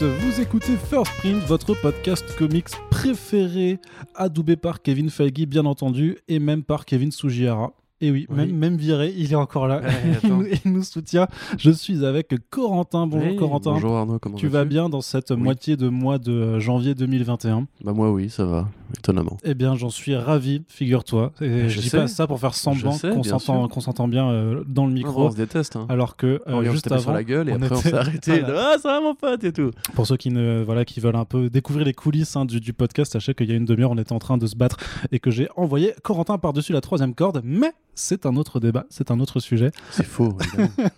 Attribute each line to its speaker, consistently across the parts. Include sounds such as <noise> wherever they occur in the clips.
Speaker 1: tous, vous écoutez First Print, votre podcast comics préféré, adoubé par Kevin Feige bien entendu, et même par Kevin Sugihara. Et oui,
Speaker 2: Oui.
Speaker 1: Même, même viré, il est encore là.
Speaker 2: Ouais, <laughs>
Speaker 1: il, nous, il nous soutient. Je suis avec Corentin. Bonjour
Speaker 2: Hey,
Speaker 1: Corentin.
Speaker 2: Bonjour Arnaud, comment
Speaker 1: Tu vas bien dans cette moitié de mois de janvier 2021
Speaker 2: Bah moi oui, ça va, étonnamment.
Speaker 1: Eh bien, j'en suis ravi, figure-toi. Et
Speaker 2: Je
Speaker 1: je dis
Speaker 2: sais.
Speaker 1: pas ça pour faire semblant qu'on
Speaker 2: bien
Speaker 1: s'entend bien euh, dans le
Speaker 2: Non,
Speaker 1: micro.
Speaker 2: on se déteste. Hein.
Speaker 1: Alors que euh,
Speaker 2: on
Speaker 1: juste avant,
Speaker 2: sur la gueule et
Speaker 1: on
Speaker 2: après on
Speaker 1: était-
Speaker 2: s'est arrêté. <laughs> Ah ça va mon pote et tout.
Speaker 1: Pour ceux qui ne voilà qui veulent un peu découvrir les coulisses hein, du, du podcast, sachez qu'il y a une demi-heure, on était en train de se battre et que j'ai envoyé Corentin par-dessus la troisième corde, mais c'est un autre débat, c'est un autre sujet.
Speaker 2: C'est faux.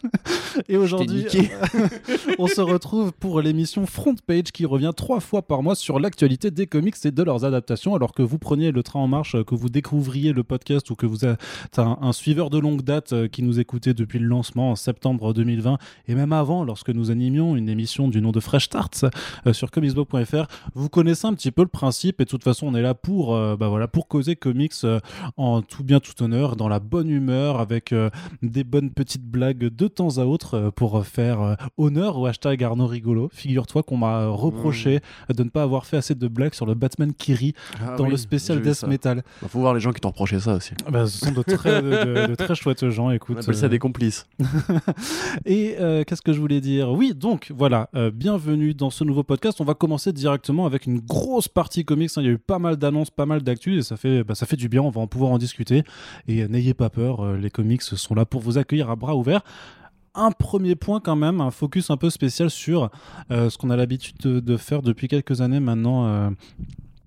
Speaker 2: <laughs>
Speaker 1: Et aujourd'hui, <laughs> on se retrouve pour l'émission Front Page qui revient trois fois par mois sur l'actualité des comics et de leurs adaptations. Alors que vous preniez le train en marche, que vous découvriez le podcast ou que vous êtes un, un suiveur de longue date euh, qui nous écoutait depuis le lancement en septembre 2020 et même avant, lorsque nous animions une émission du nom de Fresh Starts euh, sur comicsblog.fr, vous connaissez un petit peu le principe et de toute façon, on est là pour, euh, bah voilà, pour causer comics euh, en tout bien, tout honneur, dans la bonne humeur, avec euh, des bonnes petites blagues de temps à autre euh, pour faire euh, honneur au hashtag Arnaud Rigolo. Figure-toi qu'on m'a euh, reproché de ne pas avoir fait assez de blagues sur le Batman qui rit
Speaker 2: Ah
Speaker 1: dans
Speaker 2: oui,
Speaker 1: le spécial Death. Metal.
Speaker 2: Bah, faut voir les gens qui t'ont reproché ça aussi.
Speaker 1: Bah, ce sont de très, de, très chouettes gens,
Speaker 2: On
Speaker 1: écoute.
Speaker 2: appelle ça des complices. <laughs>
Speaker 1: Et euh, qu'est-ce que je voulais dire? Oui, donc voilà, euh, bienvenue dans ce nouveau podcast. On va commencer directement avec une grosse partie comics. hein. Il y a eu pas mal d'annonces, pas mal d'actu et ça fait, bah, ça fait du bien. On va en pouvoir en discuter. Et n'ayez pas peur, euh, les comics sont là pour vous accueillir à bras ouverts. Un premier point quand même, un focus un peu spécial sur euh, ce qu'on a l'habitude de, faire depuis quelques années maintenant. euh,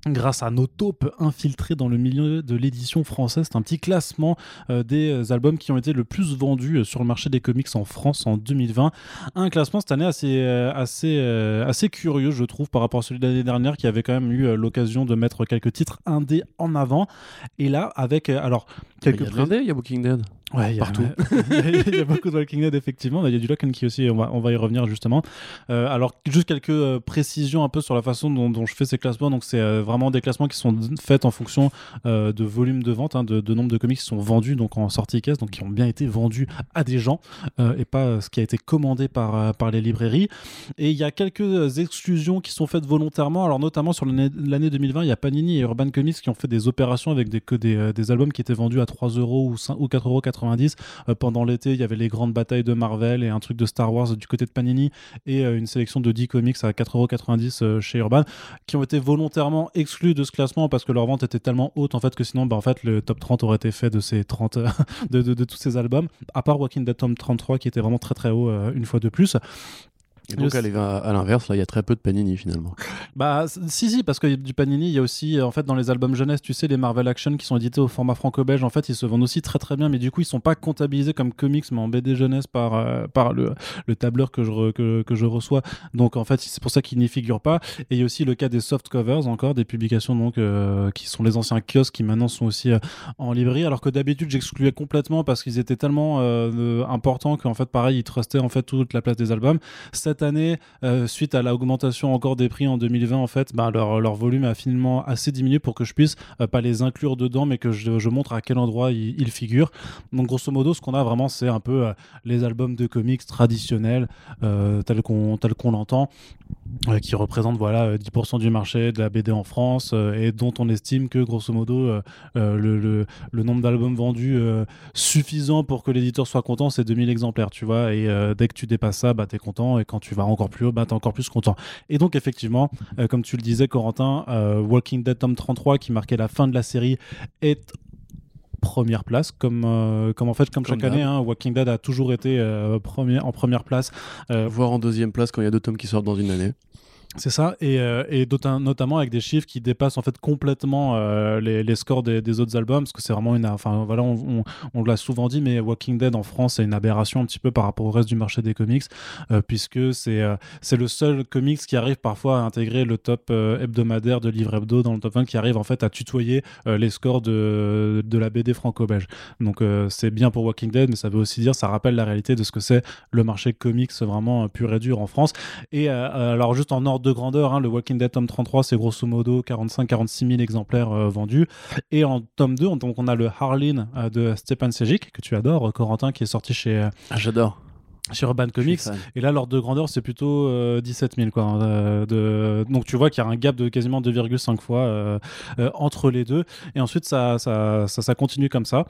Speaker 1: Grâce à nos taupes infiltrés dans le milieu de l'édition française, c'est un petit classement euh, des albums qui ont été le plus vendus euh, sur le marché des comics en France en 2020. Un classement cette année assez, euh, assez, euh, assez curieux, je trouve, par rapport à celui de l'année dernière qui avait quand même eu euh, l'occasion de mettre quelques titres indés en avant. Et là, avec euh, alors
Speaker 2: Il y
Speaker 1: quelques
Speaker 2: a de il y a Walking Dead.
Speaker 1: Ouais, il y a-
Speaker 2: Partout.
Speaker 1: il y, a- il y a beaucoup de Walking Dead, effectivement. Il y a du Lock and Key aussi, on va, on va y revenir justement. Euh, alors, juste quelques euh, précisions un peu sur la façon dont, dont je fais ces classements. Donc, c'est euh, vraiment des classements qui sont faits en fonction de volume de vente, hein, de, de nombre de comics qui sont vendus donc en sortie caisse, donc qui ont bien été vendus à des gens et pas ce qui a été commandé par, par les librairies. Et il y a quelques exclusions qui sont faites volontairement. Alors, notamment sur l'année l'année 2020, il y a Panini et Urban Comics qui ont fait des opérations avec des, que des, des albums qui étaient vendus à 3 euros ou 5 ou 4,90 euros. Euh, pendant l'été, il y avait les grandes batailles de Marvel et un truc de Star Wars du côté de Panini et euh, une sélection de 10 comics à 4,90€ euh, chez Urban qui ont été volontairement exclus de ce classement parce que leur vente était tellement haute en fait que sinon bah, en le top 30 aurait été fait de ces 30 <laughs> euh, de, tous ces albums à part Walking Dead Tom 33 qui était vraiment très très haut une fois de plus
Speaker 2: Et donc
Speaker 1: Le-
Speaker 2: à à l'inverse, là, il y a très peu de Panini finalement. <laughs>
Speaker 1: Bah si si parce que du Panini il y a aussi en fait dans les albums jeunesse tu sais les Marvel Action qui sont édités au format franco-belge en fait ils se vendent aussi très très bien mais du coup ils sont pas comptabilisés comme comics mais en BD jeunesse par euh, par le, le tableur que je re- que, que je reçois. Donc en fait c'est pour ça qu'ils n'y figurent pas. Et il y a aussi le cas des soft covers encore des publications donc euh, qui sont les anciens kiosques qui maintenant sont aussi euh, en librairie. Alors que d'habitude j'excluais complètement parce qu'ils étaient tellement importants qu'en fait pareil ils trustaient en fait toute la place des albums. Cette année euh, suite à l'augmentation encore des prix en 2020 en fait bah, leur, volume a finalement assez diminué pour que je puisse euh, pas les inclure dedans mais que je, montre à quel endroit ils, figurent. Donc grosso modo ce qu'on a vraiment c'est un peu euh, les albums de comics traditionnels tels qu'on qu'on l'entend qui représentent voilà euh, 10% du marché de la BD en France et dont on estime que grosso modo le, le, nombre d'albums vendus suffisant pour que l'éditeur soit content c'est 2000 exemplaires tu vois et dès que tu dépasses ça bah t'es content et quand tu vas encore plus haut bah t'es encore plus content. Et donc effectivement euh, comme tu le disais Corentin euh, Walking Dead tome 33 qui marquait la fin de la série est première place comme euh, comme en fait comme,
Speaker 2: Comme
Speaker 1: chaque année hein, Walking Dead a toujours été euh, premier, en première place. Euh,
Speaker 2: Voire en deuxième place quand il y a deux tomes qui sortent dans une année.
Speaker 1: C'est ça, et, euh, notamment avec des chiffres qui dépassent en fait complètement euh, les, scores des, autres albums, parce que c'est vraiment une, enfin voilà, on, l'a souvent dit, mais Walking Dead en France c'est une aberration un petit peu par rapport au reste du marché des comics, euh, puisque c'est c'est le seul comics qui arrive parfois à intégrer le top hebdomadaire de livre hebdo dans le top 20, qui arrive en fait à tutoyer les scores de, de la BD franco-belge. Donc c'est bien pour Walking Dead, mais ça veut aussi dire, ça rappelle la réalité de ce que c'est le marché comics vraiment pur et dur en France. Et alors juste en ordre de grandeur, hein, le Walking Dead tome 33, c'est grosso modo 45-46 000 exemplaires euh, vendus. Et en tome 2, on- donc on a le Harleen euh, de Stepan Sejic, que tu adores, euh, Corentin, qui est sorti chez...
Speaker 2: Ah, J'adore.
Speaker 1: chez Urban Comics. Et là, l'ordre de grandeur, c'est plutôt euh, 17 000. Quoi, hein, euh, de... Donc tu vois qu'il y a un gap de quasiment 2,5 fois euh, entre les deux. Et ensuite, ça, ça, ça, ça continue comme ça.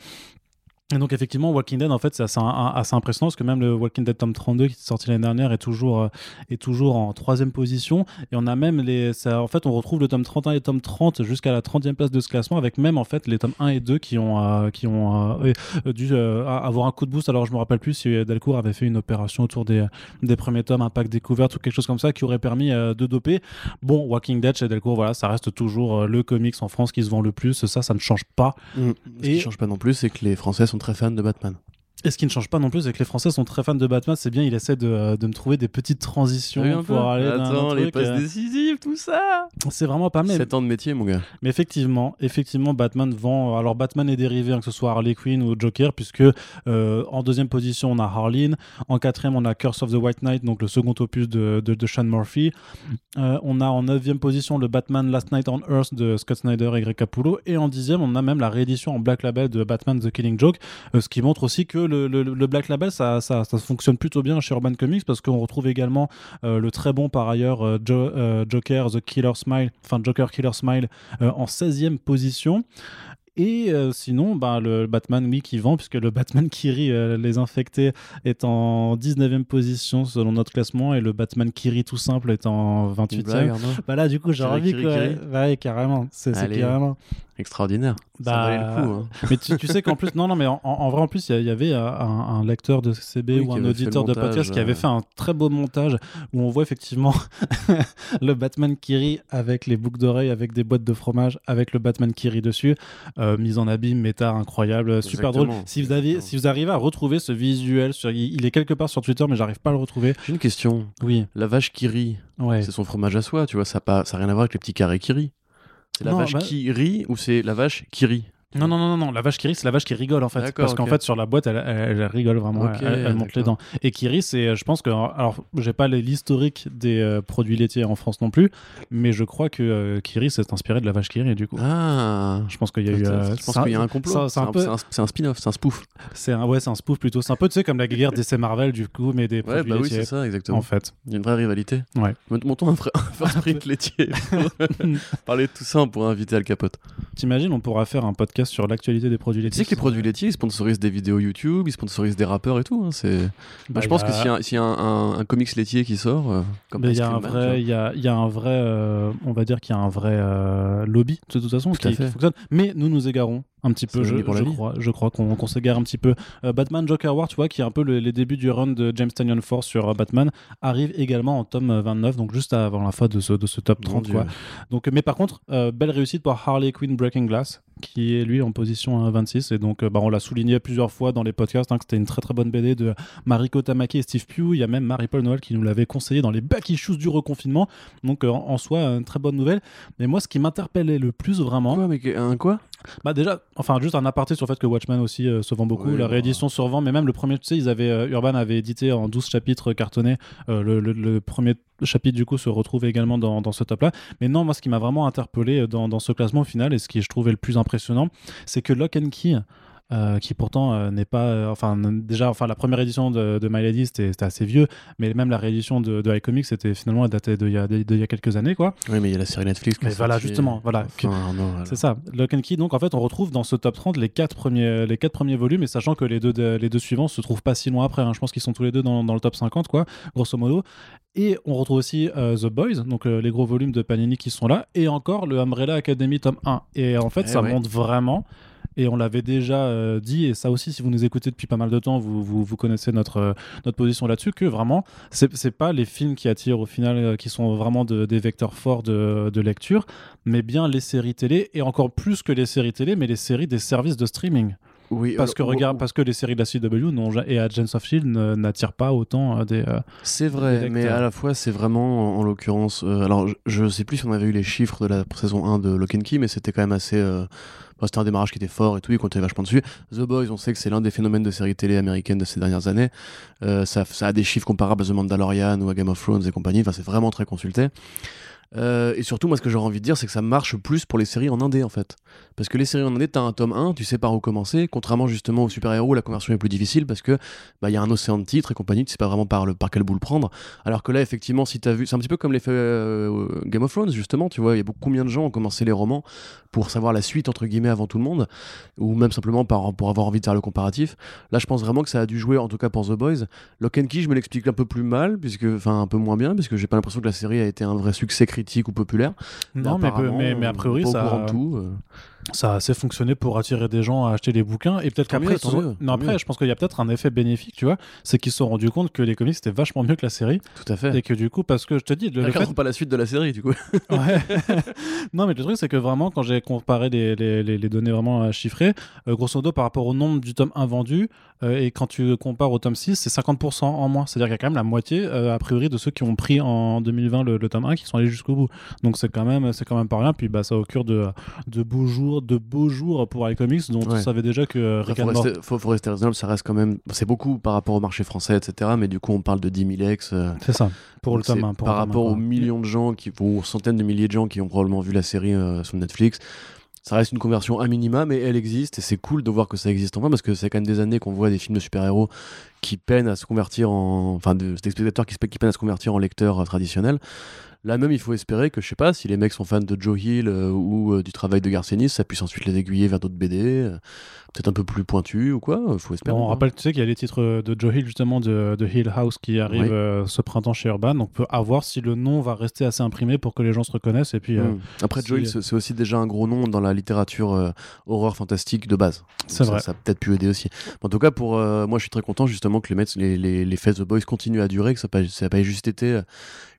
Speaker 1: Et donc effectivement, Walking Dead, en fait, c'est assez, assez impressionnant parce que même le Walking Dead tome 32 qui est sorti l'année dernière est toujours, euh, est toujours en troisième position. Et on a même les, ça, en fait, on retrouve le tome 31 et le tome 30 jusqu'à la 30e place de ce classement avec même en fait les tomes 1 et 2 qui ont, euh, qui ont euh, dû euh, avoir un coup de boost. Alors je me rappelle plus si Delcourt avait fait une opération autour des, des premiers tomes, un pack découverte ou quelque chose comme ça qui aurait permis de doper. Bon, Walking Dead chez Delcourt, voilà, ça reste toujours le comics en France qui se vend le plus. Ça, ça ne change pas.
Speaker 2: Mm. Ce
Speaker 1: Et-
Speaker 2: qui change pas non plus, c'est que les Français sont très fans de Batman.
Speaker 1: Et ce qui ne change pas non plus, c'est que les Français sont très fans de Batman. C'est bien, il essaie de, euh, de me trouver des petites transitions pour
Speaker 2: peu
Speaker 1: aller
Speaker 2: Attends, les
Speaker 1: truc,
Speaker 2: passes
Speaker 1: euh,
Speaker 2: décisives, tout ça
Speaker 1: C'est vraiment pas mal.
Speaker 2: 7 ans de métier, mon gars.
Speaker 1: Mais effectivement, effectivement, Batman vend. Alors Batman est dérivé, hein, que ce soit Harley Quinn ou Joker, puisque euh, en deuxième position on a Harleen, en quatrième on a Curse of the White Knight, donc le second opus de, de, de Sean Murphy. Euh, on a en neuvième position le Batman Last Night on Earth de Scott Snyder et Greg Capullo, et en dixième on a même la réédition en Black Label de Batman The Killing Joke, ce qui montre aussi que le, le- le Black Label ça, ça, ça fonctionne plutôt bien chez Urban Comics parce qu'on retrouve également euh, le très bon par ailleurs euh, Jo- euh, Joker The Killer Smile, enfin Joker Killer Smile en 16e position. Et euh, sinon, bah, le Batman, oui, qui vend, puisque le Batman euh, les infectés est en 19e position selon notre classement, et le Batman qui rit tout simple est en
Speaker 2: Une
Speaker 1: 28e.
Speaker 2: blague,
Speaker 1: Bah là, du coup, j'ai
Speaker 2: Kiri,
Speaker 1: envie
Speaker 2: Kiri,
Speaker 1: que.
Speaker 2: Kiri.
Speaker 1: Ouais, carrément. C'est carrément.
Speaker 2: Extraordinaire.
Speaker 1: Bah,
Speaker 2: ça valait le coup. Hein. <laughs>
Speaker 1: Mais tu, tu sais qu'en plus, non, non, mais en, en vrai, en plus, il y avait euh, un, un lecteur de CB
Speaker 2: Oui,
Speaker 1: ou un auditeur de podcast qui avait
Speaker 2: euh.
Speaker 1: fait un très beau montage où on voit effectivement <laughs> le Batman qui rit avec les boucles d'oreilles, avec des boîtes de fromage, avec le Batman qui rit dessus, euh, mise en abîme, méta incroyable, super drôle. Si vous,
Speaker 2: Exactement.
Speaker 1: si vous arrivez à retrouver ce visuel, sur, il, est quelque part sur Twitter, mais j'arrive pas à le retrouver.
Speaker 2: J'ai une question.
Speaker 1: Oui,
Speaker 2: La vache qui rit,
Speaker 1: ouais.
Speaker 2: c'est son fromage à soi, tu vois, ça n'a ça rien à voir avec les petits carrés qui rient. C'est la
Speaker 1: Non,
Speaker 2: vache
Speaker 1: bah-
Speaker 2: qui rit ou c'est la vache qui rit?
Speaker 1: Non, non, non, non, non, la vache qui rit, c'est la vache qui rigole en fait. Parce qu'en fait, sur la boîte, elle, elle- elle rigole vraiment. Elle, elle monte les dents. Et Kiri, c'est, je pense que. Alors, j'ai pas l'historique des euh, produits laitiers en France non plus, mais je crois que euh, Kiri s'est inspiré de la vache Kiri, du coup.
Speaker 2: Ah
Speaker 1: Je pense qu'il y a eu. euh,
Speaker 2: Je pense qu'il y a un complot. C'est
Speaker 1: un peu-
Speaker 2: spin-off, c'est un spoof.
Speaker 1: C'est un, ouais, c'est un spoof plutôt. C'est un peu, tu sais, comme la guerre d'essai Marvel, du coup, mais des
Speaker 2: Ouais,
Speaker 1: produits
Speaker 2: bah oui,
Speaker 1: laitiers.
Speaker 2: c'est ça, exactement.
Speaker 1: en fait.
Speaker 2: Il y a une vraie rivalité.
Speaker 1: Ouais.
Speaker 2: Montons un, un first print laitier. <laughs> Parler de tout ça, on pourrait inviter Al Capote.
Speaker 1: T'imagines, on pourra faire un podcast sur l'actualité des produits
Speaker 2: Tu
Speaker 1: laitiers.
Speaker 2: sais que les produits laitiers, ils sponsorisent des vidéos YouTube, ils sponsorisent des rappeurs et tout. hein, c'est...
Speaker 1: Bah,
Speaker 2: Bah, je
Speaker 1: il
Speaker 2: pense
Speaker 1: a-
Speaker 2: que s'il y a, s'il y a un, un- un comics laitier qui sort, euh, comme
Speaker 1: il y y y a un vrai, euh, on va dire qu'il y a un vrai euh, lobby de toute façon
Speaker 2: Tout
Speaker 1: qui, fonctionne. Mais nous nous égarons un petit peu. Je, crois, je crois qu'on s'égare un petit peu. Euh, Batman Joker War, tu vois, qui est un peu le- les débuts du run de James Tanyon Force sur euh, Batman, arrive également en tome euh, 29, donc juste avant la fin de ce, de ce top
Speaker 2: Mon
Speaker 1: 30,
Speaker 2: Dieu.
Speaker 1: quoi. Donc, mais par contre, euh, belle réussite pour Harley Quinn Breaking Glass, qui est lui en position euh, 26. Et donc, euh, bah, on l'a souligné plusieurs fois dans les podcasts hein, que c'était une très très bonne BD de Mariko Tamaki et Steve Pugh. Il y a même Marie-Paul Noël qui nous l'avait conseillé dans les back issues du reconfinement. Donc, euh, en en soi, une très bonne nouvelle. Mais moi, ce qui m'interpellait le plus vraiment,
Speaker 2: Quoi, mais un quoi?
Speaker 1: Bah déjà, enfin juste un aparté sur le fait que Watchmen aussi euh, se vend beaucoup,
Speaker 2: Oui,
Speaker 1: la
Speaker 2: bah.
Speaker 1: réédition se revend, mais même le premier, tu sais, ils avaient, euh, Urban avait édité en 12 chapitres cartonnés, euh, le, le- le premier chapitre du coup se retrouve également dans, dans ce top-là. Mais non, moi ce qui m'a vraiment interpellé dans, dans ce classement au final, et ce qui je trouvais le plus impressionnant, c'est que Lock and Key, euh, qui pourtant euh, n'est pas, euh, enfin déjà, enfin la première édition de, de My Lady c'était assez vieux, mais même la réédition de, de iComics c'était finalement daté d'il y, a- d'il y a quelques années quoi.
Speaker 2: Oui, mais il y a la série Netflix. qui
Speaker 1: Mais
Speaker 2: est
Speaker 1: voilà, justement, voilà,
Speaker 2: Enfin, Arnaud, voilà.
Speaker 1: C'est ça, Lock and Key. Donc en fait, on retrouve dans ce top 30 les quatre premiers, les quatre premiers volumes, et sachant que les deux, les deux suivants se trouvent pas si loin après. hein. Je pense qu'ils sont tous les deux dans, dans le top 50, quoi, grosso modo. Et on retrouve aussi The Boys, donc les gros volumes de Panini qui sont là, et encore le Umbrella Academy tome 1. Et en fait,
Speaker 2: Eh
Speaker 1: ça
Speaker 2: ouais.
Speaker 1: montre vraiment. Et on l'avait déjà euh, dit, et ça aussi, si vous nous écoutez depuis pas mal de temps, vous, vous, connaissez notre, euh, notre position là-dessus, que vraiment, c'est pas les films qui attirent au final, euh, qui sont vraiment de- des vecteurs forts de lecture, mais bien les séries télé, et encore plus que les séries télé, mais les séries des services de streaming.
Speaker 2: Oui,
Speaker 1: Parce que, regarde, parce que les séries de la CW et Agents of Shield ne- n'attirent pas autant euh, des. euh,
Speaker 2: C'est vrai, mais à la fois, c'est vraiment, en, en l'occurrence. euh, alors, je, je sais plus si on avait eu les chiffres de la saison 1 de Lock and Key, mais c'était quand même assez. euh, bon, c'était un démarrage qui était fort et tout, il comptait vachement dessus. The Boys, on sait que c'est l'un des phénomènes de séries télé américaines de ces dernières années. Ça, ça a des chiffres comparables à The Mandalorian ou à Game of Thrones et compagnie. Enfin, c'est vraiment très consulté. Euh, et surtout, moi, ce que j'aurais envie de dire, c'est que ça marche plus pour les séries en indé, en fait. Parce que les séries en indé, t'as un tome 1, tu sais par où commencer, contrairement justement aux super-héros, la conversion est plus difficile parce que bah, y a un océan de titres et compagnie, tu sais pas vraiment par, le, par quel bout le prendre. Alors que là, effectivement, si t'as vu, c'est un petit peu comme l'effet euh, Game of Thrones, justement, tu vois, il y a beaucoup, combien de gens ont commencé les romans pour savoir la suite, entre guillemets, avant tout le monde, ou même simplement par, pour avoir envie de faire le comparatif. Là, je pense vraiment que ça a dû jouer, en tout cas pour The Boys. Lock and Key, je me l'explique un peu plus mal, puisque, enfin, un peu moins bien, puisque j'ai pas l'impression que la série a été un vrai succès critique ou populaire.
Speaker 1: Non, mais, mais, mais, a priori, ça.
Speaker 2: tout. euh.
Speaker 1: ça a assez fonctionné pour attirer des gens à acheter les bouquins et peut-être qu'après non après je pense qu'il y a peut-être un effet bénéfique tu vois c'est qu'ils se sont rendus compte que les comics c'était vachement mieux que la série
Speaker 2: Tout à fait.
Speaker 1: et que du coup parce que je te dis le, le fait
Speaker 2: pas la suite de la série, du coup. <laughs>
Speaker 1: Ouais. <laughs> non, mais le truc, c'est que vraiment, quand j'ai comparé les, les, les- les données vraiment euh, chiffrées, euh, grosso modo, par rapport au nombre du tome 1 vendu, euh, et quand tu compares au tome 6, c'est 50% en moins. C'est-à-dire qu'il y a quand même la moitié, euh, a priori, de ceux qui ont pris en 2020 le, le tome 1 qui sont allés jusqu'au bout. Donc c'est quand même, c'est quand même pas rien. Puis bah, ça augure de, de beaux jours, de beaux jours pour les comics, dont on
Speaker 2: Ouais.
Speaker 1: savait déjà que euh,
Speaker 2: Enfin,
Speaker 1: Rick
Speaker 2: faut, rester, faut, faut rester raisonnable, ça reste quand même. C'est beaucoup par rapport au marché français, etc. Mais du coup, on parle de 10 000 ex. euh,
Speaker 1: C'est ça, pour le tome 1. Pour
Speaker 2: par
Speaker 1: le tome un,
Speaker 2: rapport aux millions de gens, qui, aux centaines de milliers de gens qui ont probablement vu la série euh, sur Netflix, ça reste une conversion à minima, mais elle existe et c'est cool de voir que ça existe enfin parce que c'est quand même des années qu'on voit des films de super-héros qui peinent à se convertir en. Enfin, de- des spectateurs qui, peinent à se convertir en lecteurs euh, traditionnels. Là même, il faut espérer que, je sais pas, si les mecs sont fans de Joe Hill euh, ou euh, du travail de Garcenis, ça puisse ensuite les aiguiller vers d'autres BD, peut-être un peu plus pointus ou quoi, euh, faut espérer.
Speaker 1: Bon, on rappelle, tu sais qu'il y a les titres de Joe Hill, justement, de, de Hill House qui arrivent
Speaker 2: Oui.
Speaker 1: euh, ce printemps chez Urban. Donc, on peut avoir si le nom va rester assez imprimé pour que les gens se reconnaissent. Et puis, euh,
Speaker 2: Mm. Après,
Speaker 1: si-
Speaker 2: Joe Hill, c'est c'est aussi déjà un gros nom dans la littérature euh, horreur fantastique de base.
Speaker 1: C'est
Speaker 2: ça,
Speaker 1: vrai.
Speaker 2: Ça a peut-être pu aider aussi. En tout cas, pour euh, moi, je suis très content justement que les Mets, les, les, les Faits The Boys continuent à durer, que ça n'a pas, ça a pas juste été euh,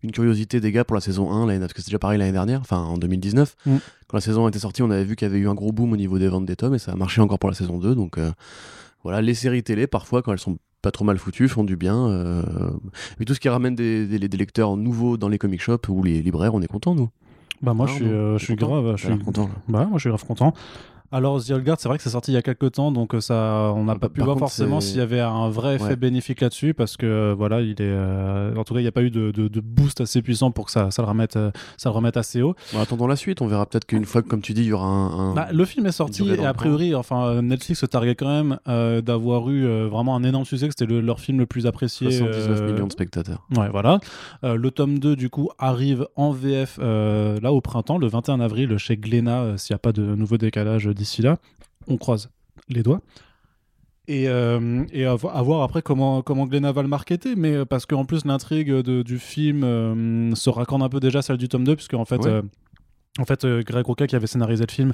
Speaker 2: une curiosité des gars pour la saison 1, l'année- parce que c'était déjà pareil l'année dernière, enfin en 2019.
Speaker 1: Mm.
Speaker 2: Quand la saison était sortie, on avait vu qu'il y avait eu un gros boom au niveau des ventes des tomes et ça a marché encore pour la saison 2. Donc euh, voilà, les séries télé, parfois, quand elles sont pas trop mal foutues, font du bien. euh, Mais tout ce qui ramène des, des- des lecteurs nouveaux dans les comic shops ou les libraires, on est content, nous.
Speaker 1: bah, moi,
Speaker 2: Ah,
Speaker 1: je suis,
Speaker 2: bon,
Speaker 1: euh, je suis
Speaker 2: content
Speaker 1: grave. Je suis... Bah, moi, je suis grave content. Alors, The Old Guard, c'est vrai que c'est sorti il y a quelques temps, donc euh, ça, on n'a
Speaker 2: Ah,
Speaker 1: pas pu
Speaker 2: par
Speaker 1: voir
Speaker 2: contre,
Speaker 1: forcément s'il y avait un vrai effet
Speaker 2: Ouais.
Speaker 1: bénéfique là-dessus, parce que euh, voilà, il est, euh, en tout cas, il n'y a pas eu de, de- de boost assez puissant pour que ça, ça le remette, ça le remette assez haut.
Speaker 2: Bon, attendons la suite, on verra peut-être qu'une fois, comme tu dis, il y aura un. un-
Speaker 1: Bah, le film est sorti et a priori, enfin, Netflix se targuait quand même euh, d'avoir eu euh, vraiment un énorme succès, que c'était le- leur film le plus apprécié.
Speaker 2: 79
Speaker 1: euh,
Speaker 2: millions de spectateurs.
Speaker 1: Ouais, voilà. Le tome 2, du coup, arrive en VF là au printemps, le 21 avril, chez Glénat, s'il n'y a pas de nouveau décalage d'ici là. On croise les doigts. Et, euh, et à, vo- à voir après comment, comment Glénat va le marketer, mais euh, parce qu'en plus l'intrigue du film euh, se raccorde un peu déjà à celle du tome 2, puisque en fait,
Speaker 2: Ouais.
Speaker 1: en fait euh, Greg Rucka qui avait scénarisé le film,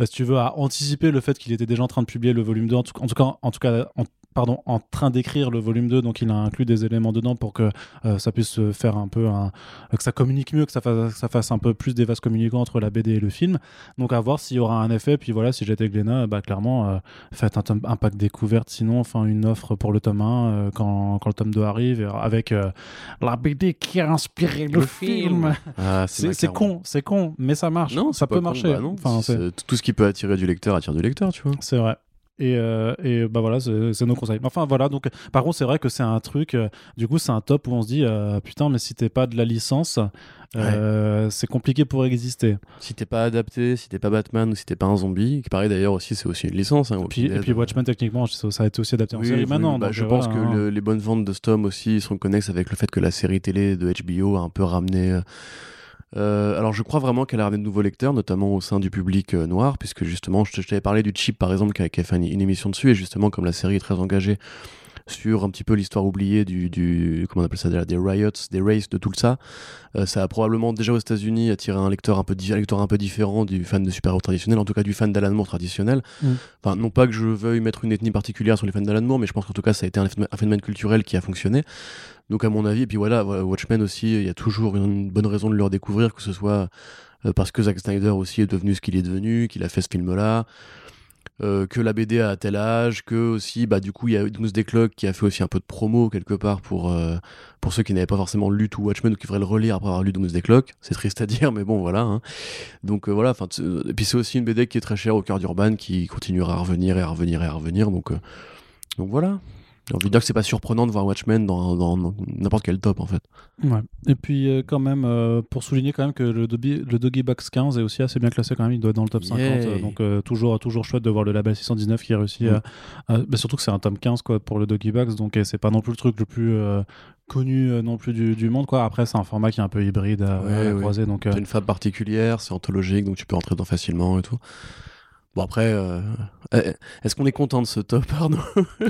Speaker 1: euh, si tu veux, a anticipé le fait qu'il était déjà en train de publier le volume 2, en tout, en tout cas, en, tout cas en, pardon, en train d'écrire le volume 2, donc il a inclus des éléments dedans pour que euh, ça puisse se faire un peu un, que ça communique mieux, que ça fasse, que ça fasse un peu plus des vases communicants entre la BD et le film. Donc à voir s'il y aura un effet. Puis voilà, si j'étais Glénat, bah clairement, euh, faites un, tome- un pack découverte, sinon, enfin une offre pour le tome 1 euh, quand, quand le tome 2 arrive, avec euh, la BD qui a inspiré le,
Speaker 2: Le
Speaker 1: film.
Speaker 2: film. <laughs> Ah,
Speaker 1: C'est con, c'est con, mais ça marche.
Speaker 2: Non,
Speaker 1: ça peut
Speaker 2: con,
Speaker 1: marcher.
Speaker 2: bah non, tout ce qui peut attirer du lecteur attire du lecteur, tu vois.
Speaker 1: c'est vrai. Et, euh, et bah voilà, c'est nos conseils. Enfin voilà, donc par contre, c'est vrai que c'est un truc, euh, du coup, c'est un top où on se dit, euh, putain, mais si t'es pas de la licence, c'est compliqué pour exister.
Speaker 2: Si t'es pas adapté, si t'es pas Batman ou si t'es pas un zombie, qui paraît d'ailleurs aussi, c'est aussi une licence. Hein,
Speaker 1: Et puis, et puis Watchmen, techniquement, ça a été aussi adapté en
Speaker 2: Oui,
Speaker 1: série
Speaker 2: oui,
Speaker 1: maintenant.
Speaker 2: bah, je pense
Speaker 1: voilà,
Speaker 2: que
Speaker 1: hein.
Speaker 2: le- les bonnes ventes de Stom aussi sont connexes avec le fait que la série télé de HBO a un peu ramené. Euh, alors je crois vraiment qu'elle a ramené de nouveaux lecteurs, notamment au sein du public euh, noir, puisque justement, je, t'avais parlé du Chip par exemple, qui a, fait une émission dessus, et justement, comme la série est très engagée sur un petit peu l'histoire oubliée du, du comment on appelle ça des, des riots, des races, de tout ça, euh, ça a probablement déjà aux États-Unis attiré un lecteur un peu un lecteur un peu différent du fan de super-héros traditionnel, en tout cas du fan d'Alan Moore traditionnel.
Speaker 1: Mm.
Speaker 2: Enfin, non pas que je veuille mettre une ethnie particulière sur les fans d'Alan Moore, mais je pense qu'en tout cas ça a été un phénomène, un phénomène culturel qui a fonctionné. Donc à mon avis, et puis voilà, voilà, Watchmen aussi, il y a toujours une bonne raison de le redécouvrir, que ce soit euh, parce que Zack Snyder aussi est devenu ce qu'il est devenu, qu'il a fait ce film-là, euh, que la BD a tel âge, que aussi, bah du coup, il y a Doomsday Clock qui a fait aussi un peu de promo quelque part pour, euh, pour ceux qui n'avaient pas forcément lu tout Watchmen ou qui devraient le relire après avoir lu Doomsday Clock. C'est triste à <laughs> dire, mais bon, voilà. hein. Donc euh, voilà, enfin, et puis c'est aussi une BD qui est très chère au cœur d'Urban, qui continuera à revenir et à revenir et à revenir, donc, donc voilà. J'ai envie de dire que c'est pas surprenant de voir Watchmen dans dans n'importe quel top en fait.
Speaker 1: Ouais. Et puis euh, quand même, euh, pour souligner quand même que le, Doggy Box 15 est aussi assez bien classé quand même, il doit être dans le top 50.
Speaker 2: Yeah.
Speaker 1: donc euh, toujours, toujours chouette de voir le label 619 qui a réussi
Speaker 2: Mm.
Speaker 1: à... à- bah, surtout que c'est un top 15 quoi, pour le Doggy Box, donc c'est pas non plus le truc le plus connu non plus du, du monde. quoi. Après c'est un format qui est un peu hybride à,
Speaker 2: Ouais,
Speaker 1: à la
Speaker 2: ouais.
Speaker 1: croisée. Donc,
Speaker 2: C'est une fable particulière, c'est anthologique, donc tu peux rentrer dedans facilement et tout. Bon après, euh, est-ce qu'on est content de ce top, Arnaud <laughs>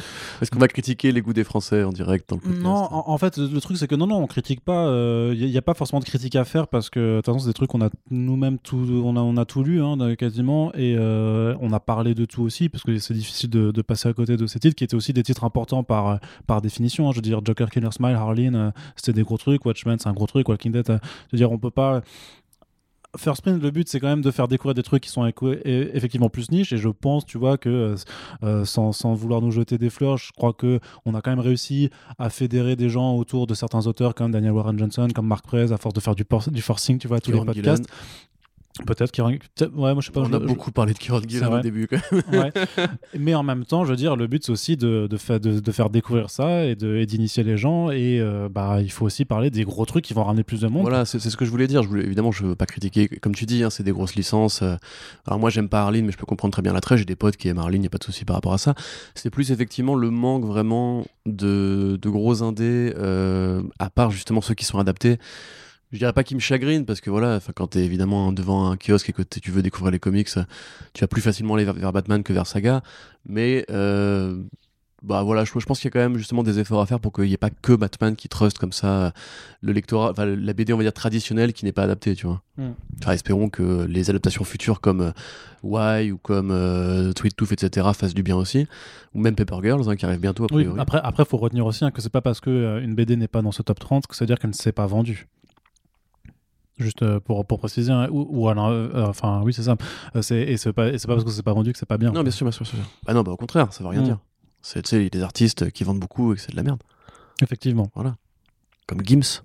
Speaker 2: Est-ce qu'on va critiquer les goûts des Français en direct dans le podcast
Speaker 1: Non, en, en fait, le truc c'est que non, non, on critique pas. Il n'y a, pas forcément de critique à faire parce que de toute façon, c'est des trucs qu'on a nous-mêmes tout, on a, on a tout lu hein, quasiment et euh, on a parlé de tout aussi parce que c'est difficile de, de passer à côté de ces titres qui étaient aussi des titres importants par euh, par définition. hein. Je veux dire, Joker, Killer Smile, Harleen, euh, c'était des gros trucs. Watchmen, c'est un gros truc. Walking Dead, euh, je veux dire, on peut pas. First Print, le but c'est quand même de faire découvrir des trucs qui sont effectivement plus niche et je pense, tu vois, que euh, euh, sans, sans vouloir nous jeter des fleurs, je crois que on a quand même réussi à fédérer des gens autour de certains auteurs comme Daniel Warren Johnson, comme Mark Prez, à force de faire du, forcing, tu vois, à tous
Speaker 2: Kieran
Speaker 1: les podcasts. Peut-être qu'il y aura- peut-être- Ouais, moi je sais pas.
Speaker 2: On
Speaker 1: je-
Speaker 2: a
Speaker 1: je-
Speaker 2: beaucoup parlé de Kieran Gillen au début. Quand même.
Speaker 1: ouais. <laughs> Mais en même temps, je veux dire, le but c'est aussi de, de, fa- de, de faire découvrir ça et d'initier les gens. Et euh, bah, il faut aussi parler des gros trucs qui vont ramener plus de monde.
Speaker 2: Voilà, c'est ce que je voulais dire. Je voulais, évidemment, je veux pas critiquer. Comme tu dis, hein, c'est des grosses licences. euh. Alors moi, j'aime pas Arline, mais je peux comprendre très bien l'attrait. J'ai des potes qui aiment Arline, y a pas de souci par rapport à ça. C'est plus effectivement le manque vraiment de, de gros indés, euh, à part justement ceux qui sont adaptés. Je dirais pas qu'ils me chagrinent parce que voilà, quand t'es évidemment devant un kiosque et que tu veux découvrir les comics, tu vas plus facilement aller vers, vers Batman que vers Saga. Mais euh, bah voilà, je, je pense qu'il y a quand même justement des efforts à faire pour qu'il n'y ait pas que Batman qui trust comme ça le lectorat, enfin la BD on va dire traditionnelle qui n'est pas adaptée, tu vois.
Speaker 1: Mm.
Speaker 2: Enfin, espérons que les adaptations futures comme euh, Why ou comme euh, Tweet Tooth, etc. fassent du bien aussi, ou même Paper Girls hein, qui arrive bientôt a
Speaker 1: Oui,
Speaker 2: priori.
Speaker 1: après, après, faut retenir aussi hein, que c'est pas parce que euh, une BD n'est pas dans ce top 30 que ça veut dire qu'elle ne s'est pas vendue. Juste euh, pour, pour préciser, hein, ou, ou alors, euh, enfin, oui, c'est ça. Euh, c'est, et c'est pas, et c'est pas parce que c'est pas vendu que c'est pas bien.
Speaker 2: Non, bien sûr, bien sûr, bien sûr. Ah non, bah au contraire, ça veut rien
Speaker 1: Mm.
Speaker 2: dire. C'est tu sais, il y a des artistes qui vendent beaucoup et que c'est de la merde.
Speaker 1: Effectivement.
Speaker 2: Comme Gims.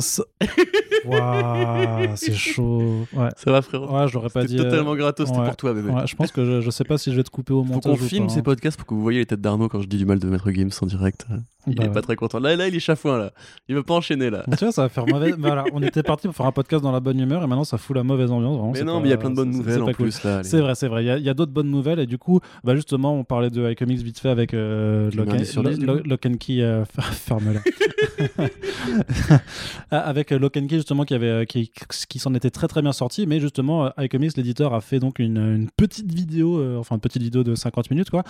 Speaker 1: Ça- <laughs> Waouh, c'est chaud. Ouais.
Speaker 2: Ça va, frérot
Speaker 1: Ouais, je l'aurais pas dit. euh,
Speaker 2: totalement gratos, c'était
Speaker 1: ouais.
Speaker 2: pour toi, bébé.
Speaker 1: ouais, je pense que je, je sais pas si je vais te couper au
Speaker 2: Faut
Speaker 1: montage.
Speaker 2: qu'on
Speaker 1: ou
Speaker 2: filme
Speaker 1: pas,
Speaker 2: ces
Speaker 1: hein.
Speaker 2: podcasts pour que vous voyez les têtes d'Arnaud quand je dis du mal de Maître Gims en direct. Il
Speaker 1: Bah
Speaker 2: est
Speaker 1: ouais.
Speaker 2: pas très content. Là, là, il est chafouin, là. Il veut pas enchaîner, là.
Speaker 1: Tu vois, ça va faire voilà, on était parti pour faire un podcast dans la bonne humeur et maintenant ça fout la mauvaise ambiance. vraiment,
Speaker 2: Mais non,
Speaker 1: pas-
Speaker 2: mais il y a plein de bonnes nouvelles en
Speaker 1: pas cool.
Speaker 2: plus, là.
Speaker 1: C'est vrai, c'est vrai. Il y a, d'autres bonnes nouvelles et du coup, bah justement, on parlait de iComics vite fait avec euh, Lock, and-
Speaker 2: 10 sur 10, du
Speaker 1: Lo-
Speaker 2: coup
Speaker 1: Lock and Key, euh, <laughs> ferme-la. <laughs> Avec euh, Lock and Key justement qui avait, qui, qui s'en était très très bien sorti, mais justement, iComics, l'éditeur, a fait donc une, une petite vidéo, euh, enfin une petite vidéo de 50 minutes quoi,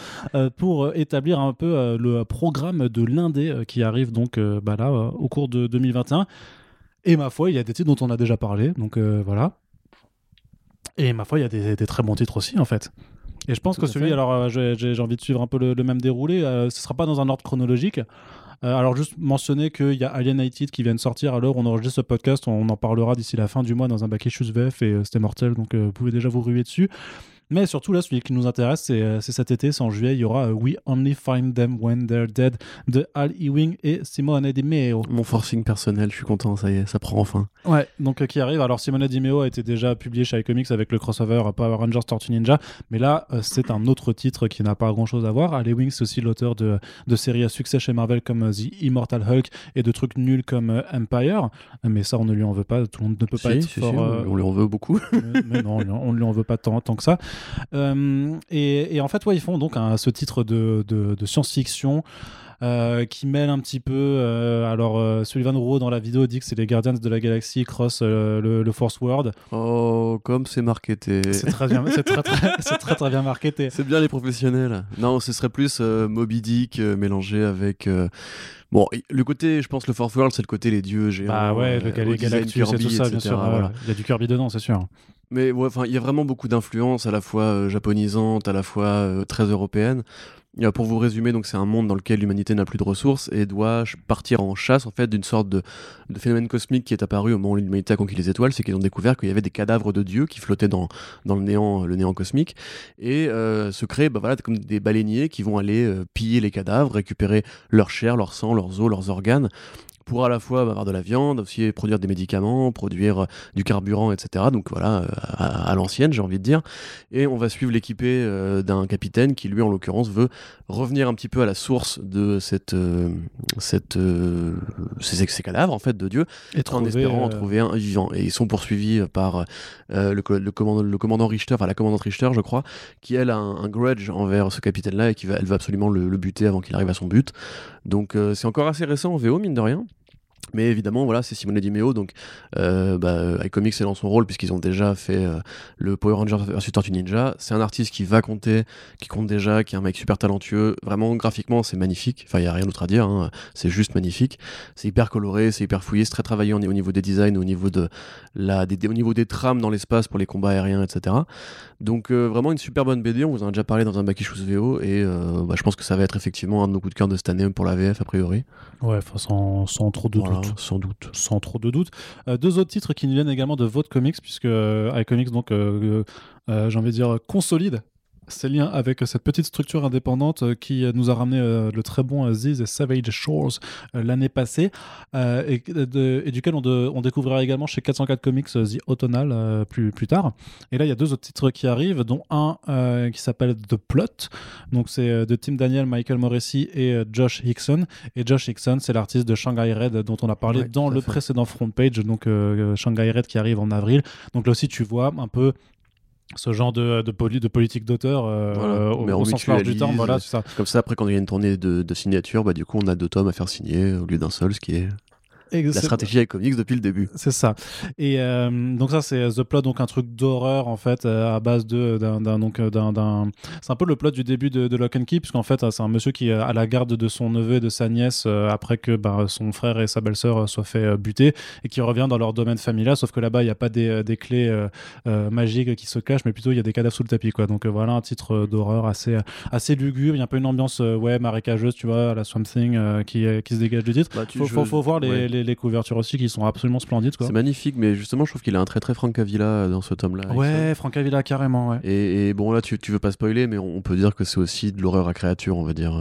Speaker 1: pour établir un peu le programme de l'indé euh, qui arrive donc euh, bah, là euh, au cours de 2021. Et ma foi, il y a des titres dont on a déjà parlé, donc voilà. Et ma foi, il y a des, des très bons titres aussi, en fait. Et je pense
Speaker 2: Tout
Speaker 1: que celui,
Speaker 2: fait.
Speaker 1: alors euh, j'ai envie de suivre un peu le, le même déroulé, euh, ce sera pas dans un ordre chronologique. Euh, alors juste mentionner qu'il y a Alienated qui vient de sortir à l'heure où on enregistre ce podcast, on en parlera d'ici la fin du mois dans un bac issues VF et c'était mortel, donc vous pouvez déjà vous ruer dessus. Mais surtout là, celui qui nous intéresse, c'est euh, c'est cet été, c'est en juillet, il y aura euh, We Only Find Them When They're Dead de Al Ewing et Simone Di Meo.
Speaker 2: Mon forcing personnel, je suis content, ça y est, ça prend enfin.
Speaker 1: Ouais, donc euh, qui arrive. Alors Simone Di Meo a été déjà publié chez iComics avec le crossover Power Rangers Tortue Ninja, mais là euh, c'est un autre titre qui n'a pas grand chose à voir. Ali Wing c'est aussi l'auteur de, de séries à succès chez Marvel comme The Immortal Hulk et de trucs nuls comme Empire, mais ça on ne lui en veut pas, tout le monde ne peut pas être
Speaker 2: si,
Speaker 1: euh,
Speaker 2: on lui en veut beaucoup. <laughs>
Speaker 1: mais, mais non, on on lui en veut pas tant, tant que ça. Euh, et, et en fait, ouais, ils font donc ce titre de, de- de science-fiction. euh, qui mêle un petit peu. euh, alors, euh, Sullivan Rowe dans la vidéo dit que c'est les Guardians de la Galaxie cross le, le Force World.
Speaker 2: Oh, comme c'est marketé.
Speaker 1: C'est très bien, c'est très, très, <laughs> c'est très, très bien marketé.
Speaker 2: C'est bien les professionnels. Non, ce serait plus Moby Dick mélangé avec. Bon, le côté, je pense, le Fourth World, c'est le côté les dieux géants.
Speaker 1: Bah ouais, le Galactus et tout ça, bien sûr.
Speaker 2: voilà.
Speaker 1: ouais. Il y a du Kirby dedans, c'est sûr.
Speaker 2: Mais ouais, enfin, il y a vraiment beaucoup d'influences, à la fois euh, japonisantes, à la fois euh, très européennes. Euh, pour vous résumer, donc c'est un monde dans lequel l'humanité n'a plus de ressources et doit partir en chasse en fait d'une sorte de, de phénomène cosmique qui est apparu au moment où l'humanité a conquis les étoiles, c'est qu'ils ont découvert qu'il y avait des cadavres de dieux qui flottaient dans, dans le néant, le néant cosmique et euh, se créent bah, voilà, comme des baleiniers qui vont aller euh, piller les cadavres, récupérer leur chair, leur sang, leurs os, leurs organes pour à la fois avoir de la viande, aussi produire des médicaments, produire du carburant, etc. Donc voilà, à, l'ancienne, j'ai envie de dire. Et on va suivre l'équipé d'un capitaine qui, lui, en l'occurrence, veut revenir un petit peu à la source de cette, cette, ces, ces, cadavres, en fait, de Dieu,
Speaker 1: et
Speaker 2: en espérant en trouver un vivant. Et ils sont poursuivis par le, le, commandant, le commandant Richter, enfin la commandante Richter, je crois, qui elle a un, grudge envers ce capitaine-là et qui va, elle va absolument le, buter avant qu'il arrive à son but. Donc euh, c'est encore assez récent en VO, mine de rien. Mais évidemment, voilà, c'est Simone Di Meo, donc euh, bah, iComics est dans son rôle puisqu'ils ont déjà fait euh, le Power Rangers vs Tortue Ninja. C'est un artiste qui va compter, qui compte déjà, qui est un mec super talentueux. Vraiment, graphiquement, c'est magnifique. Enfin, il n'y a rien d'autre à dire, hein. c'est juste magnifique. C'est hyper coloré, c'est hyper fouillé, c'est très travaillé au niveau des designs, au niveau des trames dans l'espace pour les combats aériens, etc. Donc, euh, vraiment une super bonne BD. On vous en a déjà parlé dans un Back VO et euh, bah, je pense que ça va être effectivement un de nos coups de cœur de cette année pour la VF, a priori.
Speaker 1: Ouais, sans, sans trop de
Speaker 2: sans doute.
Speaker 1: Sans trop de doute. Euh, deux autres titres qui nous viennent également de votre comics, puisque iComics, donc, j'ai envie de dire, consolide ses liens avec cette petite structure indépendante euh, qui nous a ramené euh, le très bon Aziz et Savage Shores euh, l'année passée et, duquel on, découvrira également chez 404 Comics The Autumnal plus, plus tard. Et là, il y a deux autres titres qui arrivent, dont un qui s'appelle The Plot. Donc, c'est de Tim Daniel, Michael Morrissey et Josh Hickson. Et Josh Hickson, c'est l'artiste de Shanghai Red dont on a parlé dans le précédent front page, donc Shanghai Red qui arrive en avril. Donc là aussi, tu vois un peu ce genre de, de, de politique d'auteur euh, au, sens large du terme. Voilà, ça.
Speaker 2: Comme ça, après, quand il y a une tournée de, de signature, bah, du coup, on a deux tomes à faire signer au lieu d'un seul, ce qui est la stratégie avec comics depuis le début.
Speaker 1: C'est ça. Et euh, donc ça c'est The Plot, donc un truc d'horreur en fait euh, à base de d'un donc euh, d'un c'est un peu le plot du début de, de Lock and Key puisqu'en fait c'est un monsieur qui est à la garde de son neveu et de sa nièce après que bah, son frère et sa belle-sœur soient fait buter et qui revient dans leur domaine familial sauf que là-bas il n'y a pas des, des clés magiques qui se cachent mais plutôt il y a des cadavres sous le tapis quoi. Donc voilà un titre d'horreur assez assez lugubre, il y a un peu une ambiance ouais marécageuse tu vois la Swamp Thing qui, qui se dégage du titre. Bah, faut, faut, faut, voir les les, couvertures aussi qui sont absolument splendides.
Speaker 2: C'est magnifique, mais justement, je trouve qu'il a un très très Frank Avila dans ce tome-là.
Speaker 1: Ouais, Frank Avila, carrément. Ouais.
Speaker 2: Et, bon, là, tu, tu veux pas spoiler, mais on peut dire que c'est aussi de l'horreur à créature, on va dire.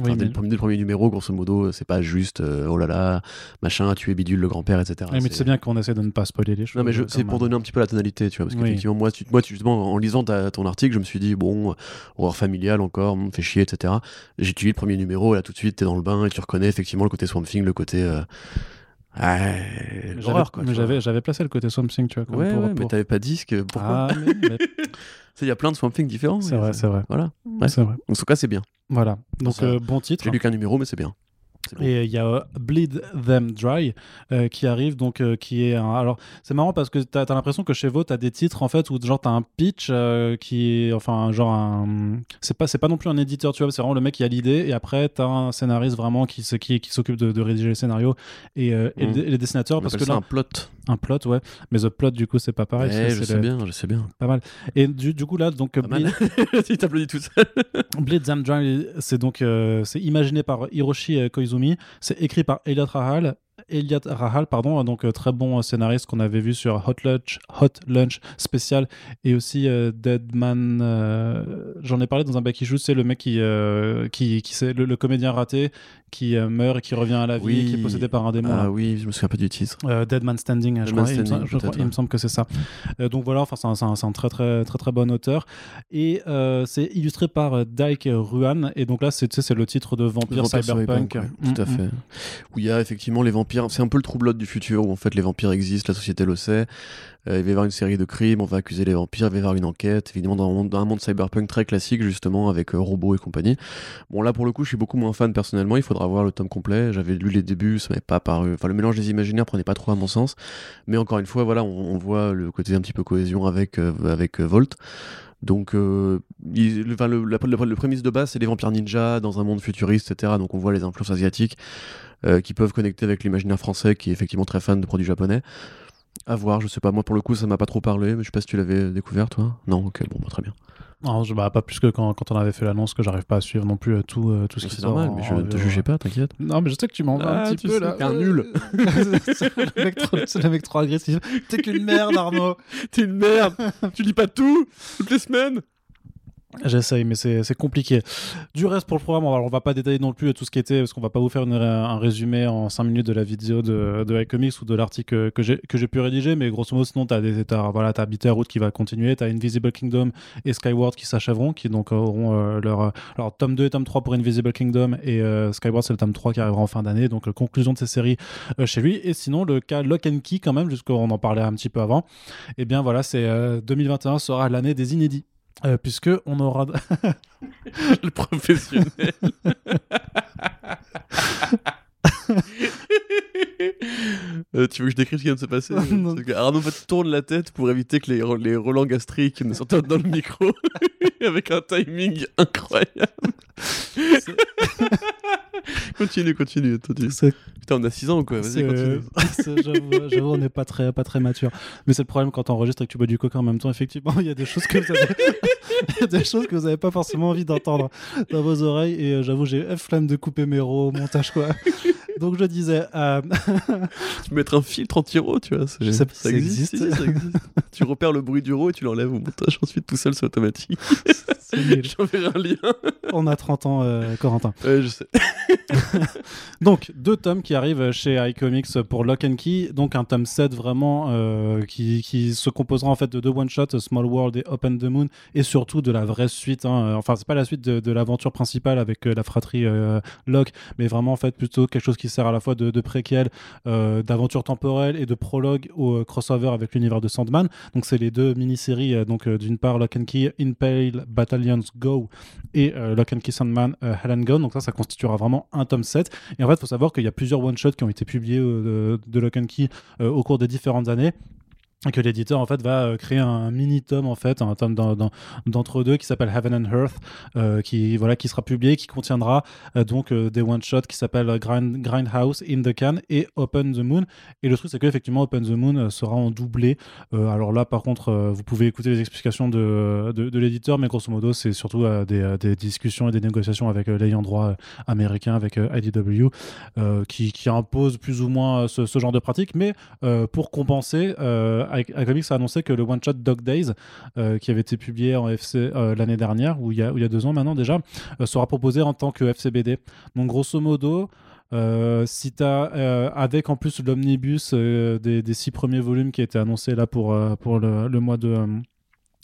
Speaker 2: Euh, dès, le premier, premier, numéro, grosso modo, c'est pas juste euh, oh là là, machin, tuer Bidule, le grand-père, etc.
Speaker 1: mais tu sais bien qu'on essaie de ne pas spoiler les choses.
Speaker 2: Non, mais c'est pour donner un petit peu la tonalité, tu vois. Parce qu'effectivement, moi, tu, moi justement, en lisant ton article, je me suis dit, bon, horreur familiale encore, me fait chier, etc. J'ai tué le premier numéro, et là, tout de suite, t'es dans le bain et tu reconnais effectivement le côté Swamp Thing, le côté. Euh,
Speaker 1: mais j'avais, j'avais placé le côté Swamp Thing, tu vois.
Speaker 2: ouais, mais t'avais pas dit que. Pourquoi ah, <laughs> Il y a plein de Swamp Thing différents.
Speaker 1: C'est vrai, c'est vrai.
Speaker 2: Voilà. C'est vrai. En tout cas, c'est bien.
Speaker 1: Voilà. Donc, euh, bon titre.
Speaker 2: J'ai lu qu'un numéro, mais c'est bien.
Speaker 1: Et il y a euh, Bleed Them Dry euh, qui arrive, donc euh, qui est un... Alors, c'est marrant parce que tu as, l'impression que chez Vaux, tu as des titres en fait où genre tu as un pitch qui est. Enfin, genre un. C'est pas, pas non plus un éditeur, tu vois, c'est vraiment le mec qui a l'idée et après tu as un scénariste vraiment qui, qui, qui s'occupe de, rédiger les scénarios et, et, mmh. les dessinateurs. parce que là,
Speaker 2: un plot.
Speaker 1: Un plot, ouais. Mais The Plot, du coup, c'est pas pareil.
Speaker 2: Je sais bien, je sais bien.
Speaker 1: Pas mal. Et du, du coup, là, donc.
Speaker 2: Pas Bleed... <laughs> Il t'applaudit tout seul.
Speaker 1: Bleed Them Dry, c'est donc. c'est imaginé par Hiroshi Koizumi. C'est écrit par Elliot Rahal Elliot Rahal, pardon, donc euh, très bon scénariste qu'on avait vu sur Hot Lunch, Hot Lunch spécial et aussi euh, Deadman. Euh, j'en ai parlé dans un back issue, c'est le mec qui, qui, qui c'est le, comédien raté qui meurt et qui revient à la vie, qui est possédé par un démon.
Speaker 2: Ah oui, je me souviens pas du titre.
Speaker 1: Deadman Standing, je crois, il, me semble, que c'est ça. donc voilà, enfin c'est un, un, très très très très bon auteur et c'est illustré par Dyke Ruan et donc là c'est c'est le titre de Vampire, Cyberpunk.
Speaker 2: tout à mm, mm. fait. Où il y a effectivement les vampires c'est un peu le troublote du futur où en fait les vampires existent, la société le sait. Euh, il va y avoir une série de crimes, on va accuser les vampires, il va y avoir une enquête, évidemment dans un monde, cyberpunk très classique justement avec euh, robots et compagnie. Bon là pour le coup je suis beaucoup moins fan personnellement, il faudra voir le tome complet. J'avais lu les débuts, ça m'avait pas paru. Enfin le mélange des imaginaires prenait pas trop à mon sens, mais encore une fois voilà on, voit le côté un petit peu cohésion avec euh, avec Volt. Donc, le, le, prémisse de base, c'est les vampires ninja dans un monde futuriste, etc. Donc, on voit les influences asiatiques. Euh, qui peuvent connecter avec l'imaginaire français qui est effectivement très fan de produits japonais. À voir, je sais pas, moi pour le coup ça m'a pas trop parlé, mais je sais pas si tu l'avais découvert toi. Non, ok, bon, bah, très bien.
Speaker 1: Non, je, bah, pas plus que quand, quand on avait fait l'annance que j'arrive pas à suivre non plus euh, tout, euh, tout ce qui
Speaker 2: C'est normal, mais je ne te jugeais pas, t'inquiète.
Speaker 1: Non, mais je sais que tu m'en vas un ah, petit peu là.
Speaker 2: T'es un nul. <laughs>
Speaker 1: c'est le, mec trop agressif. T'es qu'une merde, Arnaud. <laughs>
Speaker 2: T'es une merde. <laughs> tu lis pas tout toutes les semaines.
Speaker 1: J'essaye, mais c'est compliqué. Du reste pour le programme, alors on va pas détailler non plus tout ce qui était, parce qu'on va pas vous faire un résumé en 5 minutes de la vidéo de, de iComics ou de l'article que j'ai pu rédiger, mais grosso modo, sinon, t'as des t'as, voilà, t'as Bitterroot qui va continuer, t'as Invisible Kingdom et Skyward qui s'achèveront, qui donc auront euh, leur, leur tome 2 et tome 3 pour Invisible Kingdom, et euh, Skyward, c'est le tome 3 qui arrivera en fin d'année, donc euh, conclusion de ces séries euh, chez lui. Et sinon, le cas Lock and Key, quand même, jusqu'on en parlait un petit peu avant, et bien voilà, c'est euh, 2021 sera l'année des inédits. Euh, puisque on aura <laughs>
Speaker 2: le professionnel. <laughs> Euh, tu veux que je décrive ce qui vient de se passer
Speaker 1: Non.
Speaker 2: Arnaud fait, tourne la tête pour éviter que les, les relents gastriques ne sortent dans le micro <laughs> avec un timing incroyable. <laughs> continue, continue. Putain, on a 6 ans ou quoi Vas-y, continue. <laughs>
Speaker 1: c'est- J'avoue, on n'est pas très, pas très mature. Mais c'est le problème quand on enregistre et que tu bois du coca en même temps. Effectivement, il y a des choses que vous avez, <laughs> il y a des choses que vous n'avez pas forcément envie d'entendre dans vos oreilles. Et euh, j'avoue, j'ai flemme de couper mes rots au montage, quoi. Donc je disais, euh, <laughs>
Speaker 2: Tu peux mettre un filtre anti-ro, tu vois. Ça,
Speaker 1: Ça- ça
Speaker 2: existe.
Speaker 1: existe.
Speaker 2: si, si, ça existe. <laughs> tu repères le bruit du ro et tu l'enlèves au montage. Ensuite, tout seul, c'est automatique. <laughs> J'enverrai un lien.
Speaker 1: on a 30 ans, euh, Corentin.
Speaker 2: Ouais, je sais.
Speaker 1: Donc, deux tomes qui arrivent chez iComics pour Lock and Key. Donc, un tome 7 vraiment euh, qui, qui se composera en fait de deux one-shots, Small World et Open the Moon, et surtout de la vraie suite. hein. Enfin, c'est pas la suite de, de l'aventure principale avec la fratrie Locke, mais vraiment en fait plutôt quelque chose qui sert à la fois de, de préquel, euh, d'aventure temporelle et de prologue au euh, crossover avec l'univers de Sandman. Donc, c'est les deux mini-séries. euh, donc, d'une part, Lock and Key, Impale, Battalions Go et Lock and Key Sandman, Hell and Gone. Donc, ça, ça constituera vraiment un tome 7. Et en fait, il faut savoir qu'il y a plusieurs one-shots qui ont été publiés de, de Lock and Key au cours des différentes années. Que l'éditeur en fait va euh, créer un mini tome en fait un tome d'entre deux qui s'appelle Heaven and Earth euh, qui voilà qui sera publié qui contiendra euh, donc des one shots qui s'appellent Grind, Grindhouse in the Can et Open the Moon et le truc c'est que effectivement Open the Moon sera en doublé alors là par contre vous pouvez écouter les explications de, de, l'éditeur mais grosso modo c'est surtout des, discussions et des négociations avec l'ayant droit américain avec IDW qui, qui impose plus ou moins ce, genre de pratique. Mais pour compenser, iComics a annoncé que le one-shot Dog Days, euh, qui avait été publié en FC euh, l'année dernière, ou il, y a, il y a deux ans maintenant déjà, euh, sera proposé en tant que FCBD. Donc grosso modo, si as, avec en plus l'omnibus des, six premiers volumes qui a été annoncé là pour, pour le, mois de,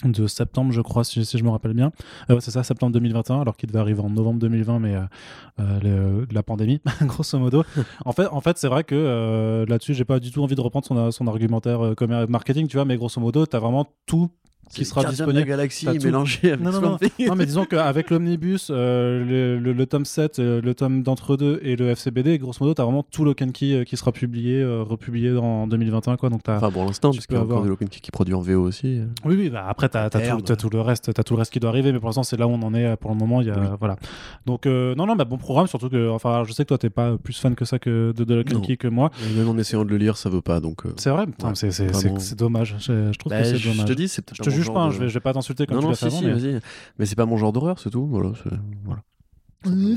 Speaker 1: de septembre, je crois, si, je me rappelle bien. Euh, c'est ça, septembre 2021, alors qu'il devait arriver en novembre 2020, mais euh, euh, la pandémie, <laughs> grosso modo. en fait, en fait c'est vrai que là-dessus, j'ai pas du tout envie de reprendre son, son argumentaire marketing, tu vois, mais grosso modo, tu as vraiment tout qui sera
Speaker 2: de la
Speaker 1: disponible.
Speaker 2: galaxie
Speaker 1: T'as tout.
Speaker 2: mélangé avec
Speaker 1: Non, non,
Speaker 2: Thing.
Speaker 1: Non, mais disons qu'avec l'omnibus, euh, le, le- le tome 7, euh, le tome d'entre-deux et le FCBD, grosso modo, tu as vraiment tout Key euh, qui sera publié, euh, republié en 2021. Quoi. Donc, t'as-
Speaker 2: Enfin, pour l'instant, parce qu'il y a
Speaker 1: avoir-
Speaker 2: encore de l'Open Key qui produit en VO aussi.
Speaker 1: Oui, oui, bah après, tu as, tout, t'as tout le reste, t'as tout le reste qui doit arriver, mais pour l'instant, c'est là où on en est pour le moment. Il y a,
Speaker 2: Oui.
Speaker 1: voilà. Donc, euh, non, non, bah, bon programme, surtout que, enfin, je sais que toi, t'es pas plus fan que ça que de, de
Speaker 2: Non.
Speaker 1: Key que moi.
Speaker 2: Et Même en essayant de le lire, ça veut pas. Donc,
Speaker 1: C'est vrai,
Speaker 2: Ouais,
Speaker 1: c'est, c'est, c'est- c'est dommage. Je, je trouve
Speaker 2: bah,
Speaker 1: que c'est
Speaker 2: je
Speaker 1: dommage.
Speaker 2: te dis, c'est
Speaker 1: je te juge pas, hein, je, vais, je vais pas t'insulter comme
Speaker 2: non,
Speaker 1: tu
Speaker 2: non,
Speaker 1: l'as fait
Speaker 2: si,
Speaker 1: avant.
Speaker 2: si,
Speaker 1: mais...
Speaker 2: c'est pas mon genre d'horreur, c'est tout. Voilà. c'est- voilà.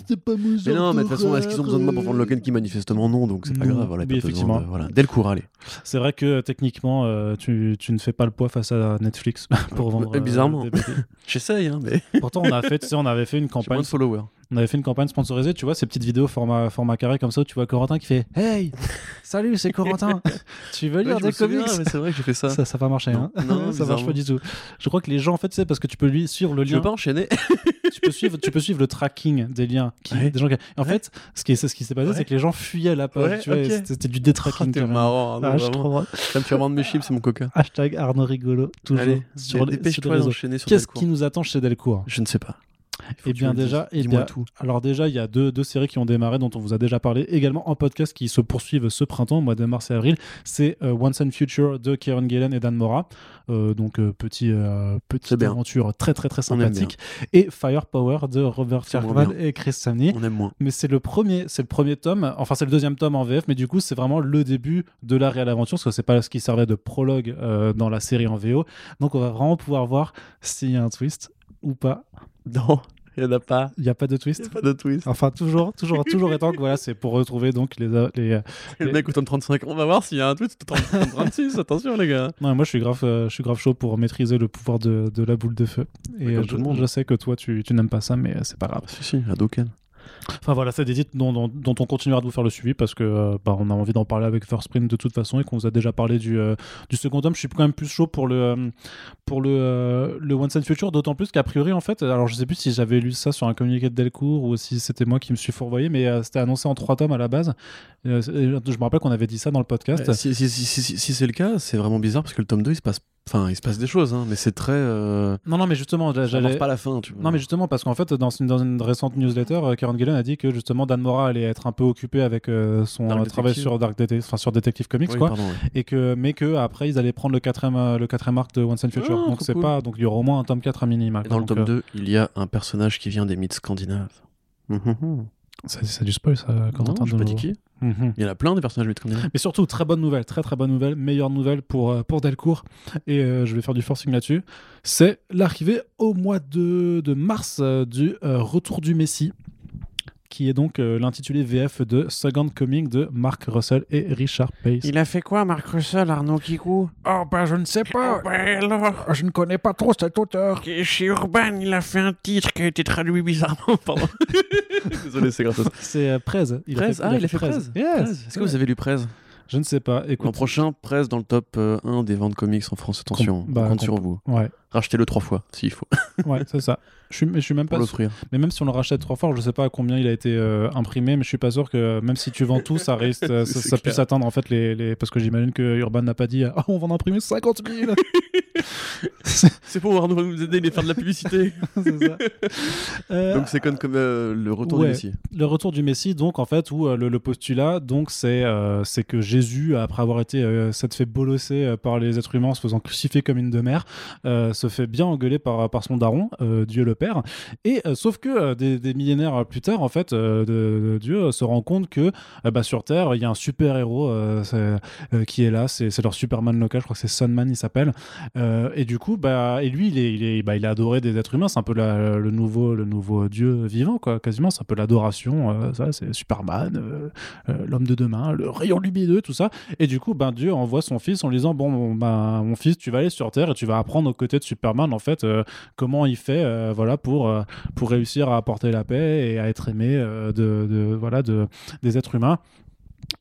Speaker 1: c'est pas mon
Speaker 2: Mais non, mais de toute façon, est-ce qu'ils ont besoin de moi pour vendre Lock and Key Manifestement, non. Donc c'est pas
Speaker 1: Non.
Speaker 2: grave. Voilà,
Speaker 1: Oui, effectivement.
Speaker 2: de- voilà. Dès le cours, allez.
Speaker 1: C'est vrai que euh, techniquement, euh, tu, tu ne fais pas le poids face à Netflix <laughs> pour vendre.
Speaker 2: Euh, bizarrement.
Speaker 1: BD. <laughs>
Speaker 2: J'essaye, hein, mais
Speaker 1: Pourtant, on a fait, tu sais, on avait fait une
Speaker 2: j'ai moins
Speaker 1: campagne,
Speaker 2: de followers.
Speaker 1: On avait fait une campagne sponsorisée. Tu vois ces petites vidéos format format carré comme ça, où tu vois Corentin qui fait Hey, <laughs> salut, c'est Corentin. <laughs> tu veux lire des comics
Speaker 2: c'est vrai que j'ai fait ça.
Speaker 1: ça, ça va marcher,
Speaker 2: Non.
Speaker 1: hein
Speaker 2: Non, <laughs>
Speaker 1: ça marche pas du tout. Je crois que les gens, en fait, c'est parce que tu peux lui suivre le
Speaker 2: Tu
Speaker 1: lien.
Speaker 2: veux pas enchaîner
Speaker 1: tu peux suivre, tu peux suivre le tracking des liens. Qui,
Speaker 2: Ouais.
Speaker 1: des gens qui- En
Speaker 2: Ouais.
Speaker 1: fait, ce qui, ce qui s'est passé, c'est que les gens fuyaient la page. Tu vois,
Speaker 2: ok.
Speaker 1: et c'était du détracking.
Speaker 2: T'es
Speaker 1: quand même.
Speaker 2: marrant,
Speaker 1: Ah,
Speaker 2: Arnaud,
Speaker 1: je
Speaker 2: vraiment.
Speaker 1: trouve-
Speaker 2: Ça me fait mes chips, c'est mon coca.
Speaker 1: Hashtag Arnaud rigolo, toujours
Speaker 2: Allez,
Speaker 1: sur les, sur les réseaux.
Speaker 2: d'enchaîner sur
Speaker 1: Qu'est-ce
Speaker 2: Delcourt.
Speaker 1: qui nous attend chez Delcourt?
Speaker 2: Je ne sais pas.
Speaker 1: Eh bien déjà,
Speaker 2: dises.
Speaker 1: eh bien,
Speaker 2: tout.
Speaker 1: alors déjà, il y a deux, deux séries qui ont démarré dont on vous a déjà parlé également en podcast qui se poursuivent ce printemps, mois de mars et avril. C'est euh, Once and Future de Kieron Gillen et Dan Mora. Euh, donc euh, petit, euh, petite aventure très très très sympathique. Et Firepower de Robert Kirkman et Chris Samney.
Speaker 2: On aime moins.
Speaker 1: Mais c'est le premier, c'est le premier tome. Enfin, c'est le deuxième tome en VF, mais du coup, c'est vraiment le début de la réelle aventure, parce que c'est pas ce qui servait de prologue dans la série en VO. Donc, on va vraiment pouvoir voir s'il y a un twist ou pas.
Speaker 2: Non. Il n'y en a pas.
Speaker 1: Il n'y a pas de
Speaker 2: Il
Speaker 1: twist.
Speaker 2: n'y a pas de twist.
Speaker 1: Enfin, toujours, toujours, toujours étant que voilà, c'est pour retrouver donc les. les...
Speaker 2: Et le mec au tome 35, on va voir s'il y a un twist au tome 36. <laughs> Attention, les gars.
Speaker 1: Non, moi je suis grave, euh, je suis grave chaud pour maîtriser le pouvoir de, de la boule de feu. Et
Speaker 2: comme
Speaker 1: euh,
Speaker 2: tout le
Speaker 1: je,
Speaker 2: monde.
Speaker 1: je sais que toi tu, tu n'aimes pas ça, mais euh, c'est pas grave.
Speaker 2: Si, si, Hadouken.
Speaker 1: Enfin voilà, c'est des titres dont, on continuera de vous faire le suivi parce que euh, bah, on a envie d'en parler avec First Print de toute façon et qu'on vous a déjà parlé du, euh, du second tome. Je suis quand même plus chaud pour le, euh, pour le, le One Cent Future, d'autant plus qu'à priori, en fait, alors je sais plus si j'avais lu ça sur un communiqué de Delcourt ou si c'était moi qui me suis fourvoyé, mais c'était annoncé en trois tomes à la base. Je me rappelle qu'on avait dit ça dans le podcast.
Speaker 2: Si, si, si- si c'est le cas, c'est vraiment bizarre parce que le tome 2, il se passe, enfin, il se passe des choses, hein, mais c'est très. Euh...
Speaker 1: Non, non, mais justement, j'allais.
Speaker 2: pas à la fin, tu vois.
Speaker 1: Non, mais justement, parce qu'en fait, dans une, dans une récente newsletter, euh, Karen Gillen a dit que justement Dan Mora allait être un peu occupé avec euh, son
Speaker 2: Dark
Speaker 1: euh, travail
Speaker 2: Detective.
Speaker 1: sur Dark Detective, enfin sur Detective Comics,
Speaker 2: Oui,
Speaker 1: quoi.
Speaker 2: pardon, ouais.
Speaker 1: Et que, mais que après ils allaient prendre le quatrième, le quatrième arc de One Cent Future.
Speaker 2: Ah,
Speaker 1: donc c'est
Speaker 2: cool.
Speaker 1: pas, donc il y aura au moins un tome 4 à minima.
Speaker 2: Et dans le tome
Speaker 1: euh,
Speaker 2: 2, il y a un personnage qui vient des mythes scandinaves. Mhm.
Speaker 1: c'est, c'est du spoil, ça.
Speaker 2: Non,
Speaker 1: Corentin,
Speaker 2: je pas dit
Speaker 1: nouveau. Mhm.
Speaker 2: Il y en a plein des personnages.
Speaker 1: Mais surtout, très bonne nouvelle, très très bonne nouvelle, meilleure nouvelle pour, euh, pour Delcourt. Et euh, je vais faire du forcing là-dessus. C'est l'arrivée au mois de, de mars euh, du Retour du Messie, qui est donc euh, l'intitulé VF de Second Coming de Mark Russell et Richard Pace.
Speaker 3: Il a fait quoi, Marc Russell, Arnaud Kikou?
Speaker 1: Oh, bah je ne sais
Speaker 3: Oh, ben alors?
Speaker 1: Je ne connais pas trop cet auteur.
Speaker 3: que Chez Urban, il a fait un titre qui a été traduit bizarrement. <laughs>
Speaker 2: Pardon. <laughs> Désolé, c'est ça.
Speaker 1: C'est euh, Prez. Il
Speaker 2: Prez Ah, il a fait Prez.
Speaker 1: Yes.
Speaker 2: Est-ce que vous avez lu Prez?
Speaker 1: Je ne sais pas.
Speaker 2: L'an
Speaker 1: Écoute.
Speaker 2: prochain, Prez dans le top euh, 1 des ventes comics en France. Attention,
Speaker 1: Com- bah,
Speaker 2: on compte
Speaker 1: com-
Speaker 2: sur vous.
Speaker 1: Ouais,
Speaker 2: Rachetez-le trois fois, s'il faut, <laughs>
Speaker 1: ouais, c'est ça. Je suis, mais je suis même
Speaker 2: pour
Speaker 1: pas sûr.
Speaker 2: l'offrir.
Speaker 1: Mais même si on le rachète trois fois, je sais pas à combien il a été euh, imprimé, mais je suis pas sûr que même si tu vends tout, ça reste, euh, <laughs> ça, puisse atteindre en fait les, les... parce que j'imagine que Urban n'a pas dit ah on va en imprimer 50 000. <laughs>
Speaker 2: C'est pour Arnaud va nous aider à faire de la publicité.
Speaker 1: C'est ça. Euh,
Speaker 2: Donc c'est comme, comme euh, le retour
Speaker 1: ouais.
Speaker 2: du Messie.
Speaker 1: le retour du Messie, donc en fait, où euh, le, le postulat, donc c'est euh, c'est que Jésus, après avoir été euh, s'être fait bolosser euh, par les êtres humains en se faisant crucifier comme une demeure, euh, se fait bien engueuler par, par son daron, euh, Dieu le Père. Et euh, sauf que euh, des, millénaires plus tard, en fait, Dieu se rend compte que bah, sur Terre, il y a un super héros qui est là, c'est leur Superman local, je crois que c'est Sunman, il s'appelle. Et du coup, bah, et lui, il est, il est, bah, il est adoré des êtres humains. C'est un peu le nouveau, le nouveau Dieu vivant, quoi. Quasiment, c'est un peu l'adoration. ça, c'est Superman, l'homme de demain, le rayon lumineux, tout ça. Et du coup, ben Dieu envoie son fils en lui disant bon, ben mon fils, tu vas aller sur Terre et tu vas apprendre aux côtés de Superman, en fait, euh, comment il fait, euh, voilà, pour euh, pour réussir à apporter la paix et à être aimé voilà de des êtres humains.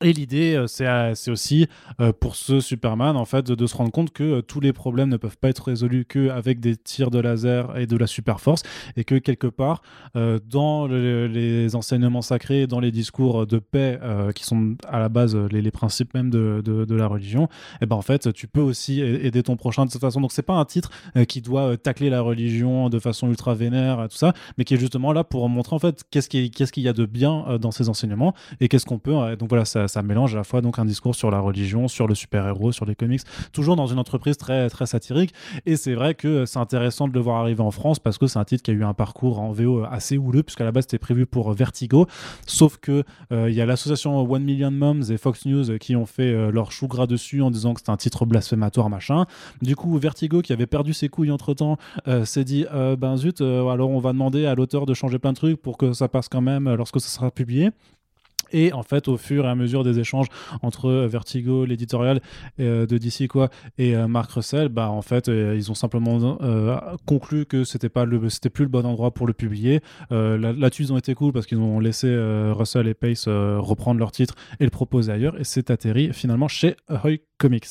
Speaker 1: Et l'idée, euh, c'est euh, c'est aussi euh, pour ce Superman, en fait, de, se rendre compte que tous les problèmes ne peuvent pas être résolus qu'avec des tirs de laser et de la super force, et que quelque part, dans le- les enseignements sacrés, dans les discours de paix, qui sont à la base les, principes même de, la religion, et ben en fait, tu peux aussi aider ton prochain de cette façon. Donc c'est pas un titre qui doit tacler la religion de façon ultra vénère, tout ça, mais qui est justement là pour montrer en fait qu'est-ce qui- qu'est-ce qu'il y a de bien dans ces enseignements et qu'est-ce qu'on peut. donc voilà, ça, mélange à la fois donc un discours sur la religion, sur le super-héros, sur les comics, toujours dans une entreprise très très satirique. Et c'est vrai que c'est intéressant de le voir arriver en France parce que c'est un titre qui a eu un parcours en VO assez houleux, puisqu'à la base c'était prévu pour Vertigo. Sauf que euh, il y a l'association One Million Moms et Fox News qui ont fait euh, leur chou gras dessus en disant que c'était un titre blasphématoire machin. Du coup, Vertigo qui avait perdu ses couilles entre temps s'est dit euh, ben zut, euh, alors on va demander à l'auteur de changer plein de trucs pour que ça passe quand même euh, lorsque ça sera publié. Et en fait, au fur et à mesure des échanges entre euh, Vertigo, l'éditorial euh, de DC quoi, et euh, Mark Russell, bah en fait, euh, ils ont simplement conclu que c'était pas le, c'était plus le bon endroit pour le publier. Là- Là-dessus, ils ont été cool parce qu'ils ont laissé Russell et Pace reprendre leur titre et le proposer ailleurs, et c'est atterri finalement chez Ahoy Comics.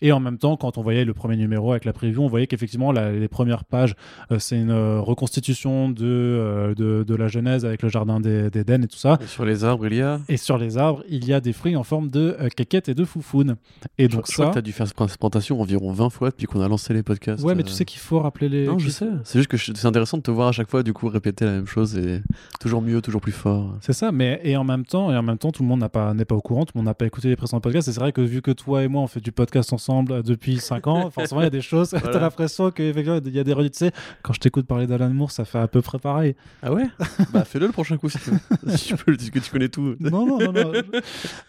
Speaker 1: Et en même temps, quand on voyait le premier numéro avec la preview, on voyait qu'effectivement les premières pages, c'est une reconstitution de, de, la Genèse avec le jardin d'Éden et tout ça.
Speaker 2: Sur les arbres, il y a.
Speaker 1: Et sur les arbres, il y a des fruits en forme de euh, caquettes et de foufounes. Et donc
Speaker 2: je crois
Speaker 1: ça.
Speaker 2: que tu as dû faire cette présentation environ 20 fois depuis qu'on a lancé les podcasts.
Speaker 1: Ouais, mais
Speaker 2: euh.
Speaker 1: tu sais qu'il faut rappeler les.
Speaker 2: Non, je
Speaker 1: qu'il-
Speaker 2: sais. C'est juste que je- c'est intéressant de te voir à chaque fois, du coup, répéter la même chose et toujours mieux, toujours plus fort.
Speaker 1: C'est ça, mais et en même temps, et en même temps, tout le monde n'a pas n'est pas au courant, tout le monde n'a pas écouté les précédents podcasts. Et c'est vrai que vu que toi et moi on fait du podcast ensemble euh, depuis 5 ans, <laughs> forcément il y a des choses. <laughs>
Speaker 2: Voilà.
Speaker 1: T'as l'impression qu'effectivement il y a des redites. Tu sais, quand je t'écoute parler d'Alan Moore, ça fait à peu près pareil.
Speaker 2: Ah ouais? <laughs> Bah fais-le le prochain coup si tu si tu peux, que tu connais tout. <laughs>
Speaker 1: non, non, non. non.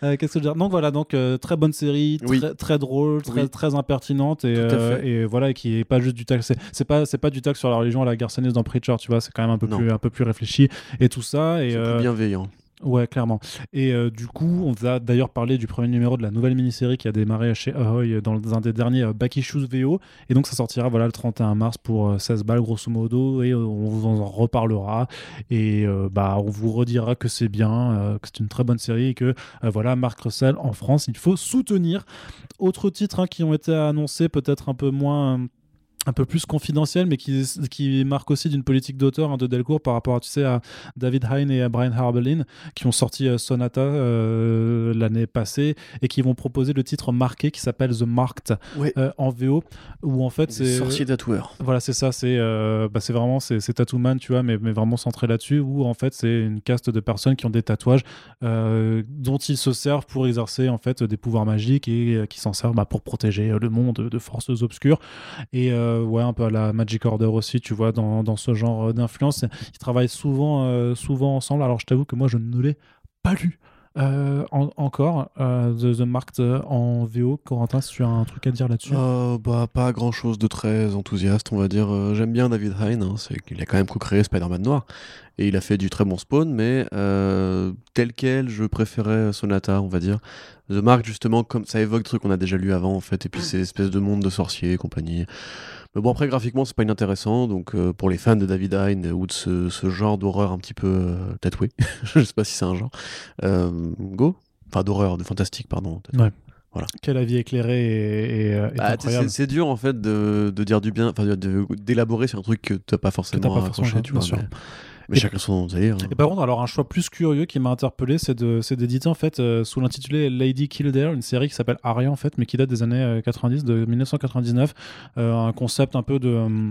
Speaker 1: Euh, Qu'est-ce que je veux dire? Donc voilà, donc euh, très bonne série,
Speaker 2: Oui.
Speaker 1: très, très drôle, très,
Speaker 2: Oui.
Speaker 1: très impertinente et, euh, et voilà, et qui est pas juste du tac. C'est pas, c'est pas du tac sur la religion à la Garçonnaise dans Preacher, tu vois. C'est quand même un peu
Speaker 2: Non.
Speaker 1: plus, un peu plus réfléchi et tout ça. Et
Speaker 2: C'est
Speaker 1: euh,
Speaker 2: plus bienveillant.
Speaker 1: Ouais, clairement. Et euh, du coup, on va d'ailleurs parler du premier numéro de la nouvelle mini-série qui a démarré chez Ahoy dans un des derniers euh, Back Issues VO. Et donc, ça sortira voilà, le 31 mars pour euh, 16 balles, grosso modo. Et euh, on vous en reparlera. Et euh, bah, on vous redira que c'est bien, euh, que c'est une très bonne série et que euh, voilà, Marc Russell en France, il faut soutenir. Autres titres hein, qui ont été annoncés, peut-être un peu moins. Un peu plus confidentiel, mais qui, qui marque aussi d'une politique d'auteur hein, de Delcourt par rapport, tu sais, à David Hine et à Brian Harbelin, qui ont sorti euh, Sonata euh, l'année passée et qui vont proposer le titre marqué qui s'appelle The Marked
Speaker 2: Ouais.
Speaker 1: euh, en VO, où en fait c'est
Speaker 2: sorciers tatoueurs.
Speaker 1: voilà, c'est ça, c'est bah, vraiment c'est Tattoo Man, tu vois, mais, mais vraiment centré là-dessus, où en fait c'est une caste de personnes qui ont des tatouages dont ils se servent pour exercer en fait des pouvoirs magiques et qui s'en servent bah, pour protéger le monde de forces obscures. Et euh, ouais, un peu à la Magic Order aussi, tu vois, dans, dans ce genre euh, d'influence. Ils travaillent souvent, euh, souvent ensemble. Alors je t'avoue que moi je ne l'ai pas lu. en- encore The, The Marked en VO Corentin tu as un truc à dire là-dessus
Speaker 2: bah, pas grand chose de très enthousiaste, on va dire. J'aime bien David Hine, hein, c'est qu'il a quand même co-créé Spider-Man Noir. Et il a fait du très bon spawn, mais tel quel, je préférais Sonata, on va dire. The Mark, justement, comme ça évoque des trucs qu'on a déjà lu avant, en fait, et puis c'est espèce de monde de sorciers et compagnie. Mais bon, après, graphiquement, c'est pas inintéressant, donc euh, pour les fans de David Hine ou de ce, ce genre d'horreur un petit peu euh, tatoué, <laughs> je sais pas si c'est un genre, euh, go Enfin, d'horreur, de fantastique, pardon.
Speaker 1: quel avis éclairé et, et, euh,
Speaker 2: Bah, c'est dur en fait de, de dire du bien, enfin d'élaborer sur un truc que t'as pas forcément
Speaker 1: pas forcément,
Speaker 2: accroché, tu
Speaker 1: bien
Speaker 2: vois. Mais, chacun son délire. hein.
Speaker 1: Et par contre, alors un choix plus curieux qui m'a interpellé, c'est d'éditer en fait euh, sous l'intitulé Lady Kildare, une série qui s'appelle Aria en fait, mais qui date des années euh, 90, de 1999, euh, un concept un peu de euh,